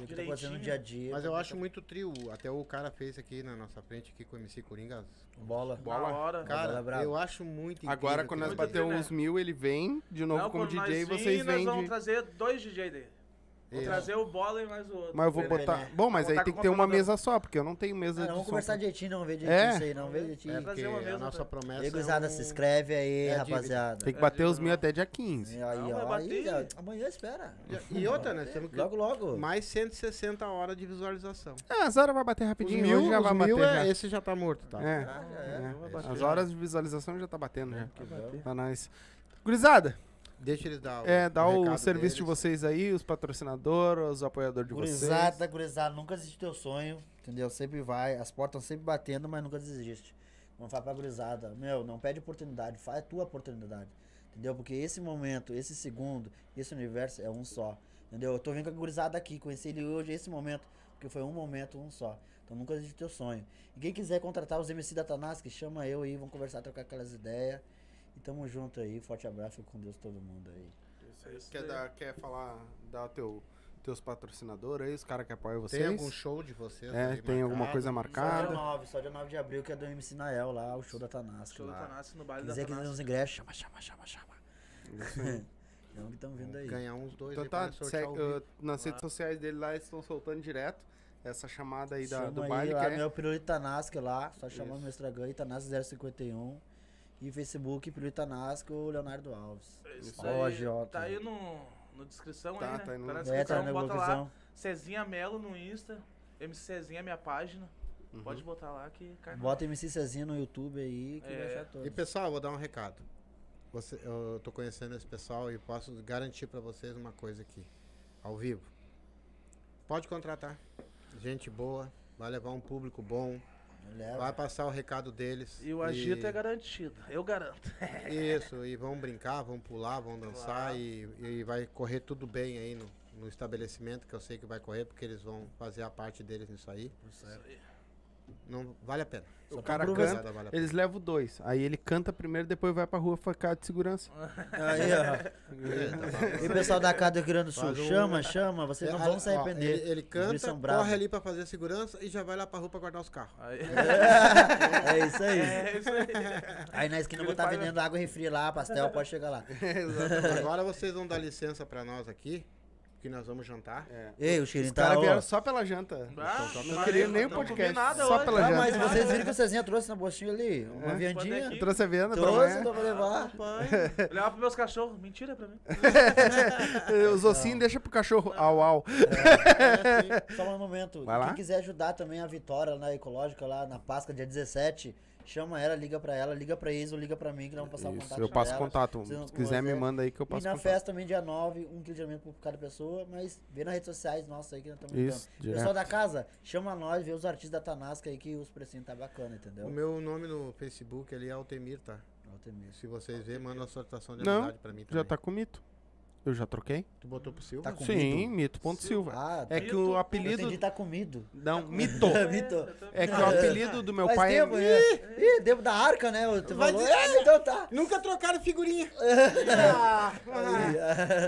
S3: O que tá acontecendo no dia a dia.
S2: Mas eu acho muito trio. Até o cara fez aqui na nossa frente, aqui com o MC Coringa.
S3: tá- Bola.
S1: Bola.
S4: Na hora.
S3: Cara, brabo.
S2: eu acho muito incrível.
S1: Agora, quando nós bater uns
S4: né?
S1: mil, ele vem de novo
S4: Não,
S1: como DJ e vocês
S4: vir, nós
S1: vêm
S4: vamos
S1: de...
S4: trazer dois DJ daí. Vou
S2: Isso.
S4: trazer o bola e mais o outro.
S1: Mas eu vou
S3: Pepe,
S1: botar...
S3: né?
S1: Bom, mas
S4: Vou
S1: aí
S4: botar
S1: tem que ter uma
S4: computador.
S1: mesa só, porque eu não tenho mesa
S3: Ah,
S1: de
S3: vamos
S1: som.
S3: conversar direitinho, não ver
S1: É.
S3: direitinho isso aí, não ver
S4: É,
S3: direitinho.
S4: pra- trazer uma
S2: Porque a
S4: mesa,
S2: nossa
S4: tá?
S2: promessa
S3: E aí, gurizada,
S2: é um...
S3: se inscreve aí,
S2: é a dívida.
S3: rapaziada.
S1: Tem que
S4: É,
S1: bater os mil
S4: não.
S1: até dia 15.
S3: E aí,
S4: Não,
S3: ó,
S4: vai
S3: aí,
S4: bater.
S3: ó, amanhã espera.
S2: E outra, né? Temos que...
S3: Logo, logo.
S2: Mais 160 horas de visualização.
S1: É, as horas vai bater
S2: Os
S1: rapidinho,
S2: mil,
S1: hoje já
S2: os
S1: vai
S2: mil
S1: bater
S2: é,
S1: já.
S2: esse já tá morto, tá?
S1: É,
S3: Ah, já é,
S1: é.
S3: vai bater.
S1: As horas de visualização já tá batendo já.
S3: Bom.
S1: Pra nós. Gurizada,
S2: Deixa eles dar o,
S1: é, dá o,
S2: recado
S1: serviço de
S2: deles.
S1: vocês aí, os patrocinadores, os apoiadores de vocês.
S3: Gurizada, gurizada, nunca desiste do teu sonho, entendeu? Sempre vai, as portas estão sempre batendo, mas nunca desiste. Vamos falar pra gurizada, meu, não pede oportunidade, faz a tua oportunidade, entendeu? Porque esse momento, esse segundo, esse universo é um só, entendeu? Eu tô vendo com a gurizada aqui, conheci ele hoje, esse momento, porque foi um momento, um só. Então nunca desiste do teu sonho. E quem quiser contratar os MC da Tanasca, chama eu aí, vamos conversar, trocar aquelas ideias. E tamo junto aí, forte abraço, fica com Deus todo mundo aí.
S4: É isso
S1: Quer,
S4: aí.
S1: dar, quer falar, dar teu, teus patrocinadores aí, os caras que apoiam vocês?
S2: Tem algum show de vocês?
S1: É,
S2: aí
S1: tem alguma
S2: marcado?
S1: coisa
S3: Só
S1: marcada?
S3: dia 9, só dia 9 de abril, que é do MC Nael lá, o show da Tanasca.
S4: Show da
S3: lá.
S4: Tanassi no
S3: Se
S4: baile da
S3: quiser que ingressos, chama, chama, chama, chama.
S1: Isso aí.
S3: Não que estão vindo aí.
S2: Ganhar uns dois
S1: Então
S2: aí
S1: tá, segue, uh, nas redes sociais dele lá, eles estão soltando direto essa chamada aí da,
S3: Chama
S1: do
S3: aí
S1: baile,
S3: lá
S1: que é...
S3: meu Pirulito Tanasca lá, só chamando
S1: Isso.
S3: meu Instagram aí, Tanasca 051. E Facebook, Pirulito Tanasca, o Leonardo Alves.
S4: É Isso
S3: Ó,
S4: aí,
S3: Jota.
S4: tá aí no, no descrição
S1: Tá,
S4: aí, né?
S1: tá aí no-
S4: na
S3: É,
S4: descrição,
S3: tá na
S4: bota lá. Cezinha Melo no Insta. MC Cezinha é minha página.
S1: Uhum.
S4: Pode botar lá que cai
S3: Bota MC Cezinha no YouTube aí, que
S4: É.
S3: vai achar todos.
S2: E pessoal, vou dar um recado. Você, eu tô conhecendo esse pessoal e posso garantir pra vocês uma coisa aqui, ao vivo. Pode contratar. Gente boa, vai levar um público bom,
S3: Leva.
S2: vai passar o recado deles.
S4: E o agito é garantido. Eu garanto.
S2: Isso, e vão brincar, vão pular, vão dançar
S4: Claro.
S2: e, e vai correr tudo bem aí no, no estabelecimento, que eu sei que vai correr, porque eles vão fazer a parte deles nisso aí.
S4: Isso aí.
S2: Não vale a pena.
S1: O
S3: Só
S1: cara
S3: pra
S1: canta,
S2: vale
S1: eles levam dois. Aí ele canta primeiro, depois vai pra rua ficar de segurança.
S3: Aí, ó. E o pessoal da casa do Rio Grande do Sul,
S2: um-
S3: chama, chama, vocês não
S2: É,
S3: vão se
S2: ó,
S3: arrepender.
S2: Ele, ele canta, corre ali pra fazer a segurança e já vai lá pra rua pra guardar os carros.
S4: Aí.
S3: É isso aí.
S4: É isso aí.
S3: Aí na esquina eu vou estar
S4: faz-
S3: vendendo água refri lá, pastel, pode chegar lá.
S2: Agora vocês vão dar licença pra nós aqui, que nós vamos jantar.
S3: Ei, o cheirinho
S1: Os
S3: tá...
S1: caras
S3: ó.
S1: vieram só pela janta.
S4: Ah,
S1: não
S4: valeu,
S1: queria nem o
S4: não
S1: podcast,
S4: nada
S1: só
S4: hoje.
S1: pela
S3: Ah,
S1: janta.
S3: mas vocês viram que o Cezinha trouxe na bolsinha ali? Uma
S1: É.
S3: viandinha?
S1: Trouxe a venda pra
S3: Trouxe, dá pra levar.
S2: Rapaz,
S4: Levar pros meus cachorros. Mentira pra mim.
S1: Os ossinhos deixa pro cachorro. Au, au.
S3: Só um momento.
S1: Vai lá.
S3: Quem quiser ajudar também a Vitória na Ecológica, lá na Páscoa, dia 17, chama ela, liga pra ela, liga pra Isa ou liga pra mim, que nós vamos passar o
S1: Isso,
S3: contato
S1: eu passo
S3: dela.
S1: contato.
S3: Se não
S1: Se quiser, me manda aí que eu
S3: E
S1: passo
S3: na
S1: contato.
S3: festa também, dia 9, um quilo de alimento por cada pessoa, mas vê nas redes sociais nossas aí que nós estamos
S1: Isso,
S3: Pessoal da casa, chama nós, vê os artistas da Tanasca aí que os precinhos tá bacana, entendeu?
S2: o meu nome no Facebook ali é Altemir, tá?
S3: Altemir.
S2: Se vocês verem, manda uma solicitação de
S1: Não,
S2: amizade pra mim também.
S1: Já tá com mito. Eu já troquei?
S2: Tu botou pro Silva?
S3: Tá com-
S1: Sim,
S3: Comido.
S1: Mito.silva.
S3: Ah,
S1: É
S4: Mito,
S1: que o
S4: eu
S3: eu
S1: apelido.
S3: entendi, tá comido.
S1: Não, Mito.
S3: Mito.
S1: É que o apelido do meu
S3: Faz
S1: pai
S3: tempo,
S1: é.
S3: né? Ih, devo da arca, né? Tu
S2: Vai
S3: falou,
S2: dizer-
S3: é, então tá.
S2: Nunca trocaram figurinha.
S3: Ah,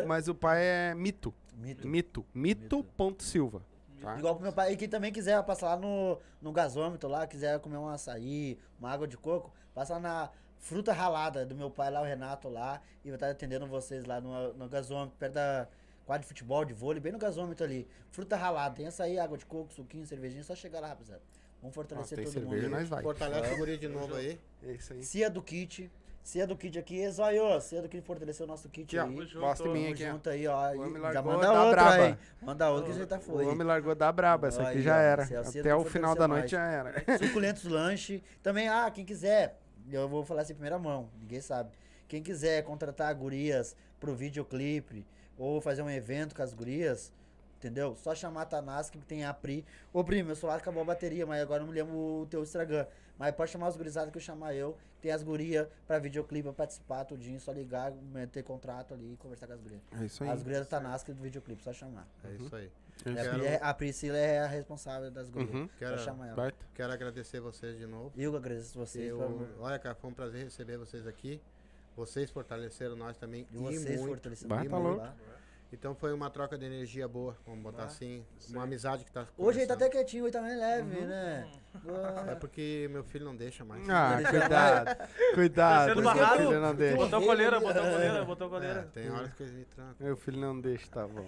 S1: Mas o pai é Mito.
S3: Mito.
S1: Mito. Mito.silva. Tá?
S3: Igual pro meu pai, e quem também quiser passar lá no, no gasômetro lá, quiser comer um açaí, uma água de coco, passa lá na fruta ralada do meu pai lá, o Renato lá, e vai estar atendendo vocês lá no, no gasômetro, perto da quadra de futebol, de vôlei, bem no gasômetro ali. Fruta ralada, tem açaí, água de coco, suquinho, cervejinha, só chegar lá, rapaziada. Vamos fortalecer
S1: tem
S3: todo
S1: cerveja,
S3: mundo.
S1: nós vai.
S2: Fortalece o guri de novo aí.
S1: É isso aí.
S3: Cia do kit, Cia do kit aqui, Zóio, Cia do kit fortaleceu o nosso kit
S1: Aqui,
S3: aí.
S1: Gosta em mim aqui,
S3: junto aí, ó.
S1: O
S3: e
S1: largou
S3: já manda
S1: da
S3: outra
S1: braba.
S3: aí. Manda outra que você tá
S1: O
S3: foi.
S1: homem largou da braba, essa aqui
S3: Aí,
S1: já era.
S3: é o
S1: Até o final da
S3: mais.
S1: noite já era.
S3: Suculentos lanche. Também, ah, quem quiser, eu vou falar assim em primeira mão, ninguém sabe. Quem quiser contratar gurias pro videoclipe ou fazer um evento com as gurias, entendeu? Só chamar a Tanás que tem a Pri. Ô, Pri, meu celular acabou a bateria, mas agora não lembro o teu Instagram. Mas pode chamar os gurizados que eu chamar eu. Tem as gurias pra videoclipe, pra participar, tudinho. Só ligar, meter contrato ali e conversar com as gurias.
S1: É isso aí.
S3: As gurias da Tanás do videoclipe, só chamar.
S2: É isso aí.
S1: É.
S3: Pri é- a Priscila é a responsável das gurias.
S1: Uhum.
S2: Quero,
S3: Só chamar ela.
S1: Baita.
S2: quero agradecer vocês de novo.
S3: Eu agradeço vocês.
S2: Eu, olha, cara, foi um prazer receber vocês aqui. Vocês fortaleceram nós também.
S3: E
S2: E,
S3: vocês
S2: muito.
S3: fortalecendo
S1: Bah,
S3: muito
S1: tá louco.
S3: lá.
S2: Então foi uma troca de energia boa, vamos botar
S3: Ah,
S2: assim.
S4: isso
S2: Uma amizade que tá
S3: Hoje ele tá até quietinho, hoje tá mais leve, né?
S2: É porque meu filho não deixa mais.
S1: Ah, cuidado. Cuidado.
S4: Descendo
S1: Meu filho não deixa.
S4: Botou coleira, botou coleira, botou
S2: É,
S4: coleira.
S2: tem horas que eles me trancam.
S1: Meu filho não deixa, tá bom.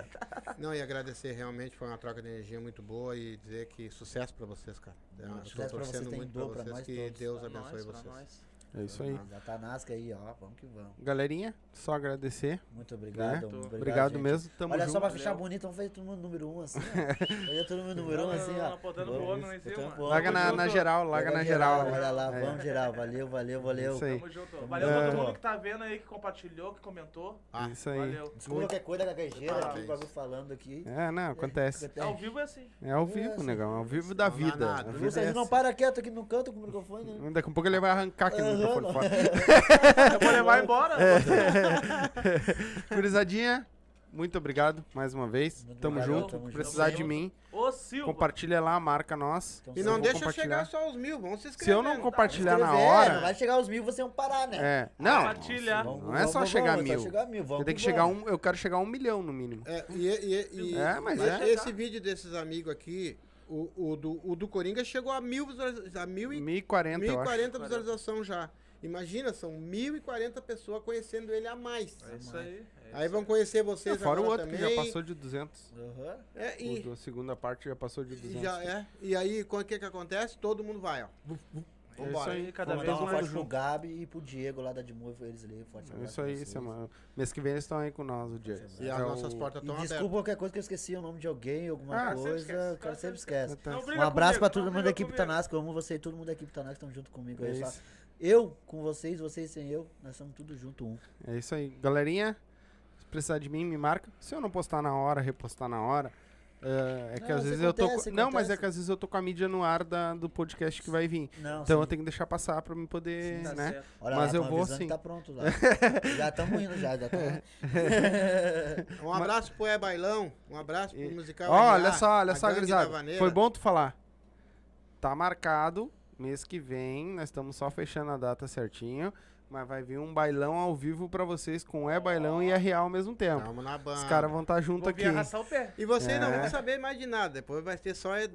S2: Não, e agradecer realmente, foi uma troca de energia muito boa e dizer que sucesso pra vocês, cara. Eu tô
S3: sucesso pra vocês,
S2: torcendo
S3: tem
S2: muito pra
S3: pra
S2: vocês, que
S3: todos.
S2: Deus
S4: Pra
S2: abençoe
S4: nós, pra
S2: vocês.
S1: É isso aí.
S3: Já tá Nasca aí, ó. Vamos que vamos.
S1: Galerinha, só agradecer.
S3: Muito obrigado.
S4: Né?
S3: Obrigado,
S1: Obrigado mesmo. Tamo
S3: Olha
S1: junto.
S3: só pra fechar
S4: Valeu.
S3: bonito, vamos fazer todo mundo número um assim. Fazer todo mundo número um assim, ó.
S4: pro lá em cima.
S1: Larga na, na geral, larga na geral.
S3: Olha lá,
S1: É.
S3: vamos geral. Valeu, valeu, valeu.
S1: Isso aí.
S4: Tamo junto. Valeu
S1: É.
S4: todo mundo que tá vendo aí, que compartilhou, que comentou.
S2: Ah,
S1: Isso aí.
S4: Valeu.
S3: Desculpa qualquer coisa, gaguejeira aqui, o bagulho falando aqui.
S1: É, não, acontece.
S4: Ao vivo é assim.
S1: É ao vivo, negão. É ao vivo da vida.
S3: Vocês
S1: é
S3: não
S1: assim.
S3: param quieto aqui no canto com o microfone, né?
S1: Daqui a pouco ele vai arrancar aqui no. microfone fora.
S4: Eu vou levar embora.
S1: Curizadinha, muito obrigado mais uma vez.
S3: Muito
S1: Tamo
S3: obrigado,
S1: junto.
S3: tamo
S1: Precisar
S4: junto.
S1: de mim,
S4: Ô, Silva.
S1: compartilha lá, marca nós.
S3: Então,
S2: E
S1: Eu
S2: não deixa
S1: compartilhar.
S2: chegar só aos mil, vamos se
S1: Se
S2: inscrever.
S1: eu não compartilhar na
S3: Escrever,
S1: hora.
S3: Não vai chegar aos mil, vocês vão parar, né?
S1: É, não.
S4: Compartilha.
S3: Vamos-
S1: Não é só
S3: vamos,
S1: chegar a
S3: vamos, é
S1: mil.
S3: chegar a mil. Vamos
S1: Eu tenho que chegar um, eu quero chegar a um milhão no mínimo.
S2: É, e, e- e-
S1: É, mas
S2: mas
S1: é.
S2: esse vídeo desses amigos aqui, o, o, do, o do Coringa chegou a mil visualizações, a mil e
S1: 1040, eu acho.
S2: 1040 visualizações já. Imagina, são 1.040 pessoas conhecendo ele a mais.
S4: É isso aí. é
S2: Aí
S4: isso
S2: vão conhecer vocês
S1: Fora o
S2: agora
S1: outro que
S2: também.
S1: já passou de 200.
S3: Aham.
S2: É,
S1: O
S2: e,
S1: da segunda parte já passou de
S2: e
S1: 200.
S2: já é. E aí, o que que acontece? Todo mundo vai, ó. Vuf.
S1: É
S2: Vambora.
S1: isso aí.
S4: Cada
S3: Vamos
S4: vez
S3: dar uma
S4: mais
S3: forte pro. Gabi e pro Diego lá da Dimove, eles ali. Forte
S1: É
S3: abraço
S1: isso aí, semana. Mês que vem eles estão aí com nós, o dia.
S2: E as
S1: É o-
S2: nossas portas estão
S3: desculpa
S2: abertas.
S3: qualquer coisa que eu esqueci o nome de alguém, alguma
S1: Ah,
S3: coisa. O cara sempre
S4: sempre
S3: esquece. Um abraço
S4: comigo,
S3: pra todo mundo da equipe. Tanasco. Eu amo você e todo mundo da equipe Tanasco estão junto comigo.
S1: É
S3: aí, só-
S1: isso.
S3: Eu com vocês, vocês sem eu, nós estamos tudo junto um.
S1: É isso aí. Galerinha, se precisar de mim, me marca. Se eu não postar na hora, repostar na hora. É, é que
S3: Não,
S1: às
S3: isso
S1: vezes eu tô.
S3: acontece,
S1: com- Não, mas é
S3: acontece.
S1: que às vezes eu tô com a mídia no ar da, do podcast que vai vir.
S3: Não,
S1: Então
S3: sim.
S1: eu tenho que deixar passar pra me poder,
S4: Tá
S1: né?
S4: certo.
S3: Olha
S1: mas
S3: lá,
S1: eu vou
S3: que
S1: sim.
S3: Tá pronto já. já estamos indo já, já.
S2: Um abraço pro É Bailão, um abraço pro
S1: E-
S2: Musical NA,
S1: olha só, olha só.
S2: Vaneira.
S1: Foi bom tu falar. Tá marcado, mês que vem, nós estamos só fechando a data certinho, mas vai vir um bailão ao vivo pra vocês com É Bailão e É Real ao mesmo tempo.
S2: Tamo na banda.
S1: Os caras vão estar junto
S4: Vou
S1: aqui.
S4: arrastar o pé.
S2: E vocês não
S1: É.
S2: vão saber mais de nada. Depois vai ter só é,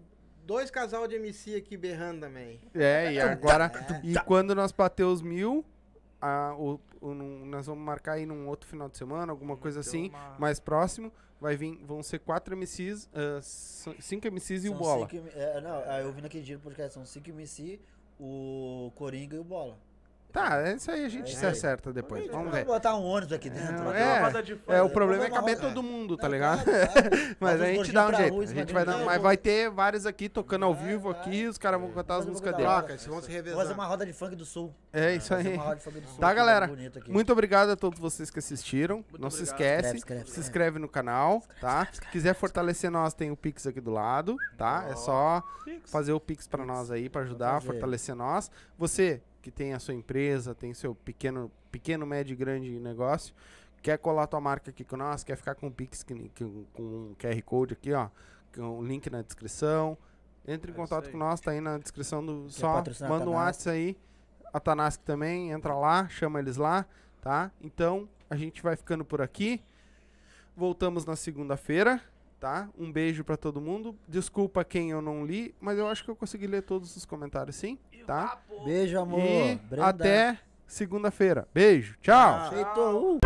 S2: dois casal de MC aqui berrando também.
S1: É, e agora. E quando nós bater os mil, a- o- o- nós vamos marcar aí num outro final de semana, alguma coisa
S4: Deu
S1: assim,
S4: uma-
S1: mais próximo. Vai vir, vão ser quatro MCs, ah, s- cinco MCs e o
S3: São
S1: Bola.
S3: cinco- é, não, ah, eu vi naquele dia no podcast, são 5 MC, o Coringa e o Bola.
S1: Tá, é isso aí a gente
S3: É
S1: se acerta depois. Vamos
S3: Vamos
S1: ver.
S3: botar um ônibus aqui dentro.
S1: É,
S3: lá.
S1: é.
S4: Uma roda de fã.
S1: É, o problema é caber
S3: arrumar-
S1: todo mundo, tá
S3: Não,
S1: ligado? Mas a gente dá um jeito.
S3: rua,
S1: A gente vai dar, mas vai ter vários aqui tocando ao
S3: Vai,
S1: vivo aqui, os caras vão cantar as
S3: Fazer um
S1: músicas dele.
S2: Troca, eles vão se
S3: Vamos fazer
S2: revezar.
S3: uma roda de funk do sul.
S1: É isso
S3: Fazer
S1: aí.
S3: uma roda de funk do sul.
S1: Tá, galera? Muito obrigado a todos vocês que assistiram. Não se esquece, se inscreve no canal, tá? Quiser fortalecer nós, tem o Pix aqui do lado, tá? É só fazer o Pix pra nós aí, pra ajudar,
S3: fazer.
S1: fortalecer nós. Você que tem a sua empresa, tem seu pequeno, pequeno, médio e grande negócio, Quer colar tua marca aqui com nós? Quer ficar com o Pix que- que- com um QR Code aqui, ó? Com o link na descrição. Entre em
S4: É
S1: contato com nós, tá aí na descrição do
S3: Quer
S1: só. Manda um? WhatsApp aí. A Tanask também, entra lá, chama eles lá, tá? Então, a gente vai ficando por aqui. Voltamos na segunda-feira, tá? Um beijo pra todo mundo. Desculpa quem eu não li, mas eu acho que eu consegui ler todos os comentários sim, Tá?
S3: Beijo, amor.
S1: E
S3: Brenda.
S1: até segunda-feira. Beijo. Tchau.
S3: Aceitou. Uh.